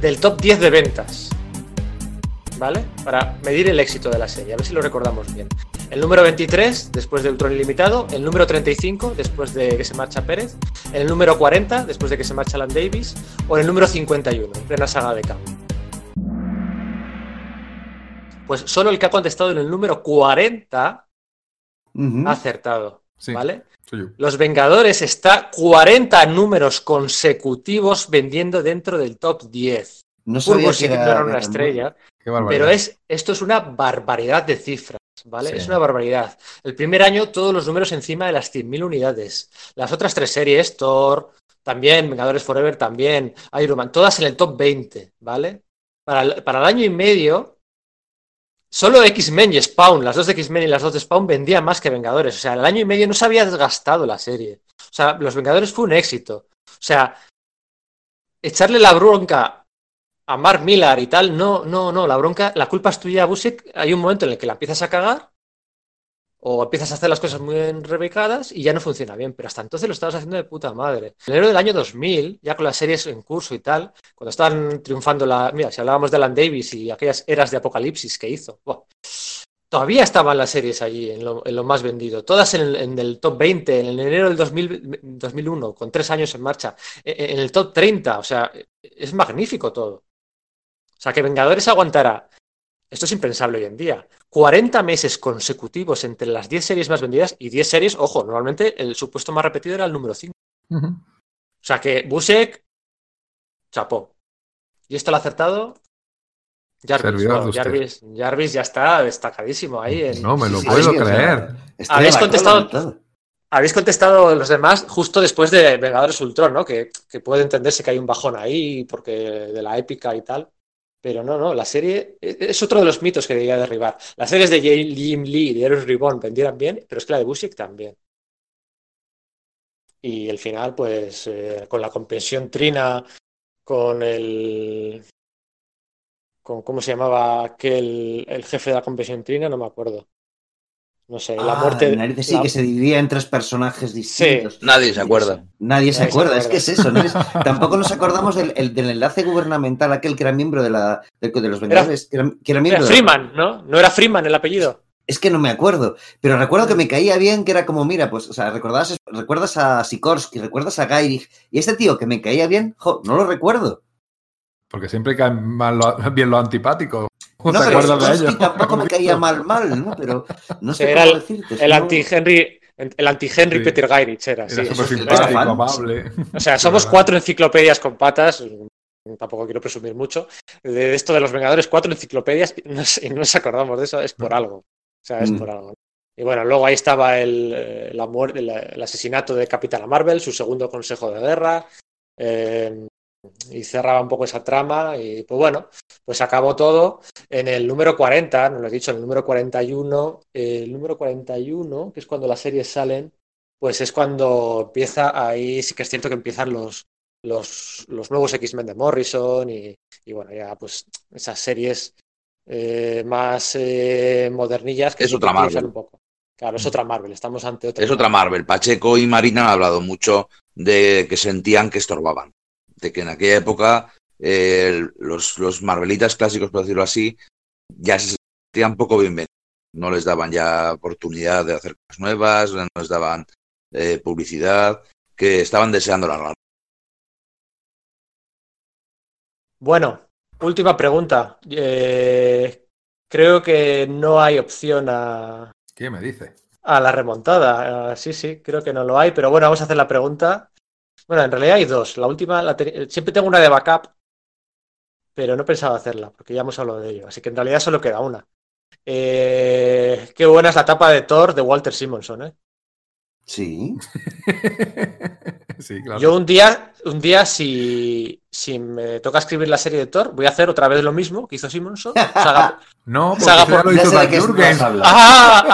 del top 10 de ventas? ¿Vale? Para medir el éxito de la serie, a ver si lo recordamos bien. El número 23, después de Ultron Ilimitado. El número 35, después de que se marcha Pérez. El número 40, después de que se marcha Alan Davis. O el número 51, en plena saga de Kang. Pues solo el que ha contestado en el número 40 Ujú. ha acertado. Sí, ¿Vale? Los Vengadores está 40 números consecutivos vendiendo dentro del top 10. No sabía sí que era era una estrella, pero es, esto es una barbaridad de cifras, ¿vale? Sí. Es una barbaridad. El primer año todos los números encima de las 100.000 unidades. Las otras tres series, Thor, también, Vengadores Forever, también, Iron Man, todas en el top 20, ¿vale? Para el, para el año y medio, solo X-Men y Spawn, las dos de X-Men y las dos de Spawn vendían más que Vengadores. O sea, el año y medio no se había desgastado la serie. O sea, Los Vengadores fue un éxito. O sea, echarle la bronca a Mark Millar y tal, no, no, no, la bronca, la culpa es tuya, Busiek. Hay un momento en el que la empiezas a cagar o empiezas a hacer las cosas muy rebecadas y ya no funciona bien, pero hasta entonces lo estabas haciendo de puta madre. En enero del año 2000, ya con las series en curso y tal, cuando estaban triunfando la... Mira, si hablábamos de Alan Davis y aquellas eras de apocalipsis que hizo, todavía estaban las series allí en lo, más vendido, todas en el, top 20, en enero del 2000 2001, con tres años en marcha, en, en el top 30, o sea, es magnífico todo. O sea, que Vengadores aguantará. Esto es impensable hoy en día. 40 meses consecutivos entre las 10 series más vendidas y 10 series, ojo, normalmente el supuesto más repetido era el número 5. Ujú. O sea que Busek, chapó. ¿Y esto lo ha acertado? Jarvis. Jarvis, Jarvis ya está destacadísimo ahí. en- No me lo Sí, puedo sí, creer. está Habéis contestado-. Habéis contestado los demás justo después de Vengadores Ultron, ¿no? Que, que puede entenderse que hay un bajón ahí porque de la épica y tal. Pero no, no, la serie es otro de los mitos que debía derribar. Las series de Jim Lee y de Eros Reborn vendieran bien, pero es que la de Busiek también. Y el final, pues, eh, con la comprensión trina, con el. Con, ¿Cómo se llamaba aquel el jefe de la comprensión trina? No me acuerdo. No sé, la Ah, muerte. narices, sí, la- que se dividía en tres personajes distintos. Nadie se acuerda. Nadie se Nadie se acuerda, es que es eso. se- Tampoco nos acordamos del, el- del enlace gubernamental, aquel que era miembro de, la, de, de los Vengadores, que era, que era Era miembro de la- Freeman, ¿no? ¿No era Freeman el apellido? Es que no me acuerdo, pero recuerdo que me caía bien, que era como, mira, pues, o sea, recordabas, recuerdas a Sikorsky, recuerdas a Gairich, y este tío que me caía bien, jo, no lo recuerdo. Porque siempre caen mal lo- bien los antipáticos. ¿No te acuerdas de ellos? tampoco me caía mal, mal, ¿no? Pero no sé Era cómo el- decirte. El anti-Henry el anti-Henry Sí. Peter Gairich era, Era sí. súper simpático, amable. O sea, somos cuatro enciclopedias con patas. Tampoco quiero presumir mucho. De esto de los Vengadores, cuatro enciclopedias y no, y no nos acordamos de eso, es por algo. O sea, es Mm. por algo. Y bueno, luego ahí estaba el, eh, la muerte, el, el asesinato de Capitana Marvel, su segundo consejo de guerra. eh, y cerraba un poco esa trama. Y pues bueno, pues acabó todo en el número 40, nos lo he dicho, en el número 41. eh, el número 41, que es cuando las series salen, pues es cuando empieza ahí, sí que es cierto que empiezan los, los, los nuevos X-Men de Morrison y, y bueno, ya pues esas series eh, más eh, modernillas que Es sí otra Marvel. un poco. Claro, es otra Marvel, estamos ante otra. Es otra Marvel. Pacheco y Marina han hablado mucho de que sentían que estorbaban. De que en aquella época eh, los, los Marvelitas clásicos, por decirlo así, ya se sentían poco bienvenidos. No les daban ya oportunidad de hacer cosas nuevas, no les daban eh, publicidad, que estaban deseando la Bueno, última pregunta. Eh, creo que no hay opción a, ¿Qué me dice? a la remontada. Ah, sí, sí, creo que no lo hay, pero bueno, vamos a hacer la pregunta. Bueno, en realidad hay dos. La última, la te- siempre tengo una de backup, pero no pensaba hacerla, porque ya hemos hablado de ello. Así que en realidad solo queda una. Eh, qué buena es la tapa de Thor de Walter Simonson, ¿eh? Sí. sí, claro. Yo un día, un día si, si me toca escribir la serie de Thor, voy a hacer otra vez lo mismo que hizo Simonson. Saga- No, porque Saga por- lo hizo Dan hablar. ah,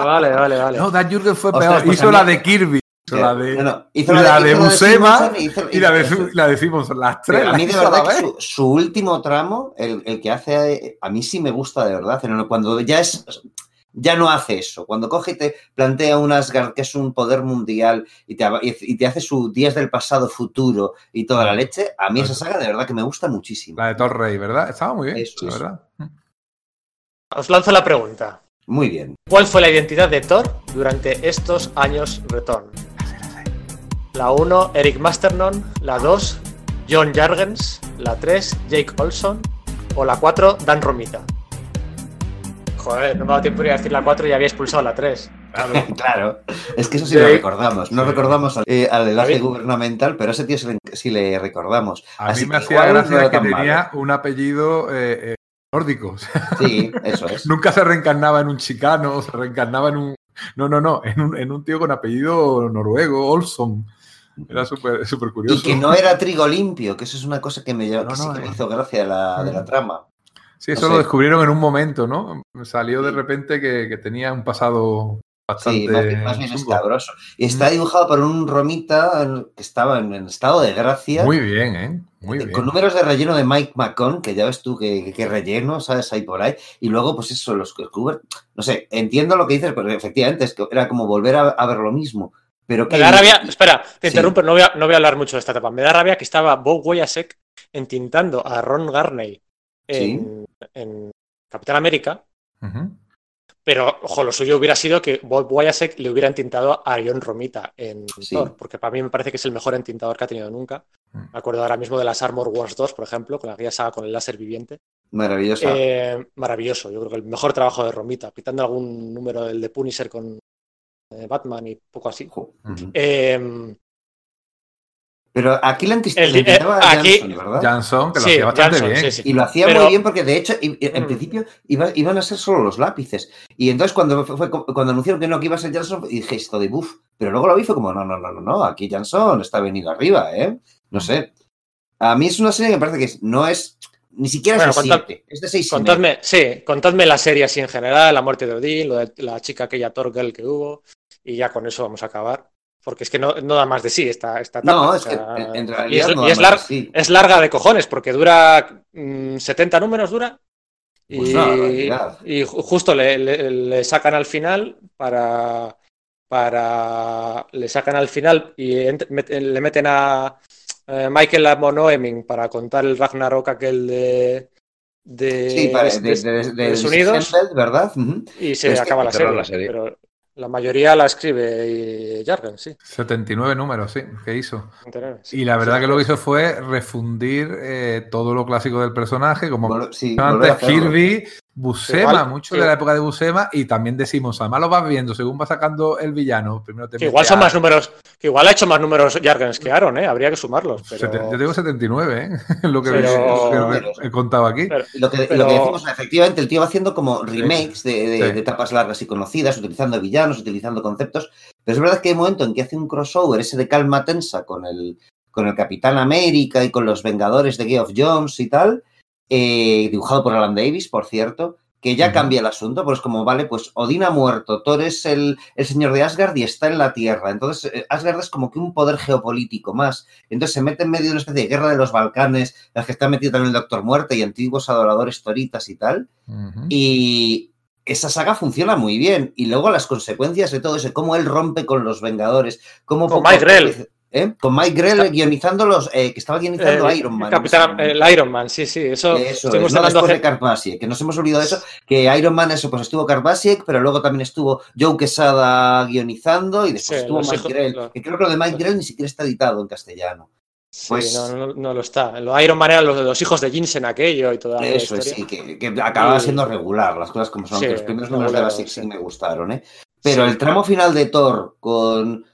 ah, vale, vale, vale. No, Dan Jurgens fue Ostras, peor. pues hizo la mí- de Kirby, la de, No, no, hizo la de y la de, la de Simonson. Las tres. Pero a mí de verdad que su, su último tramo, el, el que hace, a mí sí me gusta de verdad. Cuando ya es, ya no hace eso. Cuando coge y te plantea un Asgard que es un poder mundial y te, y te hace su días del pasado, futuro y toda la leche, a mí esa saga de verdad que me gusta muchísimo. La de Thor Rey, ¿verdad? Estaba muy bien, Eso la es. verdad. Os lanzo la pregunta. Muy bien. ¿Cuál fue la identidad de Thor durante estos años retorn? La 1, Eric Masternon. La 2, John Jargens. La 3, Jake Olson. O la 4, Dan Romita. Joder, no me ha dado tiempo a decir la 4 y había expulsado la 3. Claro, es que eso sí Sí. lo recordamos. No Sí. recordamos al, eh, al enlace gubernamental, pero a ese tío sí le, sí le recordamos. A Así mí me hacía no gracia era que tenía malo. un apellido eh, eh, nórdico. O sea, Sí, eso es. nunca se reencarnaba en un chicano, se reencarnaba en un. No, no, no, en un, en un tío con apellido noruego, Olson. Era súper súper Y curioso. que no era trigo limpio, que eso es una cosa que me, No, que sí no, que me eh. hizo gracia de la, de la Mm. trama. Sí, no eso sé. lo descubrieron en un momento, ¿no? Salió de repente que, que tenía un pasado bastante. Sí, más bien, más bien escabroso. Y está dibujado por un romita que estaba en, en estado de gracia. Muy bien, ¿eh? Muy eh, bien. Con números de relleno de Mike McCon, que ya ves tú que, que relleno, ¿sabes? Ahí por ahí. Y luego, pues eso, los Cooper. No sé, entiendo lo que dices, pero efectivamente es que era como volver a, a ver lo mismo. Pero que Me da rabia, espera, te Sí. interrumpo, no voy, a, no voy a hablar mucho de esta etapa. Me da rabia que estaba Bob Wojciech entintando a Ron Garney en, en Capitán América, pero ojo, lo suyo hubiera sido que Bob Wojciech le hubiera entintado a John Romita en Sí. Thor, porque para mí me parece que es el mejor entintador que ha tenido nunca. Mm. Me acuerdo ahora mismo de las Armor Wars 2, por ejemplo, con aquella saga con el láser viviente. Maravillosa. Eh, maravilloso, yo creo que el mejor trabajo de Romita, quitando algún número del de Punisher con Batman y poco así. Eh, Pero aquí la intentaba eh, aquí- Janson, ¿verdad? Janson, que lo Sí, hacía bastante bien. sí, sí. Y lo hacía Pero- muy bien porque de hecho en Mm. principio iba- iban a ser solo los lápices. Y entonces cuando fue, fue- cuando anunciaron que no que iba a ser Janson, dije esto de buff. Pero luego lo vi y fue como, no, no, no, no, no, aquí Janson está venido arriba, ¿eh? No sé. A mí es una serie que me parece que no es ni siquiera Bueno, es de contad- 7, es de 6 Contadme, sí, contadme la serie así en general, la muerte de Odín, lo de la chica aquella Torgal que hubo, y ya con eso vamos a acabar. Porque es que no, no da más de sí esta, esta etapa. No, o es que sea, en, en y realidad es, no y es lar- larga de cojones, porque dura mm, 70 números, dura. Y, Pues y justo le, le- le sacan al final para. para le sacan al final y ent- met- le meten a eh, Michael Monoeming para contar el Ragnarok aquel de. de, Sí, para, de, de- de, de- de de Unidos. Seinfeld, ¿verdad? Y se que acaba la serie, la serie. Pero la mayoría la escribe Jargen, sí. 79 números, sí, que hizo. Sí. Y la verdad Sí. que lo que hizo fue refundir eh, todo lo clásico del personaje, como sí, antes. Kirby, Buscema, Igual, mucho de la época de Buscema, y también decimos, además lo vas viendo, según va sacando el villano, primero te Que igual son a- más números, que igual ha hecho más números Jargens que Aaron, ¿eh? Habría que sumarlos. Pero... Sete- Yo tengo 79, ¿eh? lo que, Pero- lo que he contado aquí. pero- Lo que, Pero- lo que decimos, efectivamente, el tío va haciendo como remakes de, de- Sí. de etapas largas y conocidas, utilizando villanos, utilizando conceptos. Pero es verdad que hay un momento en que hace un crossover, ese de calma tensa con el, con el Capitán América y con los Vengadores de Geoff Jones y tal, eh, dibujado por Alan Davis, por cierto, que ya cambia el asunto, pues como, vale, pues Odín ha muerto, Thor es el, el señor de Asgard y está en la Tierra. Entonces, eh, Asgard es como que un poder geopolítico más. Entonces se mete en medio de una especie de guerra de los Balcanes, en las que está metido también el Doctor Muerte y antiguos adoradores toritas y tal. Y esa saga funciona muy bien. Y luego las consecuencias de todo eso, cómo él rompe con los Vengadores, cómo Con Mike Grell. ¿Eh? Con Mike Grell guionizando los, eh, que estaba guionizando Eh, Iron Man. el Capitán, el Iron Man, sí, sí. Eso, Eso, estuvimos es, no después de Carpasiek, que nos hemos olvidado de eso, que Iron Man, eso, pues estuvo Carpasiek, pero luego también estuvo Joe Quesada guionizando y después Sí, estuvo Mike hijos- Grell, que creo que lo de Mike Grell ni siquiera está editado en castellano. Sí, Pues- no, no, no lo está. Lo Iron Man eran los, los hijos de Jinsen aquello y toda la Eso es, historia. sí, que, que acababa Y- siendo regular, las cosas como son, Sí, que los primeros números de Basic sí me gustaron, ¿eh? Pero el tramo final de Thor con...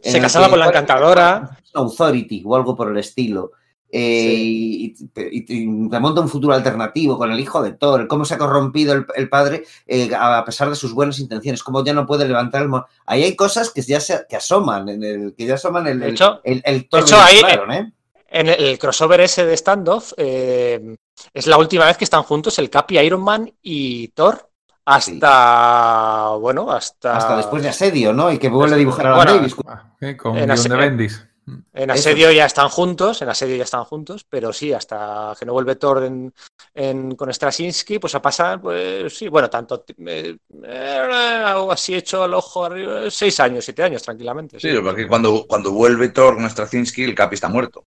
Se casaba con la encantadora. Authority o algo por el estilo. eh, y, y- y te monta un futuro alternativo con el hijo de Thor, cómo se ha corrompido el, el padre eh, a pesar de sus buenas intenciones, cómo ya no puede levantar el... Ahí hay cosas que ya se, que asoman, en el, que ya asoman el, De hecho- el, el Thor hecho, de ahí- Claron, ¿eh? En el, crossover ese de standoff, es la última vez que están juntos el Capi, Iron Man y Thor. Hasta. Bueno, hasta. Hasta después de Asedio, ¿no? Y que vuelve a dibujar a Bueno, Davis. Ah, eh, con En guion ase- de Bendis. En Eso. asedio ya están juntos, en asedio ya están juntos, pero sí, hasta que no vuelve Thor en, en- con Straczynski, pues a pasar, pues sí, bueno, tanto, eh, eh, algo así hecho al ojo arriba, seis años, siete años, tranquilamente. Sí, porque cuando, cuando vuelve Thor con Straczynski, el Capi está muerto.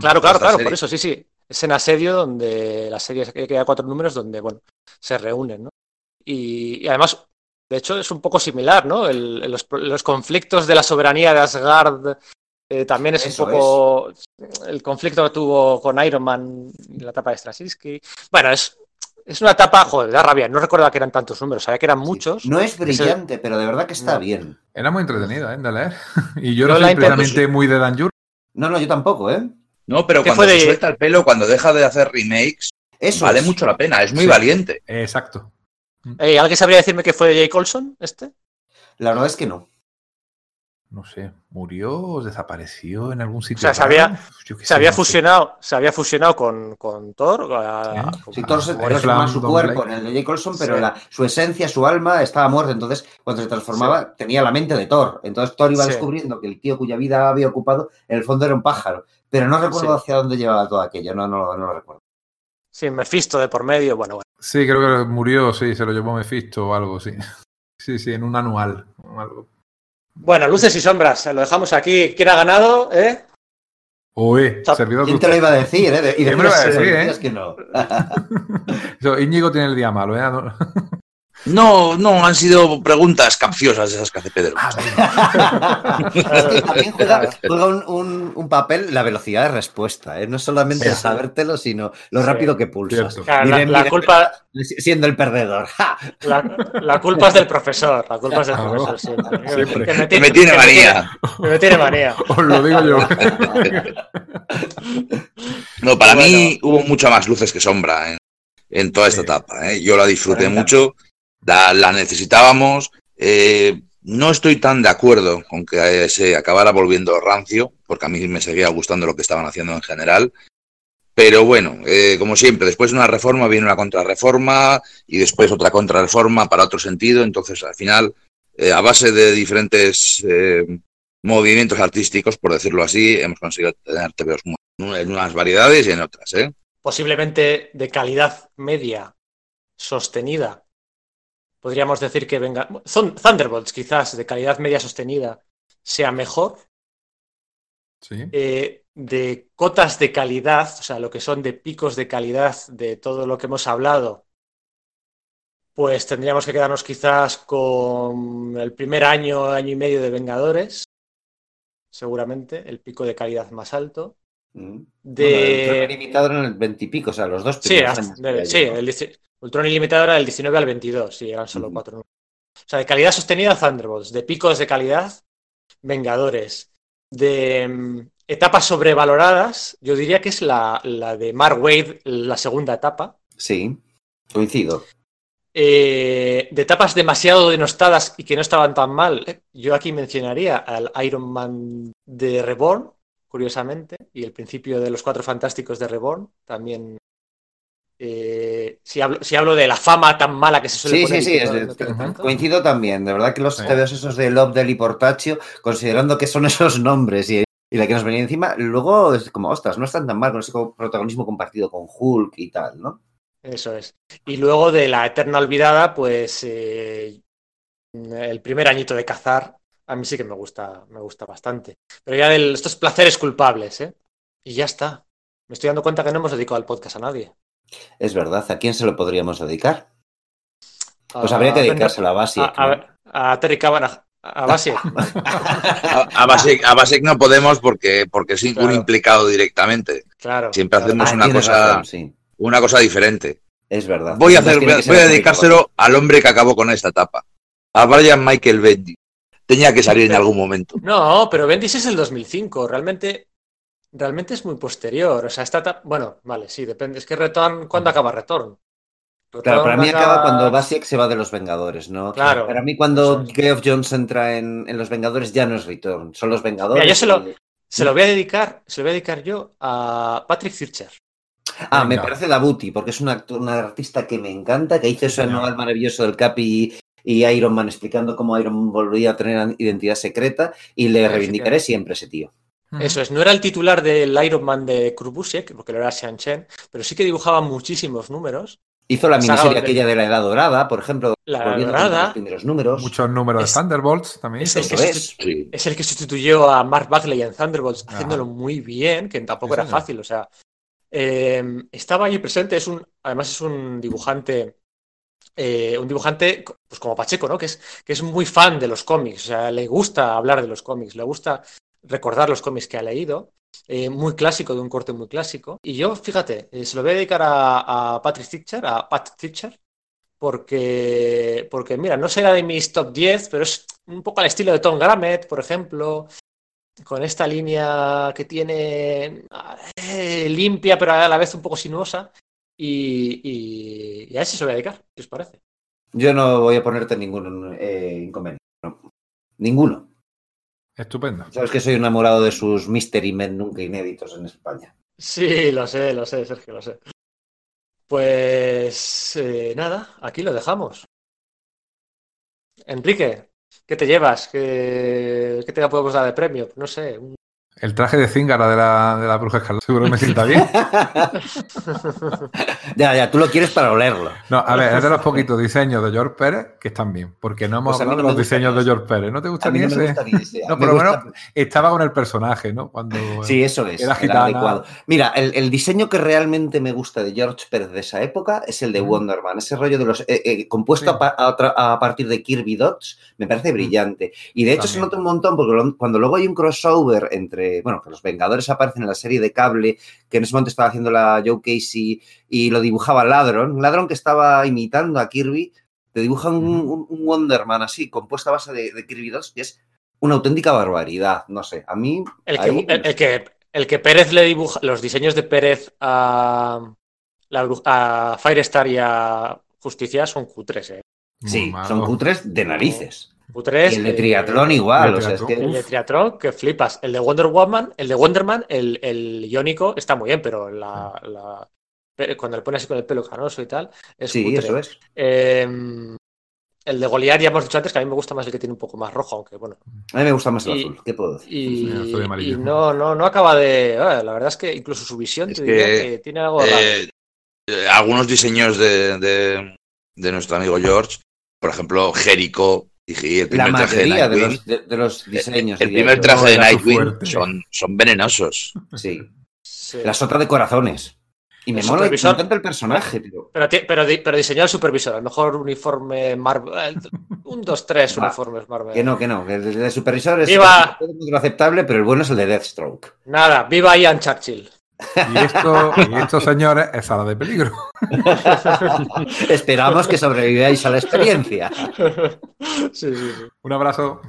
Claro, claro, claro, serie. por eso, sí, sí. Es en asedio donde la serie que queda cuatro números donde, bueno, se reúnen, ¿no? Y, y además, de hecho, es un poco similar, ¿no? El- el- los, los conflictos de la soberanía de Asgard eh, también es Eso un poco el conflicto que tuvo con Iron Man en la etapa de Straczynski. Bueno, es, es una etapa, joder, da rabia. No recuerdo que eran tantos números, sabía que eran muchos. No es brillante, pero de verdad que está No. bien. Era muy entretenida, ¿eh? De leer. Y yo Yo no la soy precisamente muy de Dan Jur. No, no, yo tampoco, ¿eh? No, pero ¿Qué cuando fue se de- suelta el pelo, cuando deja de hacer remakes, Eso vale es. mucho la pena, es muy Sí. valiente. Exacto. Eh, ¿Alguien sabría decirme que fue de Jake Olson, este? La verdad es que no. No sé, murió o desapareció en algún sitio. sea, se había- Se sé, había no sé. fusionado, se había fusionado con, con Thor. a- Sí. Sí, Thor se el transforma Flam su cuerpo en el de Jake Olson, pero Sí. la- su esencia, su alma estaba muerta. Entonces, cuando se transformaba, tenía la mente de Thor. Entonces, Thor iba Sí. descubriendo que el tío cuya vida había ocupado, en el fondo era un pájaro. Pero no recuerdo Sí. hacia dónde llevaba todo aquello. No, no, no lo recuerdo. Sí, Mephisto de por medio, bueno, bueno. Sí, creo que murió, sí, se lo llevó Mephisto o algo, sí. Sí, sí, en un anual. algo. Bueno, luces y sombras, lo dejamos aquí. ¿Quién ha ganado? ¿Eh? Sa- servidor ¿Quién te lo iba a decir? Eh? Y ¿Quién me lo iba a decir, eh? decías que no. Íñigo tiene el día malo, ¿eh? No- No, no, han sido preguntas capciosas esas que hace Pedro. Ah, También juega, juega un, un- un papel la velocidad de respuesta, ¿eh? no solamente el sabértelo, sino lo Sí, rápido que pulsas. Claro, la, Miren, la miren, culpa, Siendo el perdedor. ¡Ja! la, la culpa es del profesor. La culpa es del Claro. profesor siempre. Siempre. Que Que me tiene que manía. que me tiene manía. Os lo digo yo. No, para Bueno. mí hubo mucho más luces que sombra en, en toda esta Sí. etapa. ¿eh? Yo la disfruté mucho, la, necesitábamos. eh, no estoy tan de acuerdo con que se acabara volviendo rancio, porque a mí me seguía gustando lo que estaban haciendo en general. Pero bueno, eh, como siempre, después de una reforma viene una contrarreforma y después otra contrarreforma para otro sentido. Entonces, al final, eh, a base de diferentes movimientos artísticos, por decirlo así, hemos conseguido tener TVOs en unas variedades y en otras. Posiblemente de calidad media sostenida. Podríamos decir que venga. Thun- Thunderbolts, quizás, de calidad media sostenida, sea mejor. Sí. eh, de cotas de calidad, o sea, lo que son de picos de calidad de todo lo que hemos hablado, pues tendríamos que quedarnos quizás con el primer año, año y medio de Vengadores, seguramente, el pico de calidad más alto. Mm. De... Bueno, limitado en el 20 y pico, o sea, los dos Sí, primeros hasta- años de- sí, el, Ultron ilimitado era del 19 al 22, sí, eran solo cuatro números. O sea, de calidad sostenida, Thunderbolts, de picos de calidad, Vengadores, de mm, etapas sobrevaloradas, yo diría que es la, la de Mark Wade, la segunda etapa. Sí, coincido. Eh, de etapas demasiado denostadas y que no estaban tan mal, yo aquí mencionaría al Iron Man de Reborn, curiosamente, y el principio de los Cuatro Fantásticos de Reborn, también. Eh, si, hablo, si hablo de la fama tan mala que se suele Sí, poner sí, sí, es no- coincido también. De verdad que los Sí. TVOs esos de Lobdell y Portaccio, considerando que son esos nombres y, y la que nos venía encima, luego es como, ostras, no están tan mal con ese protagonismo compartido con Hulk y tal, ¿no? Eso es. Y luego de la Eterna Olvidada, pues eh, el primer añito de cazar, a mí sí que me gusta, me gusta bastante. Pero ya de estos placeres culpables, ¿eh? Y ya está. Me estoy dando cuenta que no hemos dedicado el podcast a nadie. Es verdad, ¿a quién se lo podríamos dedicar? Pues habría que dedicárselo a Basiek. a, a- a Terry Cavanagh, a Basiek. A, a Basek, a no podemos porque, porque es un implicado directamente. Claro. Siempre claro. hacemos Ah, una cosa, razón, sí, una cosa diferente. es verdad. Voy a, hacer, voy voy a dedicárselo al hombre que acabó con esta etapa. A Brian Michael Bendy. Tenía que salir en algún momento. No, pero Bendis es el 2005. Realmente, realmente es muy posterior. O sea, etapa- Bueno, vale, sí, depende. Es que Return, ¿cuándo acaba Return? Claro, para mí acaba cuando Basiek se va de los Vengadores, ¿no? Claro. Para mí cuando. Geoff Jones entra en, en los Vengadores ya no es Return, son los Vengadores. Mira, yo se lo- y- Se lo voy a dedicar, se lo voy a dedicar yo a Patrick Fircher. Ah, me parece Dabuti, porque es un actor, un artista que me encanta, que hizo ese señor. anual maravilloso del Cap y, y Iron Man explicando cómo Iron Man volvía a tener identidad secreta y le Sí, reivindicaré sí. siempre ese tío. Eso es, no era el titular del Iron Man de Kurt porque lo era Sean Chen, pero sí que dibujaba muchísimos números. Hizo la miniserie donde- aquella de la Edad Dorada, por ejemplo, La a Dorada. los primeros números. Muchos números Es- de Thunderbolts también. Es el, que es. sustitu- Sí. es el que sustituyó a Mark Bagley en Thunderbolts, Ajá. haciéndolo muy bien, que tampoco era señor. fácil. O sea, eh, estaba allí presente, es un, además es un dibujante, eh, un dibujante pues como Pacheco, ¿no? Que es, que es muy fan de los cómics, o sea, le gusta hablar de los cómics, le gusta recordar los cómics que ha leído, eh, muy clásico, de un corte muy clásico. Y yo, fíjate, eh, se lo voy a dedicar a, Patrick Stitcher, a Pat Stitcher, porque, porque, mira, no será de mis top 10, pero es un poco al estilo de Tom Grammett, por ejemplo, con esta línea que tiene eh, limpia, pero a la vez un poco sinuosa. Y, a ese se voy a dedicar, ¿qué os parece? Yo no voy a ponerte ningún inconveniente. no. Ninguno. Estupendo. Sabes que soy enamorado de sus Mystery Men nunca inéditos en España. Sí, lo sé, lo sé, Sergio, lo sé. Pues eh, nada, aquí lo dejamos. Enrique, ¿qué te llevas? ¿Qué, qué te podemos dar de premio? No sé, un- El traje de Zingara de la, de la bruja escarlata seguro que me sienta bien. ya, ya, tú lo quieres para olerlo. No, a ver, es de los poquitos diseños de George Pérez que están bien, porque no hemos Pues hablado no de los diseños de gusta George Pérez. ¿No te gusta A mí ni no me ese? gusta ni ese. No, Me por lo gusta- menos estaba con el personaje, ¿no? Cuando Sí, eso es. era gitana. adecuado. Mira, el, el diseño que realmente me gusta de George Pérez de esa época es el de Ujú. Wonder Man. Ese rollo de los. eh, eh, compuesto Sí. a, a partir de Kirby Dots me parece brillante. Y de hecho se nota un montón porque cuando luego hay un crossover entre. Bueno, que los Vengadores aparecen en la serie de cable, que en ese momento estaba haciendo la Joe Casey y lo dibujaba Ladron. Un ladrón que estaba imitando a Kirby. Te dibuja un, un- un Wonder Man así, compuesto a base de, de Kirby Dots, y es una auténtica barbaridad. No sé, a mí. El que, ahí- el, el que, el que Pérez le dibuja, los diseños de Pérez a, la, bru- a Firestar y a Justicia son Q3, ¿eh? Muy Sí, malo. son cutres de narices. Q3. Y el de eh, triatlón igual, el o sea, es triatlón. El que... de Triatlón, que flipas. El de Wonder Woman, el de Wonderman, el, el iónico está muy bien, pero la, cuando le pones así con el pelo canoso y tal, es Sí, cutre. eso es. Eh, el de Goliath ya hemos dicho antes que a mí me gusta más el que tiene un poco más rojo, aunque bueno. A mí me gusta más el Y- azul, ¿qué puedo decir? Y, Sí, azul y amarillo. y no, no, no acaba de. ah, la verdad es que incluso su visión te diría que, que tiene algo raro. Eh, eh, algunos diseños de, de- de nuestro amigo George, por ejemplo, Jericho el La primer traje de mayoría de Nightwing, los, de, de los diseños. el primer traje de Nightwing son, son venenosos. Sí. Sí. La sota de corazones. Y me El mola, me encanta el personaje, tío. Pero, pero, pero diseñó el supervisor, el mejor uniforme Marvel. Un, dos, tres Va, uniformes Marvel. Que no, que no, el de supervisor es ¡Viva! es aceptable, pero el bueno es el de Deathstroke. Nada, viva Ian Churchill. Y esto, y esto, señores, es sala de peligro. Esperamos que sobreviváis a la experiencia. Sí, sí, sí. Un abrazo.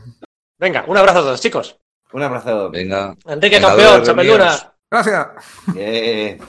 Venga, un abrazo a todos, chicos. Un abrazo. Venga. Enrique Vengadores campeón, Chapeluna. Gracias. Eh,